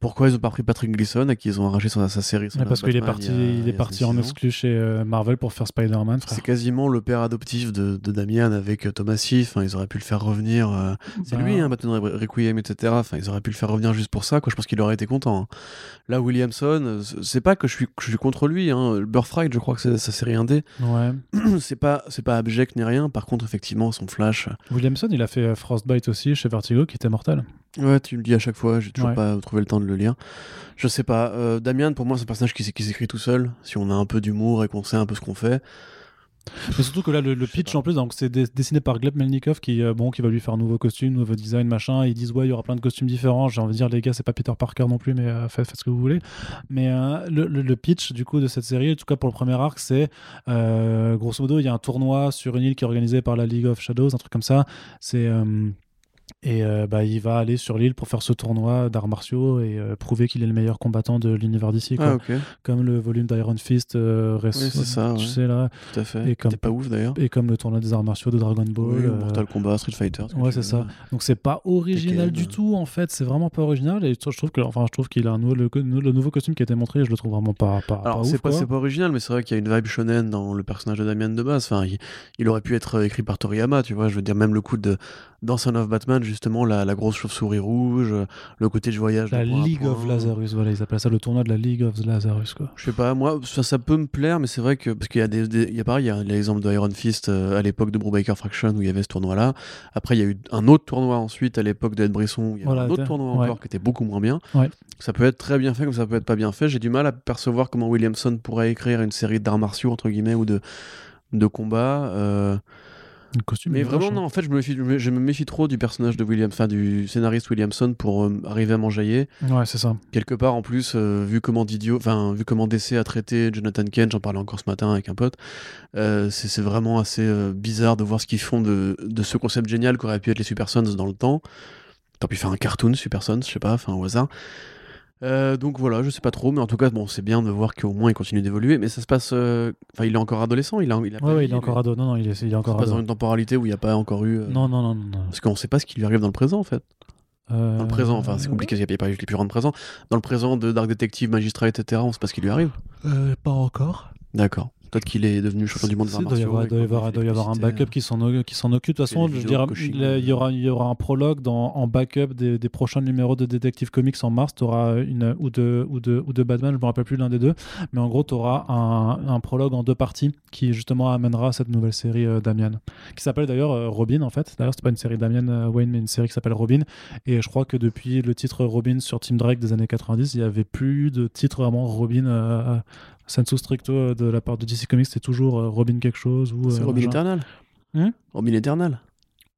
Speaker 2: Pourquoi ils ont pas pris Patrick Gleason à qui ils ont arraché sa, sa série Son
Speaker 1: parce qu'il est parti,
Speaker 2: il a-
Speaker 1: il est parti en exclu chez euh, Marvel pour faire Spider-Man.
Speaker 2: C'est quasiment le père adoptif de, de Damian avec euh, Thomas Sif. Enfin, ils auraient pu le faire revenir. euh, C'est
Speaker 1: Bah,
Speaker 2: lui, hein, Batman Re- Requiem, etc. Enfin, ils auraient pu le faire revenir juste pour ça. Quoi. Je pense qu'il aurait été content. hein. Là, Williamson, euh, c'est pas que je suis, que je suis contre lui. Hein. Je crois que c'est sa série indé.
Speaker 1: Ouais. <clears throat>
Speaker 2: c'est pas, c'est pas abject ni rien. Par contre, effectivement, son flash.
Speaker 1: Williamson, il a fait Frostbite aussi chez Vertigo, qui était mortel.
Speaker 2: Ouais, tu me le dis à chaque fois. J'ai toujours
Speaker 1: Ouais.
Speaker 2: pas trouvé le temps de le lire. Je sais pas. euh, Damian, pour moi, c'est un personnage qui, qui s'écrit tout seul. Si on a un peu d'humour et qu'on sait un peu ce qu'on fait.
Speaker 1: Mais surtout que là, le, pitch en plus, donc c'est dessiné par Gleb Melnikov qui, euh, bon, qui va lui faire un nouveau costume, nouveau design, machin. Ils disent ouais, il y aura plein de costumes différents. J'ai envie de dire les gars, c'est pas Peter Parker non plus, mais euh, faites, faites ce que vous voulez. Mais euh, le, le- le pitch du coup de cette série, en tout cas pour le premier arc, c'est euh, grosso modo, il y a un tournoi sur une île qui est organisé par la League of Shadows, un truc comme ça. C'est euh, et euh, bah, il va aller sur l'île pour faire ce tournoi d'arts martiaux et euh, prouver qu'il est le meilleur combattant de l'univers d'ici.
Speaker 2: Ah,
Speaker 1: comme le volume d'Iron Fist euh, récent-
Speaker 2: Oui, c'est ça,
Speaker 1: tu
Speaker 2: ouais.
Speaker 1: sais là,
Speaker 2: Tout à fait.
Speaker 1: Et comme-
Speaker 2: pas ouf d'ailleurs.
Speaker 1: et comme le tournoi des arts martiaux de Dragon Ball.
Speaker 2: Oui,
Speaker 1: euh,
Speaker 2: Mortal Kombat, Street Fighter. ce
Speaker 1: ouais, c'est ça. Donc c'est pas original du tout en fait, c'est vraiment pas original et je trouve que enfin je trouve qu'il a un nouveau, le, le nouveau costume qui a été montré, je le trouve vraiment pas pas,
Speaker 2: Alors, c'est pas, pas original, mais c'est vrai qu'il y a une vibe shonen dans le personnage de Damian de base. Enfin, il, il aurait pu être écrit par Toriyama, tu vois. Je veux dire, même le coup de dans Son of Batman, justement, la, la grosse chauve-souris rouge, le côté de voyage. de
Speaker 1: la
Speaker 2: point
Speaker 1: League of. Lazarus, voilà, ils appellent ça le tournoi de la League of Lazarus quoi.
Speaker 2: Je sais pas, moi, ça, ça peut me plaire, mais c'est vrai que. Parce qu'il y a des. des- il y a pareil, il y a l'exemple de Iron Fist euh, à l'époque de Brubaker Fraction où il y avait ce tournoi-là. Après, il y a eu un autre tournoi ensuite à l'époque d'Ed Brisson où il y avait
Speaker 1: Voilà,
Speaker 2: un autre tournoi
Speaker 1: ouais.
Speaker 2: encore qui était beaucoup moins bien.
Speaker 1: Ouais.
Speaker 2: Ça peut être très bien fait comme ça peut être pas bien fait. J'ai du mal à percevoir comment Williamson pourrait écrire une série d'arts martiaux, entre guillemets, ou de, de combats. euh,
Speaker 1: Le costume
Speaker 2: Mais vraiment,
Speaker 1: moche,
Speaker 2: non,
Speaker 1: hein.
Speaker 2: en fait, je me, méfie, je me- je me méfie trop du personnage de William, enfin du scénariste Williamson pour euh, arriver à m'enjailler.
Speaker 1: Ouais, c'est ça.
Speaker 2: Quelque part, en plus, euh, vu comment Didio, enfin, vu comment DC a traité Jonathan Kent, j'en parlais encore ce matin avec un pote, euh, c'est vraiment assez euh, bizarre de voir ce qu'ils font de, de ce concept génial qu'aurait pu être les Super Sons dans le temps. T'aurais pu faire un cartoon Super Sons, je sais pas, enfin au hasard. Euh, donc voilà, je sais pas trop, mais en tout cas, bon, c'est bien de voir qu'au moins il continue d'évoluer. Mais ça se passe, euh, enfin, il est encore adolescent, il a, il a
Speaker 1: Ouais, ouais, il est encore
Speaker 2: lui.
Speaker 1: ado. Non, non, il est, il est
Speaker 2: Ça se
Speaker 1: encore
Speaker 2: passe
Speaker 1: ado.
Speaker 2: dans une temporalité où il n'y a pas encore eu. euh,
Speaker 1: Non, non, non, non. non.
Speaker 2: Parce qu'on sait pas ce qui lui arrive dans le présent en fait.
Speaker 1: Euh,
Speaker 2: Dans le présent, enfin c'est compliqué, il n'y a pas eu plus rendre présent. Dans le présent de Dark Detective, Magistrat, etc., on sait pas ce qui lui arrive.
Speaker 1: euh, pas encore.
Speaker 2: D'accord. Peut-être qu'il est devenu champion du monde
Speaker 1: Il doit y avoir, doit y avoir,
Speaker 2: fait
Speaker 1: doit y avoir un backup qui s'en o- qui s'en occupe. De toute façon, je dirais, il y aura, il y aura un prologue dans, en backup des, des prochains numéros de Detective Comics en mars. Tu auras une ou de, ou, de, ou Batman, je me rappelle plus l'un des deux. Mais en gros, tu auras un, un prologue en deux parties qui justement amènera cette nouvelle série euh, Damian. Qui s'appelle d'ailleurs euh, Robin en fait. D'ailleurs, c'est pas une série Damian euh, Wayne, mais une série qui s'appelle Robin. Et je crois que depuis le titre Robin sur Team Drake des années 90, il y avait plus de titre vraiment Robin. Sensu stricto euh, de la part de DC Comics, c'est toujours euh, Robin quelque chose ou
Speaker 2: C'est
Speaker 1: euh,
Speaker 2: Robin
Speaker 1: machin.
Speaker 2: Eternal. Robin Eternal.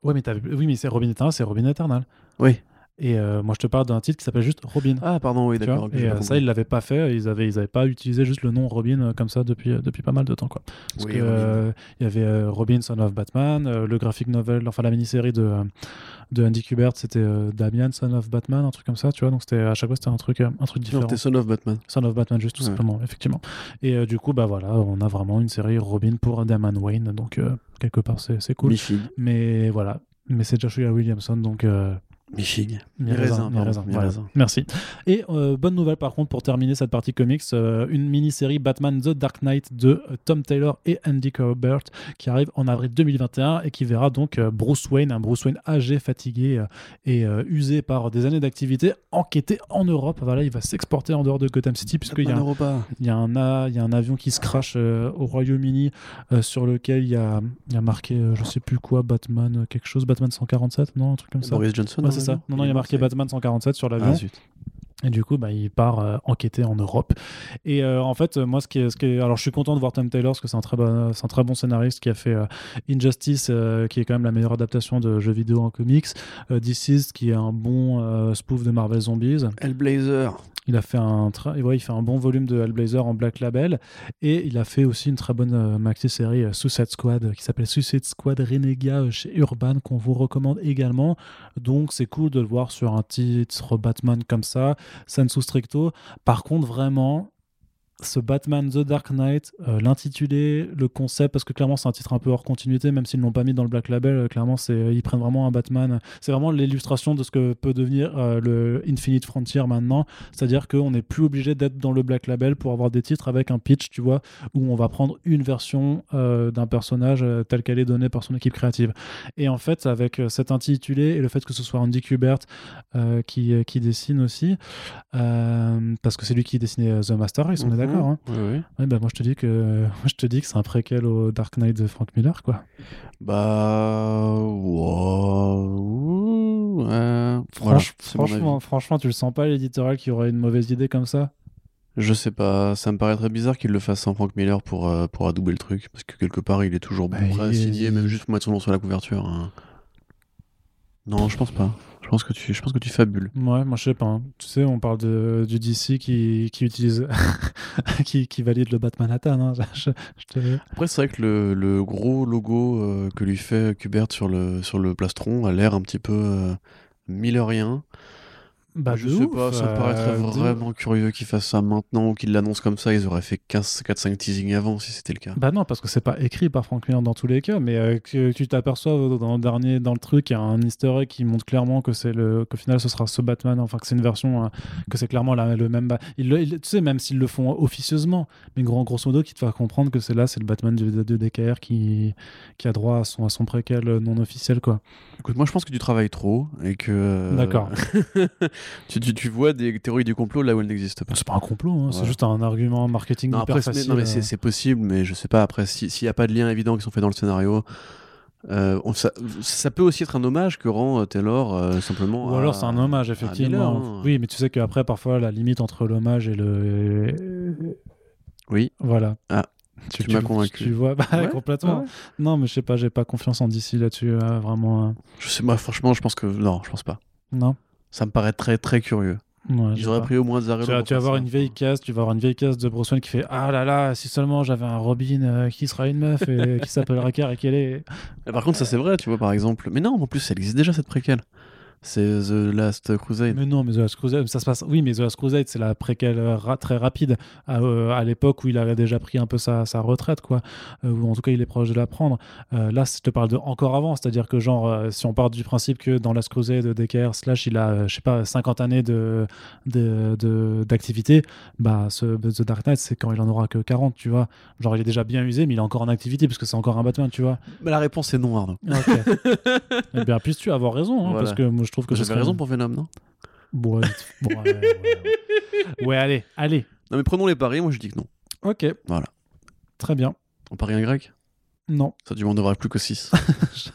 Speaker 1: Ouais, mais t'avais- oui, mais c'est Robin Eternal, c'est Robin Eternal.
Speaker 2: Oui.
Speaker 1: Et euh, moi, je te parle d'un titre qui s'appelle juste Robin.
Speaker 2: Ah pardon, oui d'accord.
Speaker 1: et euh, ça, ils l'avaient pas fait. Ils avaient, ils avaient pas utilisé juste le nom Robin euh, comme ça depuis, depuis pas mal de temps, quoi. Parce
Speaker 2: Oui,
Speaker 1: que il y avait Robin Son of Batman, le graphic novel, enfin la mini-série de de Andy Kubert, c'était Damian Son of Batman, un truc comme ça, tu vois. Donc c'était à chaque fois c'était un truc, un truc différent.
Speaker 2: t'es Son of Batman.
Speaker 1: Son of Batman, juste tout
Speaker 2: Ouais.
Speaker 1: simplement, effectivement. Et du coup, bah voilà, on a vraiment une série Robin pour Damon Wayne, donc quelque part c'est cool. Mais voilà, mais c'est Joshua Williamson, donc mi-raisin,
Speaker 2: Mi-raisin,
Speaker 1: mi-raisin,
Speaker 2: pardon,
Speaker 1: voilà.
Speaker 2: mi-raisin.
Speaker 1: Merci. Et euh, bonne nouvelle par contre pour terminer cette partie comics, euh, une mini-série Batman The Dark Knight de euh, Tom Taylor et Andy Kubert qui arrive en avril 2021 et qui verra donc Bruce Wayne, un Bruce Wayne âgé, fatigué et usé par des années d'activité, enquêter en Europe. Voilà, il va s'exporter en dehors de Gotham City puisqu'il y a un, y, a un, a- il y a un avion qui se crache au Royaume-Uni sur lequel il y a, y a marqué, je sais plus quoi, Batman, quelque chose, Batman 147, non, un truc comme ça.
Speaker 2: Boris Johnson.
Speaker 1: Ouais, c'est ça.
Speaker 2: l'avion
Speaker 1: Non, non, il y a marqué Batman 147 sur l'avion.
Speaker 2: Ah.
Speaker 1: Et du coup, bah, il part euh, enquêter en Europe. Et euh, en fait, euh, moi, ce qui, est, ce qui est- alors, je suis content de voir Tom Taylor parce que c'est un très bon, c'est un très bon scénariste qui a fait euh, Injustice, qui est quand même la meilleure adaptation de jeux vidéo en comics. Deceased, qui est un bon spoof de Marvel Zombies.
Speaker 2: Hellblazer.
Speaker 1: Il a fait un, tra- ouais, il fait un bon volume de Hellblazer en Black Label et il a fait aussi une très bonne maxi-série euh, Suicide Squad qui s'appelle Suicide Squad Renega chez Urban qu'on vous recommande également. Donc c'est cool de le voir sur un titre Batman comme ça, sensu stricto. Par contre, vraiment, ce Batman The Dark Knight, euh, l'intitulé, le concept, parce que clairement c'est un titre un peu hors continuité, même s'ils ne l'ont pas mis dans le Black Label, euh, clairement c'est ils prennent vraiment un Batman. C'est vraiment l'illustration de ce que peut devenir euh, le Infinite Frontier maintenant, c'est-à-dire qu'on n'est plus obligé d'être dans le Black Label pour avoir des titres avec un pitch, tu vois, où on va prendre une version d'un personnage tel qu'elle est donnée par son équipe créative. Et en fait, avec cet intitulé et le fait que ce soit Andy Kubert qui, qui dessine aussi, parce que c'est lui qui dessinait The Master, ils sont d'accord d'accord. Hein.
Speaker 2: Oui,
Speaker 1: Ouais, bah, moi, je te dis que, <laughs> moi, je te dis que c'est un préquel au Dark Knight de Frank Miller, quoi.
Speaker 2: Bah. wow.
Speaker 1: Franch-
Speaker 2: Voilà,
Speaker 1: franchement, franchement, tu le sens pas, l'éditorial, qui aurait une mauvaise idée comme ça?
Speaker 2: Je sais pas, ça me paraît très bizarre qu'il le fasse sans Frank Miller pour, euh, pour adouber le truc, parce que quelque part il est toujours
Speaker 1: Bah,
Speaker 2: prêt à
Speaker 1: il-
Speaker 2: signer, même juste pour mettre son nom sur la couverture. hein. Non, je pense pas. Je pense que tu, je pense que tu fabules.
Speaker 1: Ouais, moi, je sais pas. hein. Tu sais, on parle de, du DC qui, qui utilise. <laughs> qui, qui valide le Batman Manhattan. Hein. <laughs> Je, je te-
Speaker 2: Après, c'est vrai que le, le gros logo euh, que lui fait Kubert sur le, sur le plastron a l'air un petit peu euh, millerien.
Speaker 1: Bah,
Speaker 2: je sais
Speaker 1: ouf,
Speaker 2: pas, ça me paraîtrait
Speaker 1: euh,
Speaker 2: vraiment curieux qu'ils fassent ça maintenant ou qu'ils l'annoncent comme ça. Ils auraient fait 4-5 teasings avant si c'était le cas.
Speaker 1: Bah non, parce que c'est pas écrit par Frank Miller dans tous les cas, mais euh, que tu t'aperçois dans le dernier, dans le truc, il y a un easter egg qui montre clairement que c'est le, qu'au final ce sera ce Batman, enfin que c'est une version, euh, que c'est clairement la- le même. Ils- tu sais, même s'ils le font officieusement, mais gros, grosso modo, qui te fait comprendre que c'est là, c'est le Batman de, de DKR qui, qui a droit à son, à son préquel non officiel, quoi.
Speaker 2: Écoute, moi je pense que tu travailles trop et que. euh,
Speaker 1: D'accord. <laughs> <laughs>
Speaker 2: tu, tu, tu vois des théories du complot là où elles n'existent pas.
Speaker 1: C'est pas un complot, hein, c'est juste un argument marketing
Speaker 2: Non,
Speaker 1: hyper
Speaker 2: après,
Speaker 1: facile.
Speaker 2: non, mais
Speaker 1: euh.
Speaker 2: c'est possible, mais je sais pas. Après, si- s'il n'y a pas de lien évident qui sont faits dans le scénario, euh, on- ça, ça peut aussi être un hommage que rend euh, Taylor euh, simplement.
Speaker 1: Ou alors c'est un hommage, effectivement.
Speaker 2: Miller, hein.
Speaker 1: Oui, mais tu sais qu'après, parfois, la limite entre l'hommage et le.
Speaker 2: Oui.
Speaker 1: Voilà.
Speaker 2: Ah, tu m'as convaincu.
Speaker 1: Tu vois, <laughs> bah,
Speaker 2: Ouais,
Speaker 1: complètement.
Speaker 2: ouais.
Speaker 1: Non, mais je sais pas, j'ai pas confiance en DC là-dessus, euh, vraiment. euh,
Speaker 2: Je sais, moi, franchement, je pense que. Non, je pense pas.
Speaker 1: Non?
Speaker 2: Ça me paraît très très curieux.
Speaker 1: Ouais,
Speaker 2: Ils auraient pris au moins des arrêts.
Speaker 1: Tu vas, tu vas avoir une vieille case, tu vas avoir une vieille case de Bruce Wayne qui fait Ah là là, si seulement j'avais un Robin euh, qui sera une meuf et <laughs> qui s'appellera Car et qu'elle est.
Speaker 2: Par contre, ça c'est vrai, tu vois, par exemple. Mais non, en plus, ça existe déjà cette préquelle. C'est The Last Crusade.
Speaker 1: Mais non, mais The Last Crusade, ça se passe. Oui, mais The Last Crusade, c'est la préquelle euh, ra- très rapide à, euh, à l'époque où il avait déjà pris un peu sa, sa retraite, quoi. Euh, ou en tout cas, il est proche de la prendre. Euh, là, je te parle de encore avant, c'est-à-dire que, genre, si on part du principe que dans Last Crusade, DKR, slash, il a, je sais pas, 50 années de, de, de- d'activité, bah, ce, The Dark Knight, c'est quand il en aura que 40, tu vois. Genre, il est déjà bien usé, mais il est encore en activité parce que c'est encore un Batman, tu vois.
Speaker 2: Mais la réponse est non, Arnaud.
Speaker 1: Ok. <laughs> eh bien, puisses-tu avoir raison, hein,
Speaker 2: Voilà.
Speaker 1: parce que moi, je trouve que
Speaker 2: J'avais raison pour Venom, non?
Speaker 1: Bon, ouais, bon, ouais, ouais, ouais. Ouais, allez, allez.
Speaker 2: Non, mais prenons les paris, moi je dis que non.
Speaker 1: Ok.
Speaker 2: Voilà.
Speaker 1: Très bien.
Speaker 2: On parie un grec
Speaker 1: Non.
Speaker 2: Ça, m'en devras plus que 6.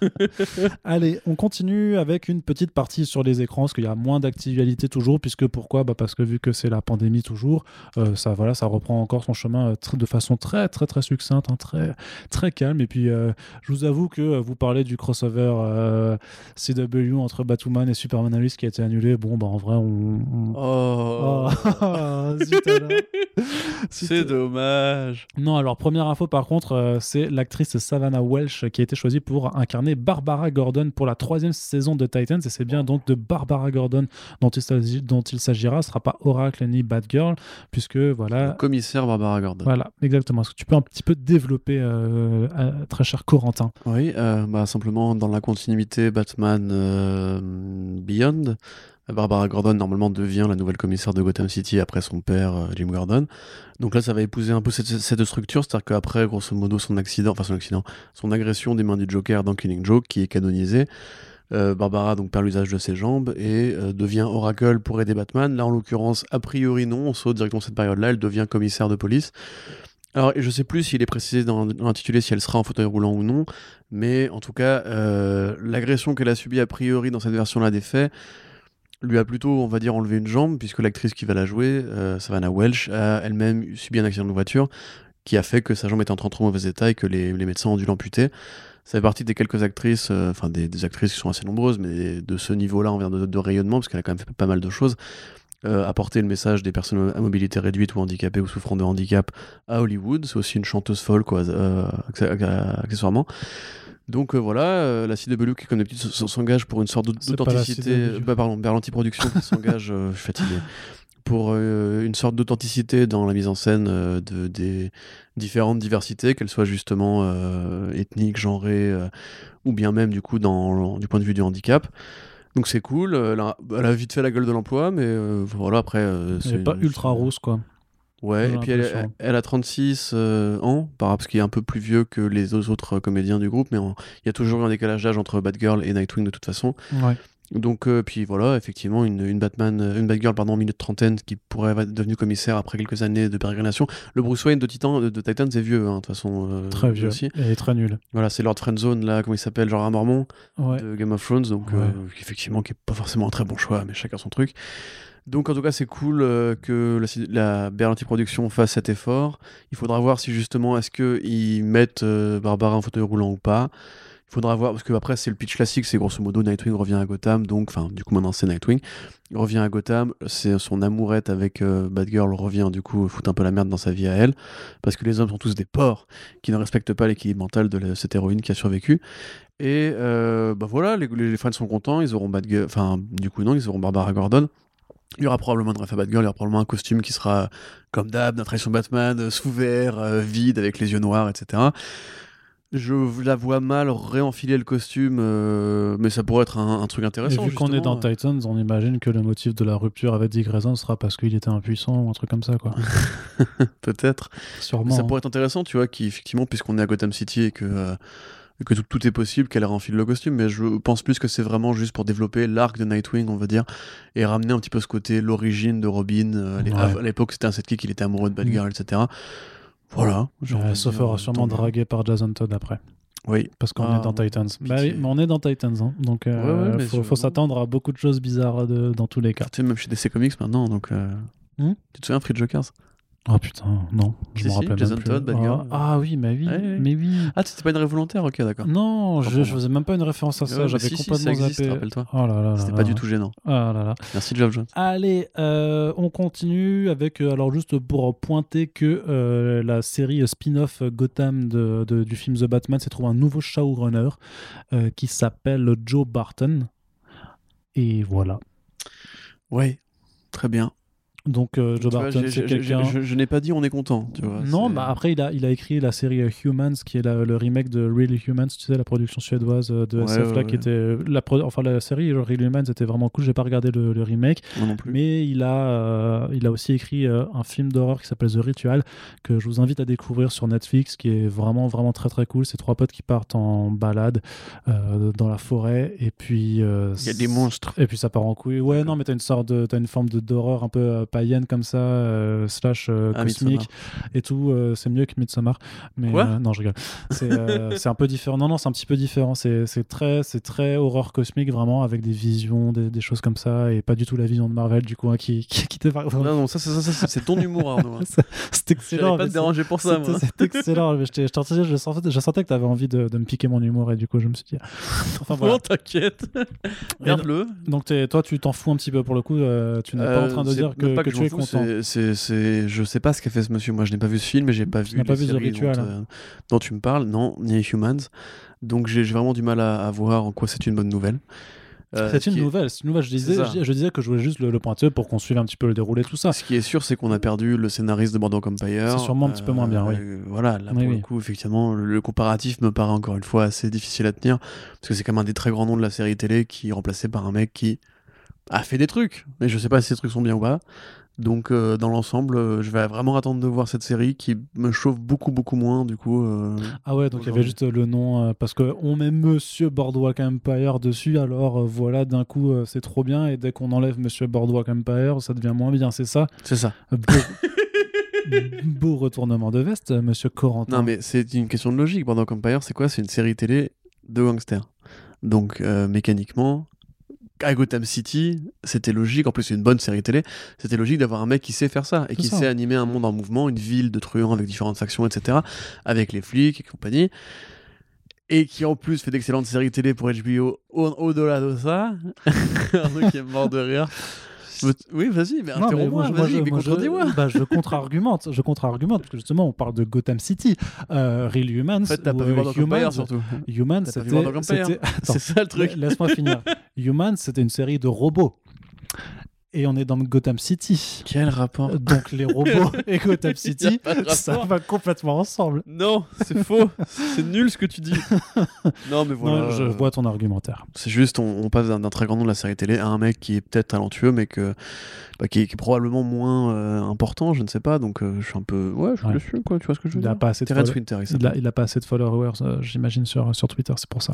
Speaker 2: <laughs>
Speaker 1: Allez, on continue avec une petite partie sur les écrans, parce qu'il y a moins d'actualité toujours, puisque pourquoi? Bah Parce que vu que c'est la pandémie toujours, euh, ça, voilà, ça reprend encore son chemin euh, de façon très, très, très succincte, hein, très, très calme. Et puis, euh, je vous avoue que vous parlez du crossover euh, CW entre Batwoman et Superman Alice qui a été annulé. Bon, bah en vrai, on. on-
Speaker 2: Oh, <laughs>
Speaker 1: Oh, alors. <laughs>
Speaker 2: C'est dommage.
Speaker 1: Non, alors première info par contre, c'est l'actrice Savannah Welsh qui a été choisie pour incarner Barbara Gordon pour la troisième saison de Titans. Et c'est bien donc de Barbara Gordon dont il s'agira. Ce sera pas Oracle ni Batgirl, puisque voilà.
Speaker 2: Le commissaire Barbara Gordon.
Speaker 1: Voilà, exactement. Est-ce que tu peux un petit peu développer, euh, euh, très cher Corentin?
Speaker 2: Oui, euh, bah, simplement dans la continuité Batman Beyond, Barbara Gordon normalement devient la nouvelle commissaire de Gotham City après son père euh, Jim Gordon. Donc là, ça va épouser un peu cette, structure, c'est-à-dire qu'après, grosso modo, son accident, enfin son accident, son agression des mains du Joker dans Killing Joke, qui est canonisé, euh, Barbara donc perd l'usage de ses jambes et euh, devient Oracle pour aider Batman. Là, en l'occurrence, a priori non, on saute directement cette période-là, elle devient commissaire de police. Alors, je sais plus s'il est précisé dans, l'intitulé si elle sera en fauteuil roulant ou non, mais en tout cas, l'agression qu'elle a subie a priori dans cette version-là des faits lui a plutôt, on va dire, enlevé une jambe, puisque l'actrice qui va la jouer, euh, Savannah Welsh, a elle-même subi un accident de voiture qui a fait que sa jambe était en trop, mauvais état et que les, médecins ont dû l'amputer. Ça fait partie des quelques actrices, euh, enfin des, actrices qui sont assez nombreuses, mais de ce niveau-là, en de, de rayonnement, parce qu'elle a quand même fait pas mal de choses, euh, apporter le message des personnes à mobilité réduite ou handicapées ou souffrant de handicap à Hollywood. C'est aussi une chanteuse folk, quoi, euh, accessoirement. Donc euh, voilà, euh, la CW qui, comme d'habitude, s'engage pour une sorte d'authenticité.
Speaker 1: CW.
Speaker 2: Bah, pardon, Berlanti Productions qui s'engage, euh, je suis fatigué, pour euh, une sorte d'authenticité dans la mise en scène euh, de, des différentes diversités, qu'elles soient justement euh, ethniques, genrées, euh, ou bien même du coup dans, du point de vue du handicap. Donc c'est cool, elle a, elle a vite fait la gueule de l'emploi, mais euh, voilà, après... euh, c'est
Speaker 1: pas ultra rousse, quoi.
Speaker 2: Ouais, et puis elle, a 36 euh, ans, par parce qu'il est un peu plus vieux que les autres comédiens du groupe, mais il y a toujours eu un décalage d'âge entre Batgirl et Nightwing de toute façon.
Speaker 1: Ouais.
Speaker 2: Donc, euh, puis voilà, effectivement, une, une Batman, euh, une Batgirl, pardon, en milieu de trentaine qui pourrait être devenue commissaire après quelques années de pérégrination. Le Bruce Wayne de Titan, de, de Titans est vieux, hein, de toute façon. euh,
Speaker 1: Très vieux.
Speaker 2: Aussi.
Speaker 1: Et très nul.
Speaker 2: Voilà, c'est Lord Friendzone, là, comment il s'appelle, genre Mormon
Speaker 1: Ouais.
Speaker 2: de Game of Thrones, donc
Speaker 1: Ouais.
Speaker 2: euh, effectivement, qui est pas forcément un très bon choix, mais chacun son truc. Donc en tout cas, c'est cool euh, que la, la Berlanti Productions fasse cet effort. Il faudra voir si justement, est-ce qu'ils mettent euh, Barbara en fauteuil roulant ou pas. Il faudra voir, parce que après, c'est le pitch classique, c'est grosso modo Nightwing revient à Gotham, donc, enfin, du coup, maintenant c'est Nightwing. Il revient à Gotham, c'est son amourette avec euh, Batgirl revient, du coup, foutre un peu la merde dans sa vie à elle, parce que les hommes sont tous des porcs qui ne respectent pas l'équilibre mental de cette héroïne qui a survécu. Et euh, bah voilà, les, les fans sont contents, ils auront Batgirl, enfin, du coup, non, ils auront Barbara Gordon. Il y aura probablement une ref à Batgirl, il y aura probablement un costume qui sera, comme d'hab, d'un tradition Batman, euh, sous verre, euh, vide, avec les yeux noirs, etc. Je la vois mal réenfiler le costume, euh, mais ça pourrait être un, un truc
Speaker 1: Et
Speaker 2: intéressant.
Speaker 1: vu qu'on est dans Titans, on imagine que le motif de la rupture avec Dick Grayson sera parce qu'il était impuissant ou un truc comme ça, quoi. <laughs>
Speaker 2: Peut-être.
Speaker 1: Sûrement.
Speaker 2: Ça
Speaker 1: hein.
Speaker 2: pourrait être intéressant, tu vois, qu'effectivement, puisqu'on est à Gotham City et que, euh, et que tout, tout est possible, qu'elle renfile le costume, mais je pense plus que c'est vraiment juste pour développer l'arc de Nightwing, on va dire, et ramener un petit peu ce côté, l'origine de Robin. euh,
Speaker 1: Ouais.
Speaker 2: À l'époque, c'était un sidekick, il était amoureux de Batgirl, etc. Voilà.
Speaker 1: Euh, sauf aura
Speaker 2: euh,
Speaker 1: sûrement dragué par Jason Todd après.
Speaker 2: Oui.
Speaker 1: Parce qu'on
Speaker 2: Ah,
Speaker 1: est dans Titans. Bah oui, mais on est dans Titans. hein. Donc, euh,
Speaker 2: Ouais, ouais, mais
Speaker 1: faut, s'attendre à beaucoup de choses bizarres de- dans tous les cas.
Speaker 2: Tu sais, même chez DC Comics maintenant, donc. euh,
Speaker 1: Hmm?
Speaker 2: tu te souviens, Free Jokers?
Speaker 1: Oh putain, non, je
Speaker 2: Si,
Speaker 1: me
Speaker 2: si,
Speaker 1: rappelle
Speaker 2: Jason
Speaker 1: même plus.
Speaker 2: Todd,
Speaker 1: ah, ah oui, mais oui,
Speaker 2: Ouais, ouais.
Speaker 1: mais oui.
Speaker 2: Ah, c'était pas une rêve volontaire Ok, d'accord.
Speaker 1: Non, je, je faisais même pas une référence à ça.
Speaker 2: Ouais,
Speaker 1: J'avais
Speaker 2: si, si,
Speaker 1: complètement
Speaker 2: ça existe,
Speaker 1: zappé.
Speaker 2: rappelle-toi.
Speaker 1: Oh là là
Speaker 2: C'était
Speaker 1: là
Speaker 2: pas
Speaker 1: là.
Speaker 2: du tout gênant.
Speaker 1: Ah là là.
Speaker 2: Merci, Jeff Jones.
Speaker 1: Allez, euh, on continue avec, euh, alors juste pour pointer que euh, la série spin-off Gotham de, de- du film The Batman s'est trouvé un nouveau showrunner euh, qui s'appelle Joe Barton. Et voilà.
Speaker 2: Ouais, très bien.
Speaker 1: Donc euh, Joe Barton, c'est quelqu'un...
Speaker 2: Je, je n'ai pas dit on est content, tu vois.
Speaker 1: Non, bah après, il a, il a écrit la série Humans, qui est la- le remake de Real Humans, tu sais, la production suédoise euh, de
Speaker 2: Ouais,
Speaker 1: SF, là,
Speaker 2: ouais,
Speaker 1: qui était. euh, La pro- enfin, la série Real Humans était vraiment cool, j'ai pas regardé le, le remake,
Speaker 2: Moi non plus.
Speaker 1: mais il a, euh, il a aussi écrit euh, un film d'horreur qui s'appelle The Ritual, que je vous invite à découvrir sur Netflix, qui est vraiment, vraiment très, très cool. C'est trois potes qui partent en balade dans la forêt, et puis.
Speaker 2: Il y a des monstres.
Speaker 1: et puis ça part en couille. Ouais, non, mais t'as une sorte de, une forme de d'horreur un peu païenne comme ça, euh, slash euh,
Speaker 2: Ah,
Speaker 1: cosmique et tout. euh, c'est mieux que Midsommar. Mais
Speaker 2: Quoi
Speaker 1: euh, non, je rigole. C'est, euh, <laughs> c'est un peu différent. Non, non, c'est un petit peu différent. C'est, très, c'est très horreur cosmique vraiment avec des visions, des, des choses comme ça, et pas du tout la vision de Marvel du coup hein, qui, qui, qui.
Speaker 2: Non, non, ça, ça, ça, ça, c'est ton humour, Arnaud. hein. <laughs>
Speaker 1: C'est
Speaker 2: Je
Speaker 1: excellent.
Speaker 2: pas te déranger pour ça.
Speaker 1: C'est excellent. mais je, t'ai- je, sentais, je sentais que tu avais envie de, de me piquer mon humour et du coup je me suis dit. Enfin voilà. <laughs>
Speaker 2: Non, t'inquiète. Regarde-le.
Speaker 1: Donc toi tu t'en fous un petit peu pour le coup. tu n'es pas en train de dire que, que
Speaker 2: je
Speaker 1: tu
Speaker 2: m'en
Speaker 1: es
Speaker 2: fous,
Speaker 1: content.
Speaker 2: c'est- je sais pas ce qu'a fait ce monsieur. Moi, je n'ai pas vu ce film et j'ai pas vu.
Speaker 1: pas vu
Speaker 2: séries dont, euh, dont tu me parles. Non, ni Humans. Donc, j'ai vraiment du mal à, à voir en quoi c'est une bonne nouvelle. Euh,
Speaker 1: C'est
Speaker 2: ce
Speaker 1: une nouvelle, c'est une nouvelle. Je disais, je, je disais que je voulais juste le, le pointer pour qu'on suive un petit peu le déroulé, tout ça.
Speaker 2: Ce qui est sûr, c'est qu'on a perdu le scénariste de Boardwalk Empire.
Speaker 1: C'est sûrement un petit peu moins bien, oui.
Speaker 2: Euh, Voilà, là,
Speaker 1: Oui,
Speaker 2: pour
Speaker 1: oui.
Speaker 2: le coup, effectivement, le, le comparatif me paraît encore une fois assez difficile à tenir. Parce que c'est quand même un des très grands noms de la série télé qui est remplacé par un mec qui a fait des trucs. Mais je sais pas si ces trucs sont bien ou pas. Donc, euh, dans l'ensemble, euh, je vais vraiment attendre de voir cette série qui me chauffe beaucoup, beaucoup moins, du coup. euh,
Speaker 1: Ah ouais, donc il y avait juste le nom parce que on met Monsieur Boardwalk Empire dessus, alors voilà, d'un coup c'est trop bien et dès qu'on enlève Monsieur Boardwalk Empire, ça devient moins bien, c'est ça?
Speaker 2: C'est ça.
Speaker 1: Beau, <laughs> beau retournement de veste, Monsieur Corentin.
Speaker 2: Non, mais c'est une question de logique. Boardwalk Empire, c'est quoi? C'est une série télé de gangsters. Donc, mécaniquement, à Gotham City, c'était logique. En plus, c'est une bonne série télé. C'était logique d'avoir un mec qui sait faire ça et qui
Speaker 1: ça.
Speaker 2: sait animer un monde en mouvement, une ville de truands avec différentes factions, etc. Avec les flics et compagnie. Et qui en plus fait d'excellentes séries télé pour HBO au- au-delà de ça. <laughs> Arnaud qui est mort de rire. Oui, vas-y, mais interromps-moi,
Speaker 1: moi, je-
Speaker 2: vas-y, mais contredis-moi.
Speaker 1: bah, contre-argumente, je contre-argumente parce que justement on parle de Gotham City, euh, Real Humans.
Speaker 2: En fait, t'as pas vu
Speaker 1: Humans,
Speaker 2: surtout.
Speaker 1: Humans, c'était, <laughs>
Speaker 2: C'est ça le truc.
Speaker 1: La- Laisse-moi finir. Humans, c'était une série de robots. et on est dans Gotham City.
Speaker 2: Quel rapport
Speaker 1: Donc les robots <laughs> et Gotham City, ça va complètement ensemble.
Speaker 2: Non, c'est faux. c'est nul ce que tu dis. <laughs> non, mais voilà.
Speaker 1: Non, je vois ton argumentaire.
Speaker 2: C'est juste, on, on passe d'un très grand nom de la série télé à un mec qui est peut-être talentueux, mais que, bah, qui, est, qui est probablement moins euh, important, je ne sais pas. Donc, euh, je suis un peu. Ouais, je suis
Speaker 1: Ouais.
Speaker 2: déçu, quoi. Tu vois ce que je veux
Speaker 1: Il a
Speaker 2: dire
Speaker 1: pas assez de
Speaker 2: Terrence
Speaker 1: follow-
Speaker 2: Winter, il
Speaker 1: Il
Speaker 2: s'appelle.
Speaker 1: a, il a pas assez de followers, euh, j'imagine, sur, sur Twitter, c'est pour ça.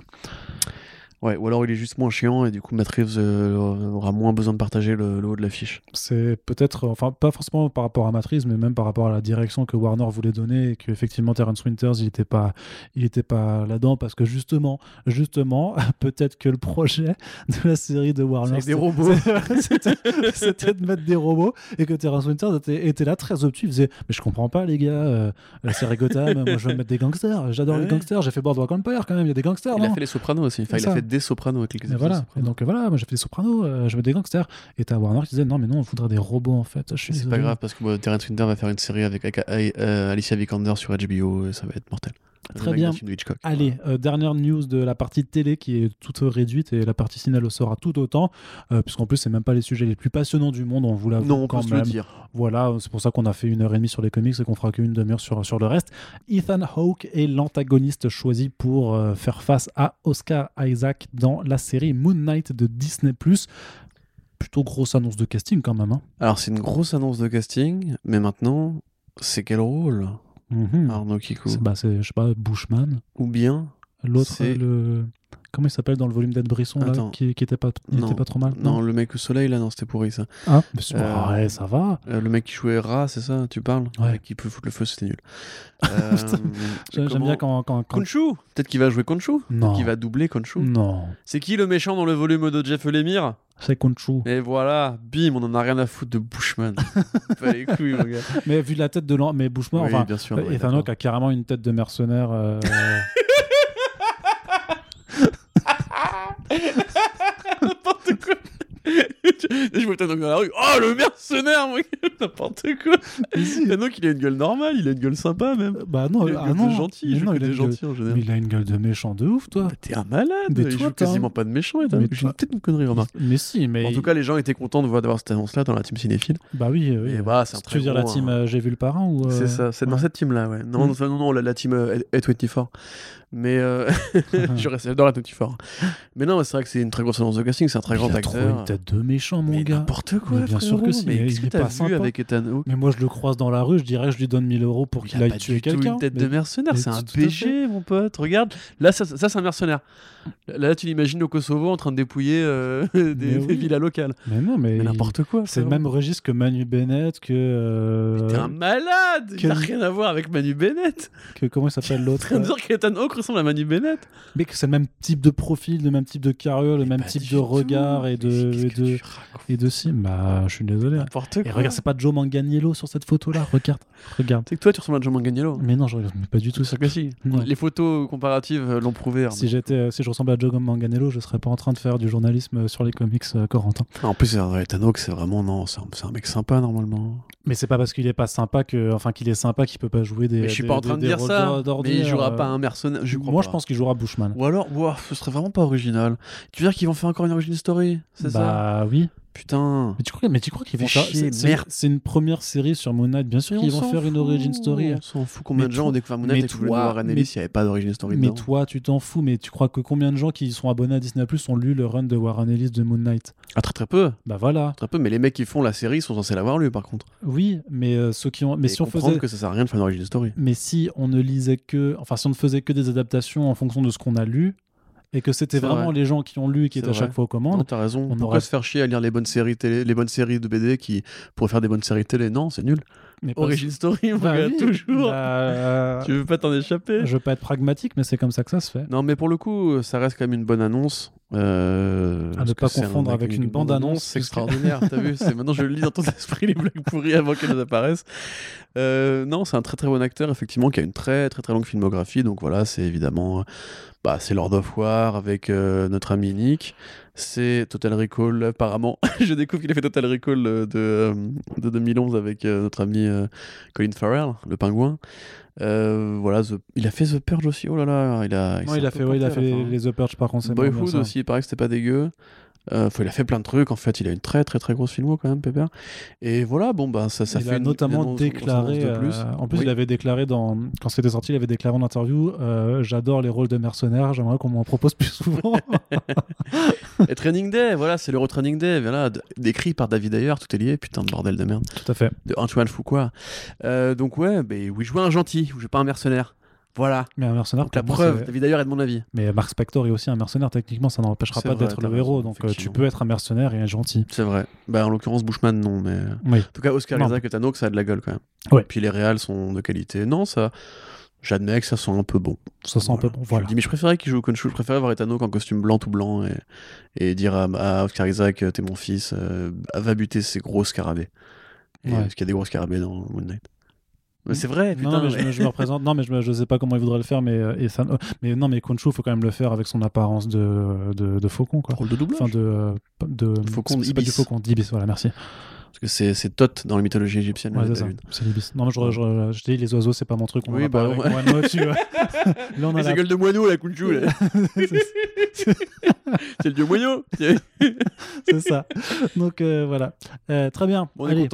Speaker 2: Ouais, ou alors il est juste moins chiant et du coup, Matt Reeves euh, aura moins besoin de partager le, le haut de l'affiche.
Speaker 1: C'est peut-être, enfin, pas forcément par rapport à Matrice, mais même par rapport à la direction que Warner voulait donner et que effectivement Terrence Winters, il n'était pas, il était pas là-dedans parce que justement, justement, <laughs> peut-être que le projet de la série de Warner, c'était-
Speaker 2: robots. <laughs>
Speaker 1: c'était c'était de mettre des robots et que Terrence Winters était, était là très obtus. Il faisait, mais je comprends pas les gars, euh, la série Gotham, moi je veux mettre des gangsters, j'adore les gangsters, j'ai fait Boardwalk Empire quand même, il y a des gangsters,
Speaker 2: Il a fait les Sopranos aussi. Enfin, il a fait des Sopranos avec les
Speaker 1: voilà.
Speaker 2: Sopranos.
Speaker 1: donc voilà, moi j'ai fait des sopranos, euh, je des gangsters. Et t'as Warner qui disait non mais non, on voudrait des robots en fait.
Speaker 2: C'est pas grave parce que Terrence Winter va faire une série avec, avec, euh, Alicia Vikander sur HBO et ça va être mortel.
Speaker 1: Très bien. Allez, euh, dernière news de la partie télé qui est toute réduite et la partie ciné le sera tout autant, euh, puisqu'en plus c'est même pas les sujets les plus passionnants du monde, on vous l'avoue
Speaker 2: Non, on peut
Speaker 1: quand
Speaker 2: se
Speaker 1: même.
Speaker 2: le dire.
Speaker 1: Voilà, c'est pour ça qu'on a fait une heure et demie sur les comics et qu'on fera qu'une demi-heure sur, sur le reste. Ethan Hawke est l'antagoniste choisi pour euh, faire face à Oscar Isaac dans la série Moon Knight de Disney+. Plutôt grosse annonce de casting quand même. Hein.
Speaker 2: Alors, c'est une grosse annonce de casting, mais maintenant, c'est quel rôle?
Speaker 1: Mhm.
Speaker 2: Arnaud Kikou
Speaker 1: C'est- bah, je sais pas, Bushman.
Speaker 2: Ou bien
Speaker 1: L'autre,
Speaker 2: C'est-
Speaker 1: le... Comment il s'appelle dans le volume d'Ed Brisson, là, qui, qui était pas, il
Speaker 2: Non.
Speaker 1: était pas trop mal?
Speaker 2: Non, le mec au soleil, là, non, c'était pourri ça.
Speaker 1: Ah, mais c'est-
Speaker 2: Euh,
Speaker 1: ouais, ça va.
Speaker 2: Euh, le mec qui jouait Ra, c'est ça Tu parles?
Speaker 1: Ouais.
Speaker 2: Le qui peut foutre le feu, c'était nul. <laughs> Euh,
Speaker 1: J'aime,
Speaker 2: comment-
Speaker 1: bien quand... quand, quand-
Speaker 2: Peut-être qu'il va jouer Khonshu
Speaker 1: Non.
Speaker 2: Qui va doubler Khonshu
Speaker 1: Non,
Speaker 2: C'est qui le méchant dans le volume de Jeff Lemire?
Speaker 1: C'est Khonshu.
Speaker 2: Et voilà, bim, on en a rien à foutre de Bushman. <laughs> pas les couilles, mon gars.
Speaker 1: Mais vu la tête de l'an... Mais Bushman,
Speaker 2: Oui,
Speaker 1: enfin...
Speaker 2: bien sûr.
Speaker 1: Euh,
Speaker 2: ouais,
Speaker 1: Ethan a carrément une tête de mercenaire. <laughs> euh,
Speaker 2: N'importe quoi. je vois Hawke dans la rue. Oh, le mercenaire, <laughs> N'importe quoi. Hawke, il a une gueule normale, il a une gueule sympa même.
Speaker 1: bah non,
Speaker 2: il a
Speaker 1: ah
Speaker 2: une gueule
Speaker 1: non.
Speaker 2: de gentil,
Speaker 1: non, il
Speaker 2: que
Speaker 1: a
Speaker 2: des
Speaker 1: une gueule-
Speaker 2: gentils en général.
Speaker 1: Mais il a une gueule de méchant de ouf, toi.
Speaker 2: Bah, T'es un malade,
Speaker 1: Mais
Speaker 2: il
Speaker 1: toi,
Speaker 2: joue quasiment pas de méchant. J'ai peut-être une connerie, remarque.
Speaker 1: Mais si, mais...
Speaker 2: En tout cas, les gens étaient contents de voir d'avoir cette annonce-là dans la team cinéphile.
Speaker 1: Bah oui, oui.
Speaker 2: Et bah, c'est un
Speaker 1: Tu veux dire la team
Speaker 2: hein.
Speaker 1: euh, J'ai vu le parrain ou... euh,
Speaker 2: C'est ça, c'est dans cette team-là, ouais. Non,
Speaker 1: Mm.
Speaker 2: non, non, non, la, team euh, A24. Mais euh, <laughs> je reste j'adore A24. Mais non, c'est vrai que c'est une très grosse annonce de casting, c'est un très grand
Speaker 1: a
Speaker 2: acteur.
Speaker 1: une tête de méchant, mon
Speaker 2: Mais
Speaker 1: gars.
Speaker 2: n'importe quoi,
Speaker 1: Mais bien sûr que si,
Speaker 2: Mais qu'est-ce
Speaker 1: il
Speaker 2: que t'as vu
Speaker 1: sympa.
Speaker 2: avec Ethan Hawke
Speaker 1: Mais moi, je le croise dans la rue, je dirais, je lui donne 1000 euros pour
Speaker 2: Il
Speaker 1: qu'il aille tuer quelqu'un.
Speaker 2: une tête de mercenaire, c'est un péché, mon pote. Regarde, là, ça, ça, c'est un mercenaire. Là, tu l'imagines au Kosovo en train de dépouiller euh, <laughs> des,
Speaker 1: Mais oui.
Speaker 2: des villas locales.
Speaker 1: Mais non, mais...
Speaker 2: Mais
Speaker 1: il-
Speaker 2: n'importe quoi.
Speaker 1: C'est le même registre que Manu Bennett, que... euh,
Speaker 2: T'es un malade Il
Speaker 1: que-
Speaker 2: n'a rien à voir avec Manu Bennett.
Speaker 1: que comment il s'appelle l'autre? <laughs>
Speaker 2: Tu viens de dire qu'Ethan Hawke ressemble à Manu Bennett
Speaker 1: Mais que c'est le même type de profil, le même type de carrure, le même type de regard et de, et de, et de sim. Bah, je suis désolé.
Speaker 2: N'importe
Speaker 1: Et
Speaker 2: quoi.
Speaker 1: regarde, c'est pas Joe Manganiello sur cette photo-là. Regarde, regarde.
Speaker 2: C'est que toi, tu ressembles à Joe Manganiello.
Speaker 1: Mais non, je regarde pas du tout ça.
Speaker 2: que si. Les photos comparatives euh, l'ont prouvé. Arnaud.
Speaker 1: Si j'étais, si je ressemblais à Joe Manganiello, je serais pas en train de faire du journalisme sur les comics euh, Corentin.
Speaker 2: En plus, Ethan Hawke, c'est vraiment non, c'est un, un mec sympa normalement.
Speaker 1: Mais c'est pas parce qu'il est pas sympa que, enfin, qu'il est sympa qu'il peut pas jouer des.
Speaker 2: Mais je suis
Speaker 1: des-
Speaker 2: pas en
Speaker 1: des-
Speaker 2: train de dire ça. Mais il jouera
Speaker 1: euh.
Speaker 2: pas un mercenaire. Je crois
Speaker 1: Moi,
Speaker 2: pas.
Speaker 1: je pense qu'il jouera Bushman.
Speaker 2: Ou alors, ouah, ce serait vraiment pas original. Tu veux dire qu'ils vont faire encore une origin story C'est ça?
Speaker 1: Bah oui.
Speaker 2: Putain.
Speaker 1: Mais tu crois, mais tu crois qu'ils vont faire
Speaker 2: chier,
Speaker 1: c'est- c'est-
Speaker 2: merde.
Speaker 1: C'est une première série sur Moon Knight. Bien sûr qu'ils
Speaker 2: on
Speaker 1: vont faire une origin story.
Speaker 2: On s'en fout. Combien
Speaker 1: Mais
Speaker 2: de gens ont découvert Moon Knight et voulaient voir Warren
Speaker 1: mais-
Speaker 2: Ellis, il n'y avait pas d'origin story
Speaker 1: Mais
Speaker 2: dedans.
Speaker 1: toi, tu t'en fous. Mais tu crois que combien de gens qui sont abonnés à Disney Plus ont lu le run de Warren Ellis de Moon Knight?
Speaker 2: Ah, très très peu.
Speaker 1: Bah voilà.
Speaker 2: Très peu. Mais les mecs qui font la série sont censés l'avoir lu par contre.
Speaker 1: Oui, mais euh, ceux qui ont. Mais
Speaker 2: Et
Speaker 1: si on faisait.
Speaker 2: que ça sert à rien de faire une origin story.
Speaker 1: Mais si on ne lisait que. Enfin, si on ne faisait que des adaptations en fonction de ce qu'on a lu, et que c'était vraiment
Speaker 2: vrai.
Speaker 1: les gens qui ont lu et qui étaient à chaque fois aux
Speaker 2: Non,
Speaker 1: commandes.
Speaker 2: t'as raison.
Speaker 1: on
Speaker 2: Pourquoi
Speaker 1: aurait-
Speaker 2: se faire chier à lire les bonnes séries télé, les bonnes séries de BD qui pourraient faire des bonnes séries télé? Non, c'est nul.
Speaker 1: Mais
Speaker 2: Origin story, mon
Speaker 1: Bah
Speaker 2: gars,
Speaker 1: oui,
Speaker 2: toujours.
Speaker 1: bah, <laughs>
Speaker 2: Tu veux pas t'en échapper?
Speaker 1: Je veux pas être pragmatique, mais c'est comme ça que ça se fait.
Speaker 2: Non, mais pour le coup, ça reste quand même une bonne annonce. Euh,
Speaker 1: À ne pas
Speaker 2: un-
Speaker 1: confondre avec une bande-annonce,
Speaker 2: C'est extraordinaire, t'as vu Maintenant, je lis dans ton <laughs> esprit les blagues pourries avant qu'elles apparaissent. Euh, non, c'est un très très bon acteur, effectivement, qui a une très très très longue filmographie. Donc voilà, c'est évidemment. Bah, c'est Lord of War avec euh, notre ami Nick. C'est Total Recall, apparemment. <laughs> je découvre qu'il a fait Total Recall euh, de, euh, de 2011 avec euh, notre ami Colin Farrell, le pingouin. Euh, voilà, The- il a fait The Purge aussi. Oh là là, il a.
Speaker 1: Il
Speaker 2: un
Speaker 1: a fait, ouais, il a fait les,
Speaker 2: hein.
Speaker 1: les The Purge par contre.
Speaker 2: Boyhood aussi, il paraît que c'était pas dégueu. Euh, il a fait plein de trucs. En fait, il a une très très très grosse filmo quand même, Pépère. Et voilà, bon bah ça, ça
Speaker 1: il
Speaker 2: fait
Speaker 1: a notamment
Speaker 2: une
Speaker 1: déclaré.
Speaker 2: une annonce de plus.
Speaker 1: euh, en plus,
Speaker 2: Oui.
Speaker 1: il avait déclaré dans quand c'était sorti, il avait déclaré en interview euh, J'adore les rôles de mercenaires. J'aimerais qu'on m'en propose plus souvent. <laughs>
Speaker 2: Et Training Day, voilà, c'est l'Euro Training Day, voilà, décrit par David Ayer, tout est lié, putain de bordel de merde,
Speaker 1: Tout à fait.
Speaker 2: de Antoine Fuqua. Donc ouais, ben oui, je un gentil, je pas un mercenaire. Voilà.
Speaker 1: Mais un mercenaire,
Speaker 2: Donc la preuve, David Ayer est de mon avis.
Speaker 1: Mais Mark Spector est aussi un mercenaire. Techniquement, ça n'empêchera pas d'être le héros. Donc, euh, tu peux être un mercenaire et un gentil.
Speaker 2: C'est vrai. Bah en l'occurrence Bushman non, mais
Speaker 1: Oui.
Speaker 2: en tout cas Oscar
Speaker 1: Non.
Speaker 2: Isaac et Tano, que ça a de la gueule quand même.
Speaker 1: Ouais.
Speaker 2: Puis les réals sont de qualité. Non, ça, j'admets que ça sent un peu bon.
Speaker 1: Ça sent un peu bon.
Speaker 2: Je
Speaker 1: Voilà.
Speaker 2: le dis, mais je préférais qu'il joue au Konshu, je préférais voir Etano qu'en costume blanc tout blanc et, et dire à, à Oscar Isaac, euh, t'es mon fils, euh, va buter ces gros scarabées. Et,
Speaker 1: Ouais.
Speaker 2: Parce qu'il y a des gros scarabées dans Moon Knight. Mais c'est vrai, putain.
Speaker 1: non, mais je, me- je me représente. Non, mais je, je sais pas comment il voudrait le faire. Mais, euh, et ça, euh, mais non, mais Khonshu, faut quand même le faire avec son apparence de, de, de faucon, quoi.
Speaker 2: Rôle de doublage.
Speaker 1: Enfin, de. euh, de
Speaker 2: Faucon
Speaker 1: c'est- pas du faucon, d'ibis, voilà, merci.
Speaker 2: Parce que c'est c'est Thoth dans la mythologie égyptienne.
Speaker 1: Ouais,
Speaker 2: le
Speaker 1: c'est ça.
Speaker 2: David.
Speaker 1: C'est l'ibis. Non, mais je, je, je, dis, les oiseaux, c'est pas mon truc. On
Speaker 2: Oui,
Speaker 1: va
Speaker 2: bah,
Speaker 1: avec
Speaker 2: ouais. <laughs>
Speaker 1: Là, on a la...
Speaker 2: gueule de moineau, la Kunchu. là. <laughs> <laughs> c'est le dieu moineau.
Speaker 1: c'est ça. Donc, euh, voilà. Euh, très bien.
Speaker 2: On est
Speaker 1: Allez.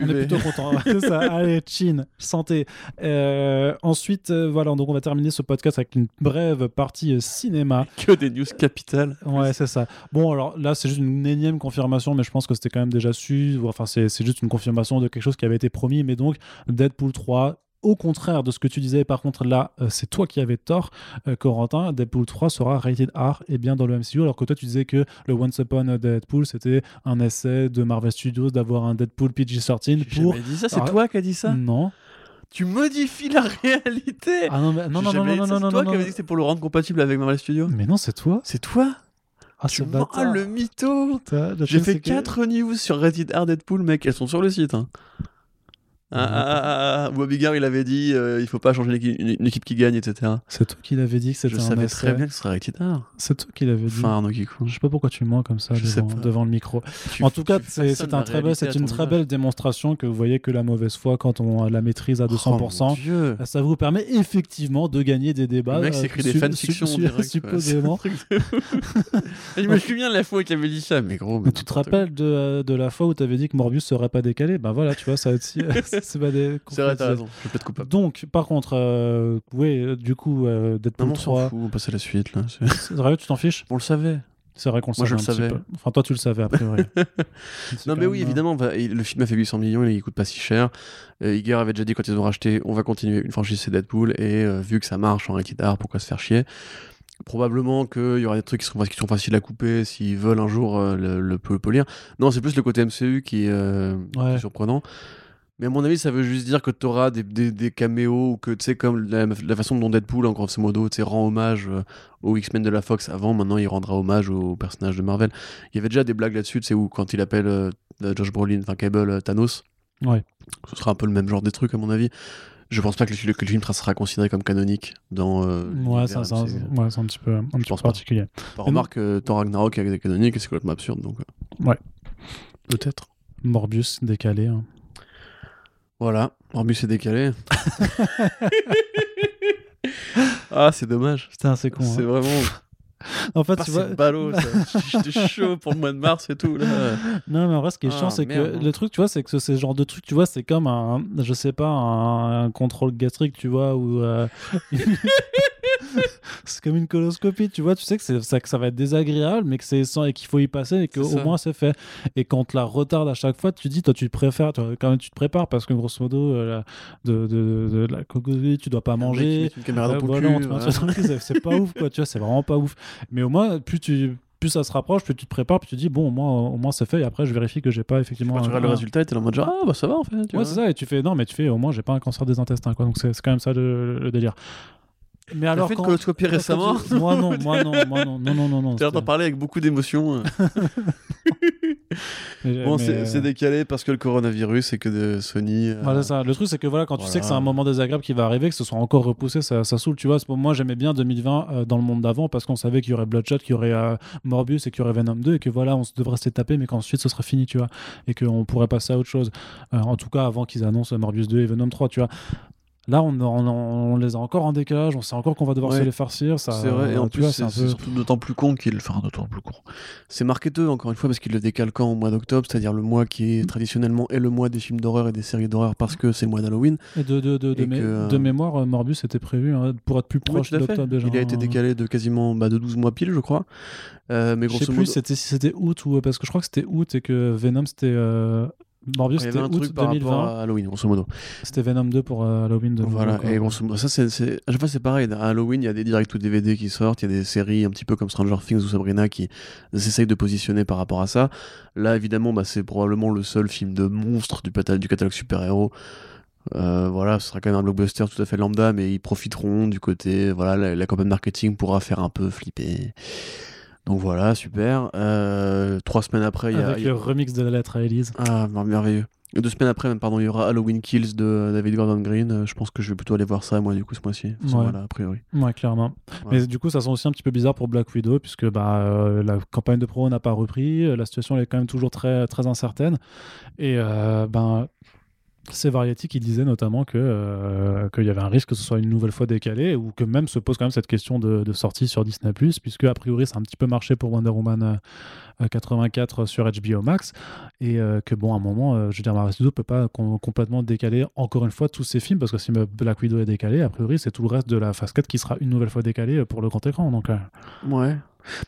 Speaker 1: On est plutôt content. <laughs> C'est ça. Allez, chin, santé. Euh, ensuite, euh, voilà, donc on va terminer ce podcast avec une brève partie euh, cinéma.
Speaker 2: Que des news capitales.
Speaker 1: Ouais, c'est ça. Bon, alors là, c'est juste une énième confirmation, mais je pense que c'était quand même déjà su. Enfin, c'est juste une confirmation de quelque chose qui avait été promis. Mais donc, Deadpool 3. Au contraire de ce que tu disais, par contre, là, euh, c'est toi qui avais tort, euh, Corentin. Deadpool 3 sera rated R et bien dans le MCU, alors que toi, tu disais que le Once Upon a Deadpool, c'était un essai de Marvel Studios d'avoir un Deadpool PG-13
Speaker 2: J'ai
Speaker 1: pour.
Speaker 2: jamais dit ça, c'est
Speaker 1: Ah.
Speaker 2: toi qui as dit ça?
Speaker 1: Non.
Speaker 2: Tu modifies la réalité
Speaker 1: Ah non, mais- non, non, non, non, non, non,
Speaker 2: C'est toi
Speaker 1: non,
Speaker 2: qui avais
Speaker 1: non.
Speaker 2: dit que c'était pour le rendre compatible avec Marvel Studios
Speaker 1: Mais non, c'est toi.
Speaker 2: C'est toi?
Speaker 1: Ah,
Speaker 2: Tu
Speaker 1: bâtard.
Speaker 2: le mytho J'ai fait
Speaker 1: c'est que-
Speaker 2: 4 news sur Rated R Deadpool, mec, elles sont sur le site. Hein. Ah, ah, ah, ah, ah, Bobby Gare, il avait dit euh, il faut pas changer une, une équipe qui gagne, etc.
Speaker 1: C'est toi qui l'avais dit que c'était
Speaker 2: Je
Speaker 1: un
Speaker 2: savais
Speaker 1: essai.
Speaker 2: très bien que ce serait Rated R.
Speaker 1: C'est toi qui l'avais dit.
Speaker 2: Enfin, Arnaud Kikou.
Speaker 1: Je sais pas pourquoi tu mens comme ça
Speaker 2: Je
Speaker 1: devant, le micro.
Speaker 2: Tu-
Speaker 1: en tout cas,
Speaker 2: tu
Speaker 1: c'est un très belle, une très belle démonstration que vous voyez que la mauvaise foi, quand on la maîtrise à 200%,
Speaker 2: Oh, mon Dieu.
Speaker 1: ça vous permet effectivement de gagner des débats.
Speaker 2: Le mec
Speaker 1: euh,
Speaker 2: s'écrit des
Speaker 1: su-
Speaker 2: fanfictions <laughs>
Speaker 1: supposément.
Speaker 2: Je me souviens de la fois qu'il avait dit ça, mais gros. mais
Speaker 1: tu te rappelles de, euh, de la fois où tu avais dit que Morbius serait pas décalé? Ben voilà, tu vois, ça aussi, <laughs> euh, c'est pas des. <laughs>
Speaker 2: C'est vrai, t'as raison. Je peux être coupable.
Speaker 1: Donc, par contre, euh, oui, euh, du coup, euh,
Speaker 2: Non,
Speaker 1: Deadpool
Speaker 2: mais on s'en
Speaker 1: 3.
Speaker 2: fout, on passe à la suite là. c'est-
Speaker 1: vrai, tu t'en fiches?
Speaker 2: On le savait.
Speaker 1: C'est vrai qu'on le
Speaker 2: Moi,
Speaker 1: savait.
Speaker 2: je le savais.
Speaker 1: peu. Enfin, toi, tu le savais, a priori. <laughs>
Speaker 2: Non, mais oui, évidemment, le film a fait 800 millions, il coûte pas si cher. Euh, Iger avait déjà dit quand ils ont racheté, on va continuer une franchise, c'est Deadpool, et euh, vu que ça marche en rated R, pourquoi se faire chier? Probablement qu'il y aura des trucs qui seront, qui seront faciles à couper s'ils veulent un jour euh, le, le, polir. Non, c'est plus le côté MCU qui, est surprenant. Mais à mon avis, ça veut juste dire que tu auras des, des, des caméos ou que, tu sais, comme la, la façon dont Deadpool, en grosso modo, tu rend hommage euh, aux X-Men de la Fox avant, maintenant il rendra hommage aux personnages de Marvel. Il y avait déjà des blagues là-dessus, tu sais, où quand il appelle euh, Josh Brolin, enfin Cable, euh, Thanos,
Speaker 1: Ouais.
Speaker 2: ce sera un peu le même genre des trucs, à mon avis. Je pense pas que le, que le film sera considéré comme canonique dans. euh,
Speaker 1: Ouais, ça, ça- ouais, c'est un petit peu, un petit peu particulier.
Speaker 2: Enfin, remarque que Thor Ragnarok est canonique et c'est complètement absurde, donc. euh,
Speaker 1: Ouais.
Speaker 2: Peut-être.
Speaker 1: Morbius décalé. hein.
Speaker 2: Voilà, Morbius est décalé. <laughs> ah, c'est dommage.
Speaker 1: Putain, c'est con.
Speaker 2: C'est
Speaker 1: hein.
Speaker 2: vraiment. <laughs>
Speaker 1: En fait, tu vois.
Speaker 2: c'est ballot, <laughs> ça. J'étais chaud pour le mois de mars et tout, là.
Speaker 1: Non, mais en vrai, ce qui est
Speaker 2: Ah,
Speaker 1: chiant, c'est que
Speaker 2: hein.
Speaker 1: le truc, tu vois, c'est que ce genre de truc, tu vois, c'est comme un, je sais pas, un, un contrôle gastrique, tu vois, ou. euh, <laughs> c'est comme une coloscopie, tu vois, tu sais que, ça, que ça va être désagréable, mais que c'est sans et qu'il faut y passer et qu'au moins c'est fait. Et quand on te la retarde à chaque fois, tu te dis, toi, tu te préfères, toi, quand même, tu te prépares parce que grosso modo, euh, la- de, de, de, la coloscopie, tu dois pas
Speaker 2: qui
Speaker 1: manger.
Speaker 2: une caméra
Speaker 1: Euh, voilà, c'est- pas ouf, quoi, tu vois, c'est vraiment pas ouf. Mais au moins, plus tu. Plus ça se rapproche, plus tu te prépares, puis tu te dis bon, au moins, au moins c'est fait. Et après, je vérifie que j'ai pas effectivement.
Speaker 2: Quand tu regardes le résultat, t'es en mode genre, ah bah ça va en fait. tu
Speaker 1: Ouais, c'est ça. Et tu fais non, mais tu fais au moins, j'ai pas un cancer des intestins, quoi. Donc c'est c'est quand même ça le, le délire. Mais
Speaker 2: T'as
Speaker 1: alors
Speaker 2: fait une
Speaker 1: quand-
Speaker 2: coloscopie
Speaker 1: quand
Speaker 2: récemment
Speaker 1: tu- Moi non, moi non, <laughs> moi non, non, non, non, non.
Speaker 2: D'en
Speaker 1: c'était-
Speaker 2: parler avec beaucoup d'émotion. euh. <laughs> Bon, c'est
Speaker 1: euh,
Speaker 2: décalé parce que le coronavirus et que de Sony. euh,
Speaker 1: Voilà, ça. Le truc, c'est que voilà, quand tu sais
Speaker 2: Voilà.
Speaker 1: que c'est un moment désagréable qui va arriver, que ce soit encore repoussé, ça, ça saoule. Tu vois, moi, j'aimais bien 2020 euh, dans le monde d'avant parce qu'on savait qu'il y aurait Bloodshot, qu'il y aurait euh, Morbius et qu'il y aurait Venom 2 et que voilà, on devrait se les taper, mais qu'ensuite ce sera fini, tu vois, et qu'on pourrait passer à autre chose. Euh, en tout cas, avant qu'ils annoncent Morbius 2 et Venom 3, tu vois. Là, on, on, on les a encore en décalage, on sait encore qu'on va devoir
Speaker 2: Ouais.
Speaker 1: se les farcir. ça-
Speaker 2: C'est vrai, et en plus, c'est
Speaker 1: peu-
Speaker 2: surtout d'autant plus con qu'il. Enfin, d'autant plus con. C'est marketeux, encore une fois, parce qu'il le décale quand? Au mois d'octobre, c'est-à-dire le mois qui est traditionnellement est le mois des films d'horreur et des séries d'horreur parce que c'est le mois d'Halloween.
Speaker 1: Et de, de, de, de,
Speaker 2: Et
Speaker 1: mé-
Speaker 2: que, euh,
Speaker 1: de mémoire, euh, Morbus était prévu hein, pour être plus proche
Speaker 2: fait.
Speaker 1: d'octobre déjà.
Speaker 2: Il a été
Speaker 1: hein.
Speaker 2: décalé de quasiment bah, de 12 mois pile, je crois. Euh, mais
Speaker 1: Je sais
Speaker 2: grosso
Speaker 1: plus
Speaker 2: modo,
Speaker 1: si c'était si c'était août ou parce que je crois que c'était août et que Venom c'était euh, Morbius c'était août
Speaker 2: truc par
Speaker 1: 2020.
Speaker 2: rapport à Halloween, grosso modo.
Speaker 1: C'était Venom 2 pour euh, Halloween 2020.
Speaker 2: Voilà,
Speaker 1: quoi.
Speaker 2: et grosso modo, ça c'est, c'est- à chaque fois c'est pareil. À Halloween, il y a des directs ou DVD qui sortent, il y a des séries un petit peu comme Stranger Things ou Sabrina qui essayent de positionner par rapport à ça. Là, évidemment, bah, c'est probablement le seul film de monstre du catalogue super-héros. Euh, voilà, ce sera quand même un blockbuster tout à fait lambda, mais ils profiteront du côté, voilà, la, la campagne marketing pourra faire un peu flipper. Donc voilà, super. Euh, trois semaines après, il y a,
Speaker 1: Avec
Speaker 2: il y a-
Speaker 1: le remix de la lettre à Elise.
Speaker 2: ah, mer- merveilleux. Deux semaines après, même, pardon, il y aura Halloween Kills de David Gordon Green. Euh, je pense que je vais plutôt aller voir ça, moi, du coup, ce mois-ci.
Speaker 1: Ouais.
Speaker 2: Voilà, a priori.
Speaker 1: Ouais, clairement. Mais du coup, ça sent aussi un petit peu bizarre pour Black Widow, puisque bah, euh, la campagne de pro n'a pas repris, la situation elle est quand même toujours très, très incertaine. Et euh, ben, c'est Variety qui disait notamment euh, qu'il y avait un risque que ce soit une nouvelle fois décalé, ou que même se pose quand même cette question de, sortie sur Disney, puisque a priori ça a un petit peu marché pour Wonder Woman euh, euh, 84 sur HBO Max, et euh, que bon, à un moment, euh, je veux dire, Marvel peut pas com- complètement décaler encore une fois tous ces films, parce que si Black Widow est décalé, a priori c'est tout le reste de la phase 4 qui sera une nouvelle fois décalé euh, pour le grand écran. Donc, euh,
Speaker 2: Ouais.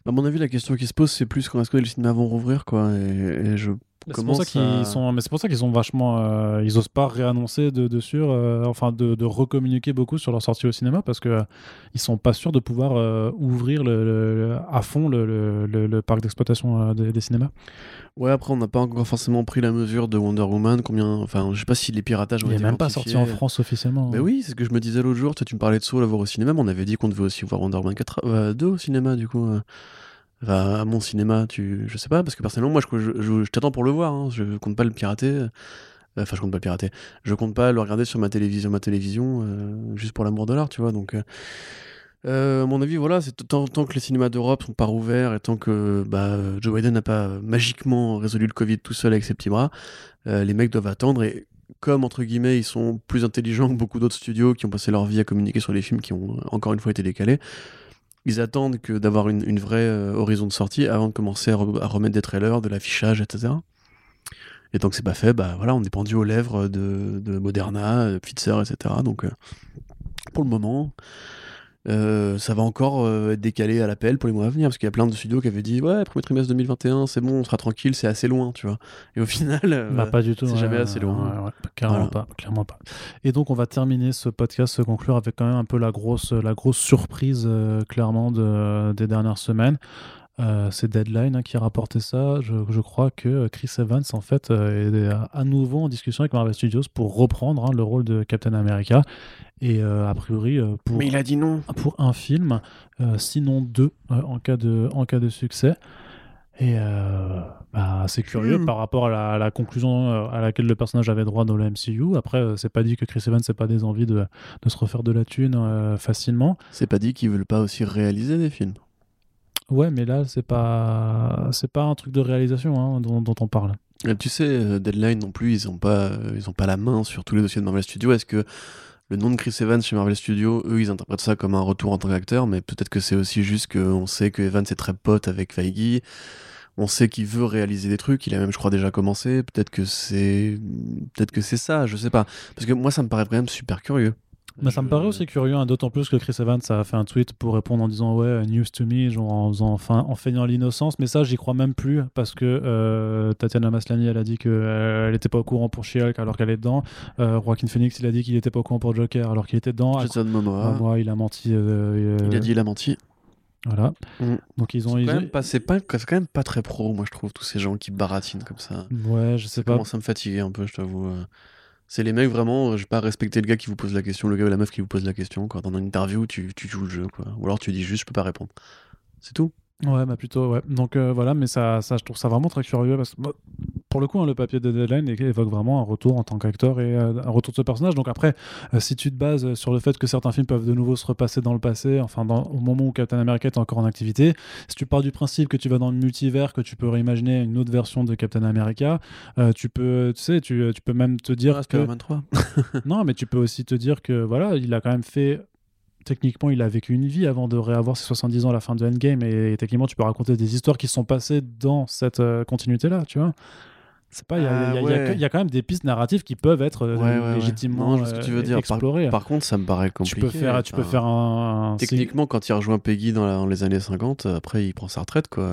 Speaker 2: À mon avis, la question qui se pose, c'est plus quand est-ce que les cinémas vont rouvrir, quoi. Et je
Speaker 1: c'est pour ça qu'ils sont, mais c'est pour ça qu'ils sont vachement, euh, ils osent pas réannoncer de, dessus, euh, enfin de, de recommuniquer beaucoup sur leur sortie au cinéma parce que euh, ils sont pas sûrs de pouvoir euh, ouvrir le, le- à fond le, parc d'exploitation des, des cinémas.
Speaker 2: Ouais, après, on n'a pas encore forcément pris la mesure de Wonder Woman. Combien. Enfin, je sais pas si les piratages ont
Speaker 1: Il est
Speaker 2: été
Speaker 1: même pas sorti en France officiellement.
Speaker 2: Mais oui, c'est ce que je me disais l'autre jour. Toi, tu me parlais de Soul à voir au cinéma, mais on avait dit qu'on devait aussi voir Wonder Woman 4, euh, 2 au cinéma, du coup. À mon cinéma, tu... je sais pas, parce que personnellement, moi, je, je, t'attends pour le voir. hein. Je compte pas le pirater. euh. Enfin, je compte pas le pirater. Je compte pas le regarder sur ma télévision, ma télévision euh, juste pour l'amour de l'art, tu vois. Donc, euh, à mon avis, voilà, c'est tant, que les cinémas d'Europe sont pas rouverts et tant que bah, Joe Biden n'a pas magiquement résolu le Covid tout seul avec ses petits bras, les mecs doivent attendre et comme entre guillemets ils sont plus intelligents que beaucoup d'autres studios qui ont passé leur vie à communiquer sur les films qui ont encore une fois été décalés, ils attendent que d'avoir une, une vraie euh, horizon de sortie avant de commencer à, re- à remettre des trailers, de l'affichage, etc. Et tant que c'est pas fait, bah voilà, on est pendu aux lèvres de, de Moderna, de Pfizer, etc. Donc euh, pour le moment, euh, ça va encore euh, être décalé à l'appel pour les mois à venir, parce qu'il y a plein de studios qui avaient dit ouais, premier trimestre 2021, c'est bon, on sera tranquille, c'est assez loin, tu vois. Et au final, euh,
Speaker 1: Bah, pas du tout.
Speaker 2: c'est
Speaker 1: ouais,
Speaker 2: jamais
Speaker 1: ouais,
Speaker 2: assez loin.
Speaker 1: ouais, clairement
Speaker 2: Voilà.
Speaker 1: pas, clairement pas. Et donc on va terminer ce podcast, se conclure avec quand même un peu la grosse, la grosse surprise clairement de, des dernières semaines. Euh, c'est Deadline hein, qui a rapporté ça. Je, je crois que Chris Evans en fait euh, est à- nouveau en discussion avec Marvel Studios pour reprendre hein, le rôle de Captain America. Et euh, a priori euh, pour
Speaker 2: Mais il a dit non.
Speaker 1: pour un film, euh, sinon deux euh, en, cas de, en cas de succès. Et euh, bah, c'est curieux
Speaker 2: Hmm.
Speaker 1: par rapport à la, à la conclusion euh, à laquelle le personnage avait droit dans le MCU. Après, euh, c'est pas dit que Chris Evans n'ait pas des envies de, de se refaire de la thune euh, facilement.
Speaker 2: C'est pas dit qu'ils veulent pas aussi réaliser des films.
Speaker 1: Ouais, mais là, c'est pas c'est pas un truc de réalisation hein, dont, on parle.
Speaker 2: Et tu sais, euh, Deadline non plus, ils ont pas, euh, ils ont pas la main sur tous les dossiers de Marvel Studios. Est-ce que le nom de Chris Evans chez Marvel Studios, eux, ils interprètent ça comme un retour en tant qu'acteur, mais peut-être que c'est aussi juste qu'on sait que Evans est très pote avec Feige. On sait qu'il veut réaliser des trucs. Il a même, je crois, déjà commencé. Peut-être que c'est, peut-être que c'est ça. Je sais pas. Parce que moi, ça me paraît quand même super curieux.
Speaker 1: Mais ça me paraît aussi curieux, hein, d'autant plus que Chris Evans a fait un tweet pour répondre en disant ouais news to me, genre en faisant enfin en feignant l'innocence. Mais ça, j'y crois même plus parce que euh, Tatiana Maslany, elle a dit qu'elle n'était pas au courant pour She-Hulk alors qu'elle est dedans. Euh, Joaquin Phoenix, il a dit qu'il n'était pas au courant pour Joker alors qu'il était dedans.
Speaker 2: Jason
Speaker 1: Ah,
Speaker 2: Momoa.
Speaker 1: moi, il a menti. euh,
Speaker 2: Il
Speaker 1: euh,
Speaker 2: a dit, il a menti.
Speaker 1: Voilà.
Speaker 2: Mm.
Speaker 1: Donc ils ont.
Speaker 2: C'est
Speaker 1: ils
Speaker 2: quand,
Speaker 1: ont-
Speaker 2: même pas, c'est pas, c'est quand même pas très pro, moi, je trouve, tous ces gens qui baratinent comme ça.
Speaker 1: Ouais, je sais
Speaker 2: Ça
Speaker 1: pas.
Speaker 2: commence à me fatiguer un peu, je t'avoue. C'est les mecs vraiment, euh, je vais pas respecter le gars qui vous pose la question, le gars ou la meuf qui vous pose la question. Quoi. Dans une interview, tu, joues le jeu, quoi. Ou alors tu dis juste, je peux pas répondre. C'est tout.
Speaker 1: Ouais, bah plutôt, ouais. Donc euh, voilà, mais ça, ça, je trouve ça vraiment très curieux parce que pour le coup, hein, le papier de Deadline évoque vraiment un retour en tant qu'acteur et euh, un retour de ce personnage. Donc après, euh, si tu te bases sur le fait que certains films peuvent de nouveau se repasser dans le passé, enfin dans- au moment où Captain America est encore en activité, si tu pars du principe que tu vas dans le multivers, que tu peux réimaginer une autre version de Captain America, euh, tu peux, tu sais, tu, tu peux même te dire que
Speaker 2: Spider-Man 3. <laughs> <laughs>
Speaker 1: non, mais tu peux aussi te dire que voilà, il a quand même fait. Techniquement, il a vécu une vie avant de réavoir ses 70 ans à la fin de Endgame, et, techniquement, tu peux raconter des histoires qui sont passées dans cette euh, continuité-là, tu vois. C'est pas, il y, a-
Speaker 2: Ah,
Speaker 1: y y y quand même des pistes narratives qui peuvent être euh,
Speaker 2: Ouais, ouais,
Speaker 1: légitimement
Speaker 2: Non, ce que tu veux
Speaker 1: euh,
Speaker 2: dire.
Speaker 1: Explorées.
Speaker 2: Par contre, ça me paraît
Speaker 1: tu
Speaker 2: compliqué.
Speaker 1: peux faire, tu peux faire un, un-
Speaker 2: Techniquement, quand il rejoint Peggy dans, la- dans les années 50, euh, après il prend sa retraite quoi.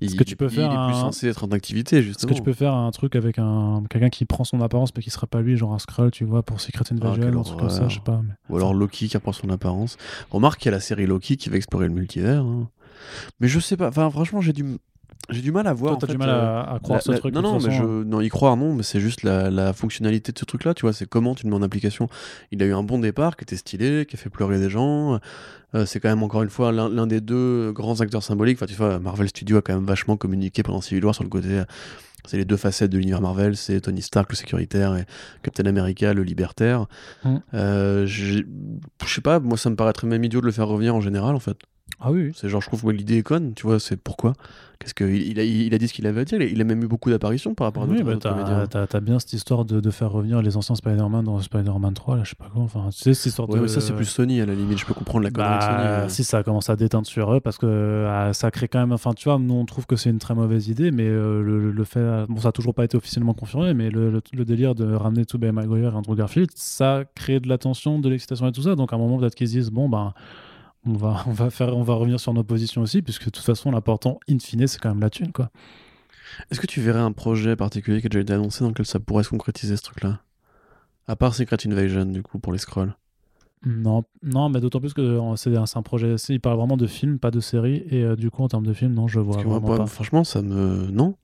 Speaker 2: Il,
Speaker 1: Est-ce que tu peux faire
Speaker 2: il est plus
Speaker 1: un-
Speaker 2: censé être en activité
Speaker 1: Est-ce
Speaker 2: justement.
Speaker 1: que tu peux faire un truc avec un quelqu'un qui prend son apparence mais qui serait pas lui, genre un Skrull, tu vois, pour Secret Invasion,
Speaker 2: quelle
Speaker 1: un truc comme ça, je sais pas. mais-
Speaker 2: Ou alors Loki qui reprend son apparence. Remarque qu'il y a la série Loki qui va explorer le multivers. hein. Mais je sais pas. Enfin, franchement, j'ai du j'ai du mal à voir.
Speaker 1: Toi, t'as du mal
Speaker 2: euh,
Speaker 1: à, à croire
Speaker 2: la-
Speaker 1: ce
Speaker 2: la-
Speaker 1: truc.
Speaker 2: Non, non, mais je, non, y croire, non, mais c'est juste la, la fonctionnalité de ce truc-là, tu vois, c'est comment tu le mets en application. Il a eu un bon départ, qui était stylé, qui a fait pleurer des gens. Euh, c'est quand même encore une fois l'un des deux grands acteurs symboliques. Enfin, tu vois, Marvel Studios a quand même vachement communiqué pendant Civil War sur le côté. euh, C'est les deux facettes de l'univers Marvel, c'est Tony Stark, le sécuritaire, et Captain America, le libertaire.
Speaker 1: Mm.
Speaker 2: Euh, j'ai- je sais pas, moi ça me paraîtrait même idiot de le faire revenir en général en fait.
Speaker 1: Ah oui, oui.
Speaker 2: C'est genre, je trouve que l'idée est conne, tu vois, c'est pourquoi? Qu'est-ce que il, a, il a dit ce qu'il avait à dire, il a- même eu beaucoup d'apparitions par rapport à
Speaker 1: Oui,
Speaker 2: d'autres
Speaker 1: bah,
Speaker 2: d'autres
Speaker 1: t'as, bien cette histoire de, de faire revenir les anciens Spider-Man dans Spider-Man 3, là, je sais pas quoi. Enfin, tu sais, cette histoire
Speaker 2: Ouais,
Speaker 1: de.
Speaker 2: mais ça c'est plus Sony à la limite, je peux comprendre la connerie avec Sony.
Speaker 1: Bah,
Speaker 2: mais-
Speaker 1: si ça commence à déteindre sur eux, parce que euh, ça crée quand même. Enfin, tu vois, nous on trouve que c'est une très mauvaise idée, mais euh, le, le fait. Bon, ça a toujours pas été officiellement confirmé, mais le, le, le délire de ramener Tobey Maguire et Andrew Garfield, ça crée de l'attention, de l'excitation et tout ça. Donc à un moment, peut-être qu'ils se disent, bon, ben. On va, on, va faire, on va revenir sur nos positions aussi, puisque de toute façon, l'important, in fine, c'est quand même la thune, quoi.
Speaker 2: Est-ce que tu verrais un projet particulier qui a déjà été annoncé dans lequel ça pourrait se concrétiser ce truc-là? À part Secret Invasion, du coup, pour les scrolls.
Speaker 1: Non, non, mais d'autant plus que euh, c'est un, un projet. Il parle vraiment de film, pas de série. Et euh, du coup, en termes de film, non, je vois vraiment
Speaker 2: moi,
Speaker 1: pas.
Speaker 2: franchement, ça me. Non.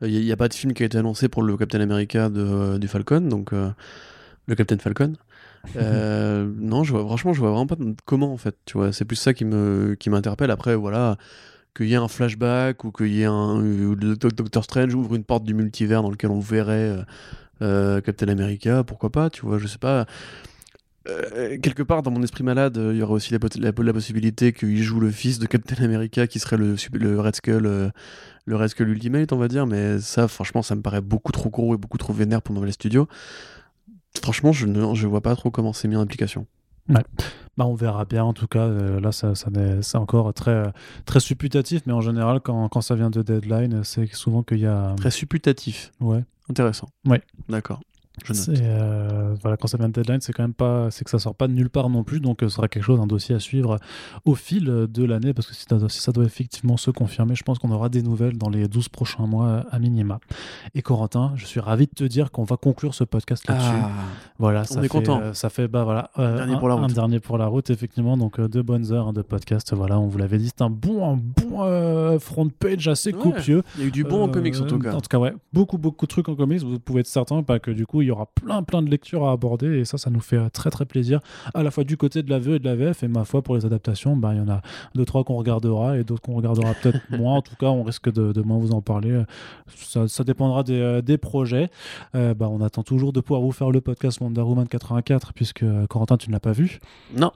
Speaker 2: Il n'y a, pas de film qui a été annoncé pour le Captain America de, du Falcon, donc euh, le Captain Falcon. Euh, non, je vois, franchement, je vois vraiment pas comment en fait. Tu vois, c'est plus ça qui me qui m'interpelle. Après, voilà, qu'il y ait un flashback ou qu'il y ait un le Doc- Doctor Strange ouvre une porte du multivers dans lequel on verrait euh, euh, Captain America, pourquoi pas. Tu vois, je sais pas. Quelque part dans mon esprit malade, il y aurait aussi la, possibilité qu'il joue le fils de Captain America qui serait le, le Red Skull, le Red Skull Ultimate, on va dire. Mais ça, franchement, ça me paraît beaucoup trop gros et beaucoup trop vénère pour Marvel Studios. Franchement, je ne je vois pas trop comment c'est mis en application.
Speaker 1: Bah, on verra bien. En tout cas, euh, là, ça, ça n'est- c'est encore très, très supputatif. Mais en général, quand, quand ça vient de Deadline, c'est souvent qu'il y a.
Speaker 2: Très supputatif.
Speaker 1: Ouais.
Speaker 2: Intéressant.
Speaker 1: Ouais.
Speaker 2: D'accord. Je note.
Speaker 1: C'est, euh, voilà, quand ça vient de Deadline, c'est quand même pas, c'est que ça sort pas de nulle part non plus, donc euh, ce sera quelque chose, un dossier à suivre au fil euh, de l'année, parce que si, ça- si ça doit effectivement se confirmer, je pense qu'on aura des nouvelles dans les 12 prochains mois euh, à minima. Et Corentin, je suis ravi de te dire qu'on va conclure ce podcast là-dessus. Voilà, ça
Speaker 2: est
Speaker 1: fait,
Speaker 2: content.
Speaker 1: euh, ça fait bah voilà, euh,
Speaker 2: Dernier
Speaker 1: un,
Speaker 2: pour la
Speaker 1: un
Speaker 2: route.
Speaker 1: dernier pour la route effectivement, donc euh, deux bonnes heures hein, de podcast. Voilà, on vous l'avait dit, c'est un bon, un bon euh, front page assez
Speaker 2: Ouais.
Speaker 1: copieux.
Speaker 2: Il y a eu du bon en
Speaker 1: Euh,
Speaker 2: comics en tout cas.
Speaker 1: En tout cas, ouais, beaucoup, beaucoup de trucs en comics. Vous pouvez être certain pas que du coup, il y aura plein, plein de lectures à aborder. Et ça, ça nous fait très, très plaisir. À la fois du côté de la VE et de la VF. Et ma foi, pour les adaptations, bah, il y en a deux, trois qu'on regardera et d'autres qu'on regardera peut-être <laughs> moins. En tout cas, on risque de, de moins vous en parler. Ça, ça dépendra des, euh, des projets. Euh, bah, on attend toujours de pouvoir vous faire le podcast Wonder Woman 84, puisque euh, Corentin, tu ne l'as pas vu
Speaker 2: Non,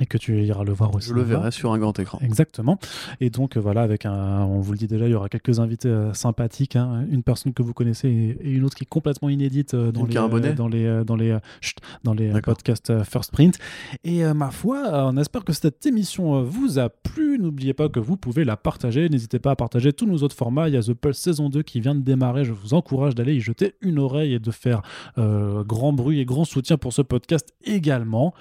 Speaker 1: et que tu iras le voir aussi.
Speaker 2: je le verrai sur un grand écran.
Speaker 1: Exactement. Et donc euh, voilà, avec un, on vous le dit déjà, il y aura quelques invités euh, sympathiques, hein. une personne que vous connaissez et, et une autre qui est complètement inédite euh, dans, les, euh, dans les dans les chut, dans les podcasts First Print. Et ma foi, on espère que cette émission vous a plu. N'oubliez pas que vous pouvez la partager. N'hésitez pas à partager tous nos autres formats. Il y a The Pulse saison 2 qui vient de démarrer. Je vous encourage d'aller y jeter une oreille et de faire grand bruit et grand soutien pour ce podcast également.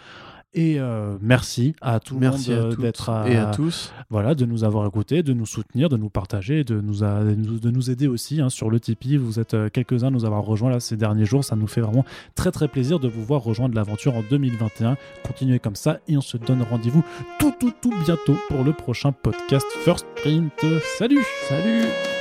Speaker 1: Et euh, merci à tout le monde euh, d'être à,
Speaker 2: et à tous.
Speaker 1: voilà, de nous avoir écoutés, de nous soutenir, de nous partager, de nous, a- de nous, de nous aider aussi hein, sur le Tipeee. Vous êtes euh, quelques-uns à nous avoir rejoints là ces derniers jours. Ça nous fait vraiment très très plaisir de vous voir rejoindre l'aventure en 2021. Continuez comme ça et on se donne rendez-vous tout tout tout bientôt pour le prochain podcast First Print. Salut
Speaker 2: Salut